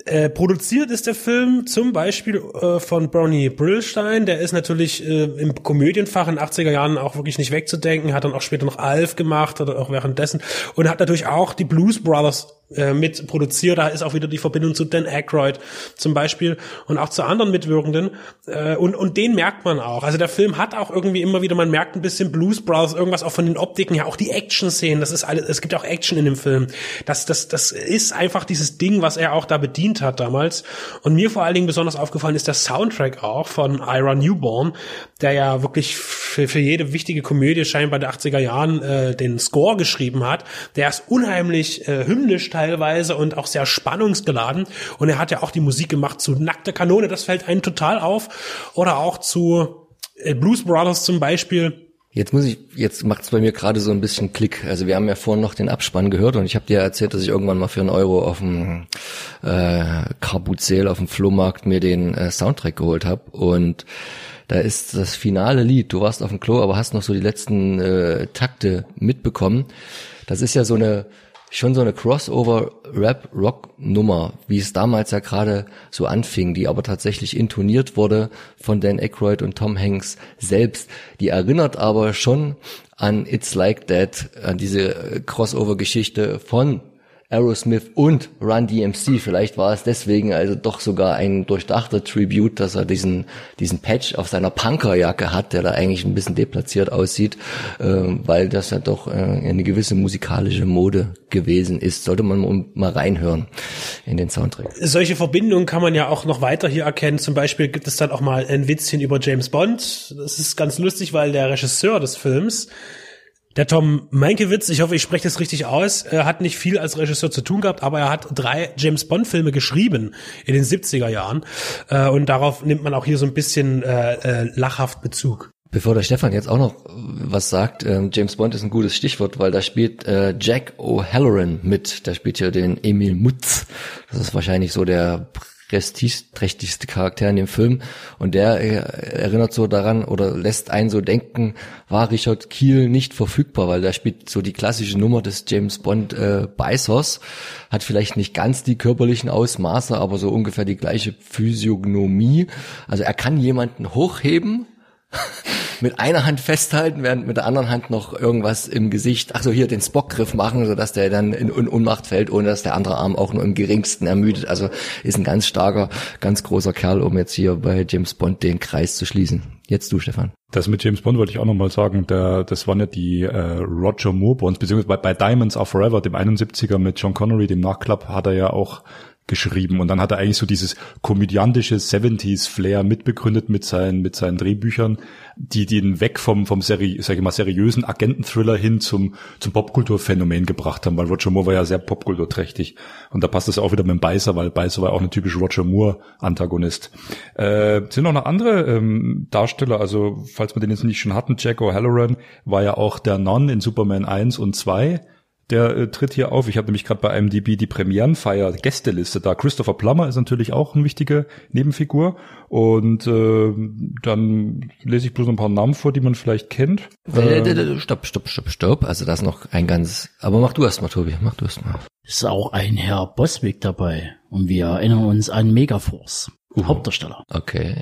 Speaker 2: Äh, produziert ist der Film zum Beispiel äh, von Bernie Brillstein. Der ist natürlich äh, im Komödienfach in den 80er Jahren auch wirklich nicht wegzudenken. Hat dann auch später noch Alf gemacht oder auch währenddessen. Und hat natürlich auch die Blues Brothers äh, mit produziert. Da ist auch wieder die Verbindung zu Dan Aykroyd zum Beispiel und auch zu anderen Mitwirkenden. Äh, und, und den merkt man auch. Also der Film hat auch irgendwie immer wieder, man merkt ein bisschen Blues Brothers, irgendwas auch von den Optiken her, auch die Action-Szenen, das ist alles, es gibt auch Action in dem Film. Das, das, das ist einfach dieses Ding, was er auch da bedient hat damals. Und mir vor allen Dingen besonders aufgefallen ist der Soundtrack auch von Ira Newborn, der ja wirklich für, für jede wichtige Komödie scheinbar der 80er Jahren äh, den Score geschrieben hat. Der ist unheimlich äh, hymnisch teilweise und auch sehr spannungsgeladen. Und er hat ja auch die Musik gemacht zu Nackte Kanone, das fällt einem total auf. Oder auch zu äh, Blues Brothers zum Beispiel.
Speaker 4: Jetzt muss ich, jetzt macht's bei mir gerade so ein bisschen Klick. Also wir haben ja vorhin noch den Abspann gehört und ich habe dir erzählt, dass ich irgendwann mal für einen Euro auf dem äh, Carbuzel auf dem Flohmarkt mir den äh, Soundtrack geholt habe und da ist das finale Lied. Du warst auf dem Klo, aber hast noch so die letzten äh, Takte mitbekommen. Das ist ja so eine schon so eine Crossover-Rap-Rock-Nummer, wie es damals ja gerade so anfing, die aber tatsächlich intoniert wurde von Dan Aykroyd und Tom Hanks selbst. Die erinnert aber schon an It's Like That, an diese Crossover-Geschichte von Aerosmith und Run DMC. Vielleicht war es deswegen also doch sogar ein durchdachter Tribute, dass er diesen, diesen Patch auf seiner Punkerjacke hat, der da eigentlich ein bisschen deplatziert aussieht, äh, weil das ja doch äh, eine gewisse musikalische Mode gewesen ist. Sollte man mal reinhören in den Soundtrack.
Speaker 2: Solche Verbindungen kann man ja auch noch weiter hier erkennen. Zum Beispiel gibt es dann auch mal ein Witzchen über James Bond. Das ist ganz lustig, weil der Regisseur des Films der Tom Mankiewicz, ich hoffe, ich spreche das richtig aus, er hat nicht viel als Regisseur zu tun gehabt, aber er hat drei James Bond Filme geschrieben in den 70er Jahren äh, und darauf nimmt man auch hier so ein bisschen äh, äh, lachhaft Bezug.
Speaker 4: Bevor der Stefan jetzt auch noch was sagt, äh, James Bond ist ein gutes Stichwort, weil da spielt äh, Jack O'Halloran mit. Der spielt hier den Emil Mutz. Das ist wahrscheinlich so der prestigeträchtigste Charakter in dem Film und der äh, erinnert so daran oder lässt einen so denken, war Richard Kiel nicht verfügbar, weil der spielt so die klassische Nummer des James Bond äh, Beißers, hat vielleicht nicht ganz die körperlichen Ausmaße, aber so ungefähr die gleiche Physiognomie. Also er kann jemanden hochheben <laughs> mit einer Hand festhalten, während mit der anderen Hand noch irgendwas im Gesicht, ach so, hier den Spockgriff machen, sodass der dann in, Unmacht fällt, ohne dass der andere Arm auch nur im geringsten ermüdet. Also ist ein ganz starker, ganz großer Kerl, um jetzt hier bei James Bond den Kreis zu schließen. Jetzt du, Stefan.
Speaker 5: Das mit James Bond wollte ich auch nochmal sagen. Der, das waren ja die äh, Roger Moore Bonds, beziehungsweise bei, bei Diamonds Are Forever, dem 71er mit John Connery, dem Nachklapp, hat er ja auch geschrieben. Und dann hat er eigentlich so dieses komödiantische 70s Flair mitbegründet mit seinen, mit seinen Drehbüchern, die den weg vom, vom seri sag ich mal, seriösen Agententhriller hin zum, zum Popkulturphänomen gebracht haben, weil Roger Moore war ja sehr popkulturträchtig. Und da passt es auch wieder mit dem Beißer, weil Beißer war auch ein typisch Roger Moore-Antagonist. Äh, sind auch noch andere ähm, Darsteller, also falls wir den jetzt nicht schon hatten, Jack O'Halloran war ja auch der Non in Superman 1 und 2 der äh, tritt hier auf. Ich habe nämlich gerade bei IMDb die Premierenfeier Gästeliste da. Christopher Plummer ist natürlich auch eine wichtige Nebenfigur. Und äh, dann lese ich bloß ein paar Namen vor, die man vielleicht kennt.
Speaker 4: Äh, stopp, stopp, stopp, stopp. Also da ist noch ein ganz. Aber mach du erst mal, Tobi. Mach du erst mal.
Speaker 3: Ist auch ein Herr Boswick dabei. Und wir erinnern uns an Megaforce. Uh, Hauptdarsteller.
Speaker 4: Okay.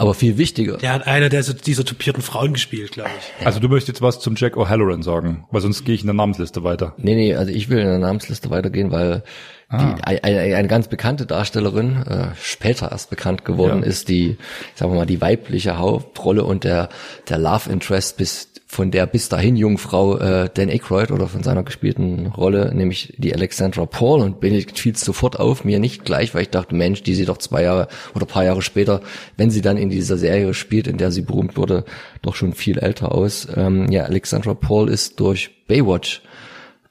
Speaker 4: Aber viel wichtiger.
Speaker 2: Der hat einer der so, dieser topierten Frauen gespielt, glaube ich.
Speaker 5: Also du möchtest jetzt was zum Jack O'Halloran sagen, weil sonst gehe ich in der Namensliste weiter.
Speaker 4: Nee, nee, also ich will in der Namensliste weitergehen, weil ah. die, eine, eine ganz bekannte Darstellerin, äh, später erst bekannt geworden ja. ist, die, sagen wir mal, die weibliche Hauptrolle und der, der Love Interest bis von der bis dahin Jungfrau äh, Dan Aykroyd oder von seiner gespielten Rolle, nämlich die Alexandra Paul und Benedikt fiel sofort auf, mir nicht gleich, weil ich dachte, Mensch, die sieht doch zwei Jahre oder paar Jahre später, wenn sie dann in dieser Serie spielt, in der sie berühmt wurde, doch schon viel älter aus. Ähm, ja, Alexandra Paul ist durch Baywatch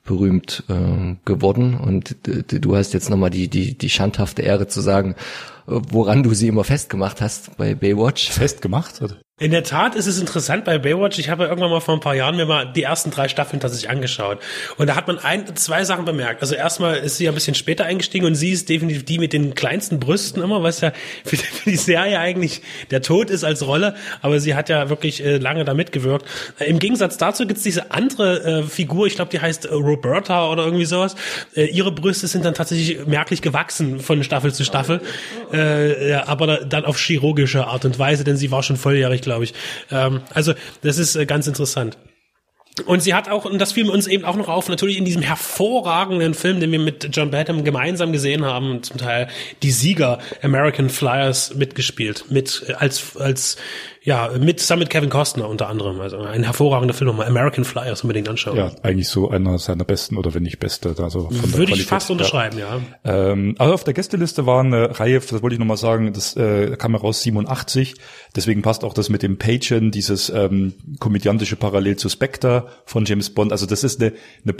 Speaker 4: berühmt äh, geworden und du hast jetzt nochmal die, die, die schandhafte Ehre zu sagen, äh, woran du sie immer festgemacht hast bei Baywatch.
Speaker 5: Festgemacht?
Speaker 2: In der Tat ist es interessant bei Baywatch. Ich habe ja irgendwann mal vor ein paar Jahren mir mal die ersten drei Staffeln tatsächlich angeschaut. Und da hat man ein, zwei Sachen bemerkt. Also erstmal ist sie ja ein bisschen später eingestiegen und sie ist definitiv die mit den kleinsten Brüsten immer, was ja <laughs> für, die Serie eigentlich der Tod ist als Rolle. Aber sie hat ja wirklich äh, lange da mitgewirkt. Äh, Im Gegensatz dazu gibt es diese andere äh, Figur, ich glaube, die heißt äh, Roberta oder irgendwie sowas. Äh, ihre Brüste sind dann tatsächlich merklich gewachsen von Staffel zu Staffel. Äh, aber dann auf chirurgische Art und Weise, denn sie war schon volljährig, glaube ich. Ähm, also das ist äh, ganz interessant. Und sie hat auch, und das fiel uns eben auch noch auf, natürlich in diesem hervorragenden Film, den wir mit John Badham gemeinsam gesehen haben, zum Teil die Sieger American Flyers mitgespielt, mit äh, als als ja, mit, zusammen mit Kevin Costner unter anderem. Also ein hervorragender Film, mal American Flyers unbedingt anschauen.
Speaker 5: Ja, eigentlich so einer seiner besten oder wenn nicht beste. Also von
Speaker 2: Würde Qualität. ich fast unterschreiben, ja.
Speaker 5: ja. Ähm, also auf der Gästeliste war eine Reihe, das wollte ich nochmal sagen, das äh, kam heraus 87. Deswegen passt auch das mit dem Pagen, dieses ähm, komödiantische Parallel zu Spectre von James Bond. Also das ist eine, eine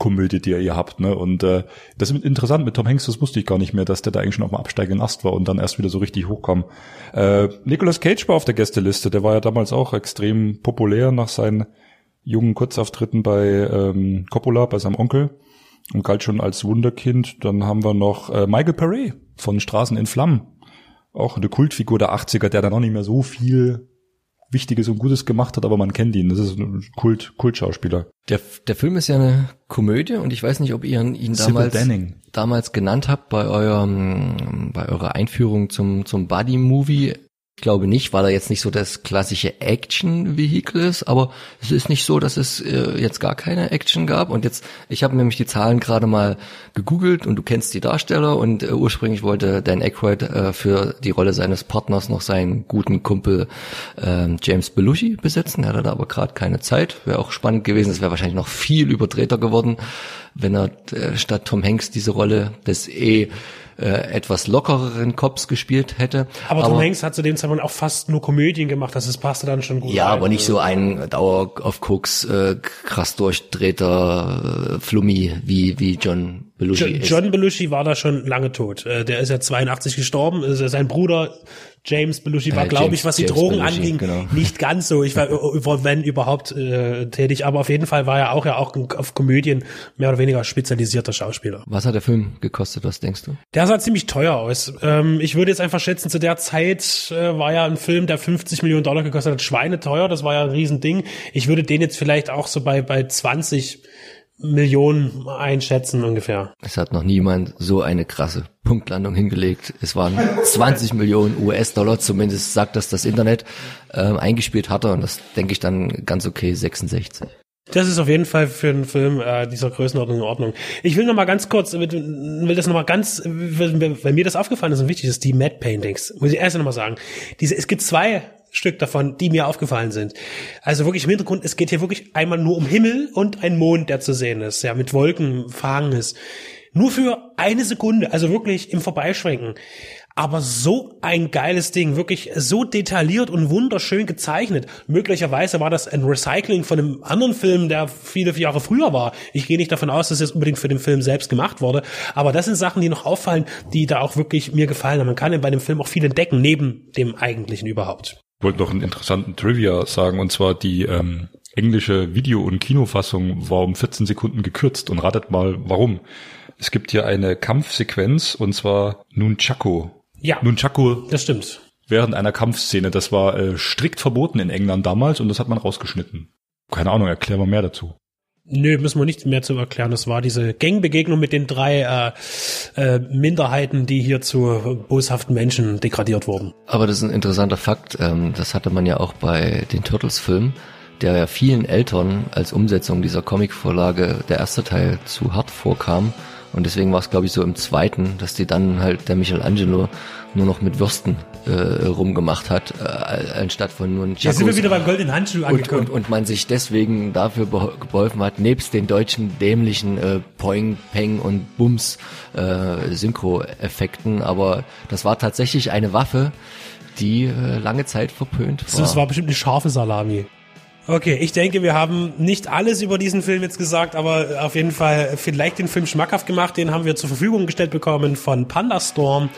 Speaker 5: Popkultur-Clash-Komödie, die ihr habt. Ne? Und äh, das ist interessant mit Tom Hanks, das wusste ich gar nicht mehr, dass der da eigentlich schon auf dem absteigenden Ast war und dann erst wieder so richtig hochkam. Äh, Nicolas Cage war auf der Gästeliste, der war ja damals auch extrem populär nach seinen jungen Kurzauftritten bei ähm, Coppola, bei seinem Onkel und galt schon als Wunderkind. Dann haben wir noch äh, Michael Paré von Straßen in Flammen. Auch eine Kultfigur der 80er, der dann auch nicht mehr so viel Wichtiges und Gutes gemacht hat, aber man kennt ihn. Das ist ein Kult, Kultschauspieler.
Speaker 4: Der, der Film ist ja eine Komödie und ich weiß nicht, ob ihr ihn damals, damals genannt habt bei eurem, bei eurer Einführung zum, zum Buddy Movie. Ich glaube nicht, weil er jetzt nicht so das klassische Action-Vehikel ist, aber es ist nicht so, dass es äh, jetzt gar keine Action gab. Und jetzt, ich habe nämlich die Zahlen gerade mal gegoogelt und du kennst die Darsteller und äh, ursprünglich wollte Dan Aykroyd äh, für die Rolle seines Partners noch seinen guten Kumpel äh, James Belushi besetzen. Er hatte aber gerade keine Zeit. Wäre auch spannend gewesen. Es wäre wahrscheinlich noch viel überdrehter geworden, wenn er äh, statt Tom Hanks diese Rolle des eh äh, etwas lockereren Cops gespielt hätte.
Speaker 2: Aber, aber Tom Hanks hat zu dem Zeitpunkt auch fast nur Komödien gemacht, das passte dann schon gut.
Speaker 4: Ja, rein. aber nicht so ein Dauer auf Koks, äh, krass durchdrehter äh, Flummi wie, wie John Belushi
Speaker 2: John, John Belushi war da schon lange tot. Äh, der ist ja 82 gestorben. Sein Bruder James Belushi war, äh, glaube ich, was die James Drogen Belushi, anging, genau. <laughs> nicht ganz so. Ich war, wenn überhaupt, äh, tätig. Aber auf jeden Fall war er auch ja auch auf Komödien mehr oder weniger spezialisierter Schauspieler.
Speaker 4: Was hat der Film gekostet, was denkst du?
Speaker 2: Der sah ziemlich teuer aus. Ähm, ich würde jetzt einfach schätzen, zu der Zeit äh, war ja ein Film, der 50 Millionen Dollar gekostet hat, schweineteuer. Das war ja ein Riesending. Ich würde den jetzt vielleicht auch so bei, bei 20 Millionen einschätzen ungefähr.
Speaker 4: Es hat noch niemand so eine krasse Punktlandung hingelegt. Es waren 20 Millionen US-Dollar, zumindest sagt das das Internet, ähm, eingespielt hat er und das denke ich dann ganz okay 66.
Speaker 2: Das ist auf jeden Fall für einen Film äh, dieser Größenordnung in Ordnung. Ich will noch mal ganz kurz, will das noch mal ganz, weil mir das aufgefallen ist und wichtig ist, die Matte Paintings. Muss ich erst noch mal sagen. Diese, es gibt zwei Stück davon, die mir aufgefallen sind. Also wirklich im Hintergrund, es geht hier wirklich einmal nur um Himmel und ein Mond, der zu sehen ist, ja, mit Wolken verhangen ist. Nur für eine Sekunde, also wirklich im Vorbeischwenken. Aber so ein geiles Ding, wirklich so detailliert und wunderschön gezeichnet. Möglicherweise war das ein Recycling von einem anderen Film, der viele Jahre früher war. Ich gehe nicht davon aus, dass es unbedingt für den Film selbst gemacht wurde. Aber das sind Sachen, die noch auffallen, die da auch wirklich mir gefallen haben. Man kann bei dem Film auch viel entdecken, neben dem eigentlichen überhaupt
Speaker 5: wollte noch einen interessanten Trivia sagen, und zwar die ähm, englische Video- und Kinofassung war um 14 Sekunden gekürzt. Und ratet mal, warum. Es gibt hier eine Kampfsequenz, und zwar Nunchaku.
Speaker 2: Ja.
Speaker 5: Nunchaku.
Speaker 2: Das stimmt.
Speaker 5: Während einer Kampfszene. Das war äh, strikt verboten in England damals und das hat man rausgeschnitten. Keine Ahnung, erklär mal mehr dazu.
Speaker 2: Nö, müssen wir nicht mehr zu erklären. Das war diese Gangbegegnung mit den drei äh, äh, Minderheiten, die hier zu boshaften Menschen degradiert wurden.
Speaker 4: Aber das ist ein interessanter Fakt. Ähm, das hatte man ja auch bei den Turtles-Filmen, der ja vielen Eltern als Umsetzung dieser Comicvorlage der erste Teil zu hart vorkam. Und deswegen war es, glaube ich, so im zweiten, dass die dann halt der Michelangelo nur noch mit Würsten äh, rumgemacht hat, äh, anstatt von nur ein
Speaker 2: Jetzt sind wir wieder beim goldenen Handschuh
Speaker 4: angekommen. Und, und, und man sich deswegen dafür geholfen hat, nebst den deutschen dämlichen äh, Poing, Peng und Bums äh, Synchro-Effekten. Aber das war tatsächlich eine Waffe, die äh, lange Zeit verpönt war.
Speaker 2: Das war bestimmt eine scharfe Salami. Okay, ich denke, wir haben nicht alles über diesen Film jetzt gesagt, aber auf jeden Fall vielleicht den Film schmackhaft gemacht. Den haben wir zur Verfügung gestellt bekommen von Pandastorm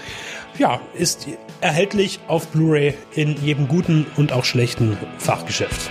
Speaker 2: ja, ist erhältlich auf Blu-ray in jedem guten und auch schlechten Fachgeschäft.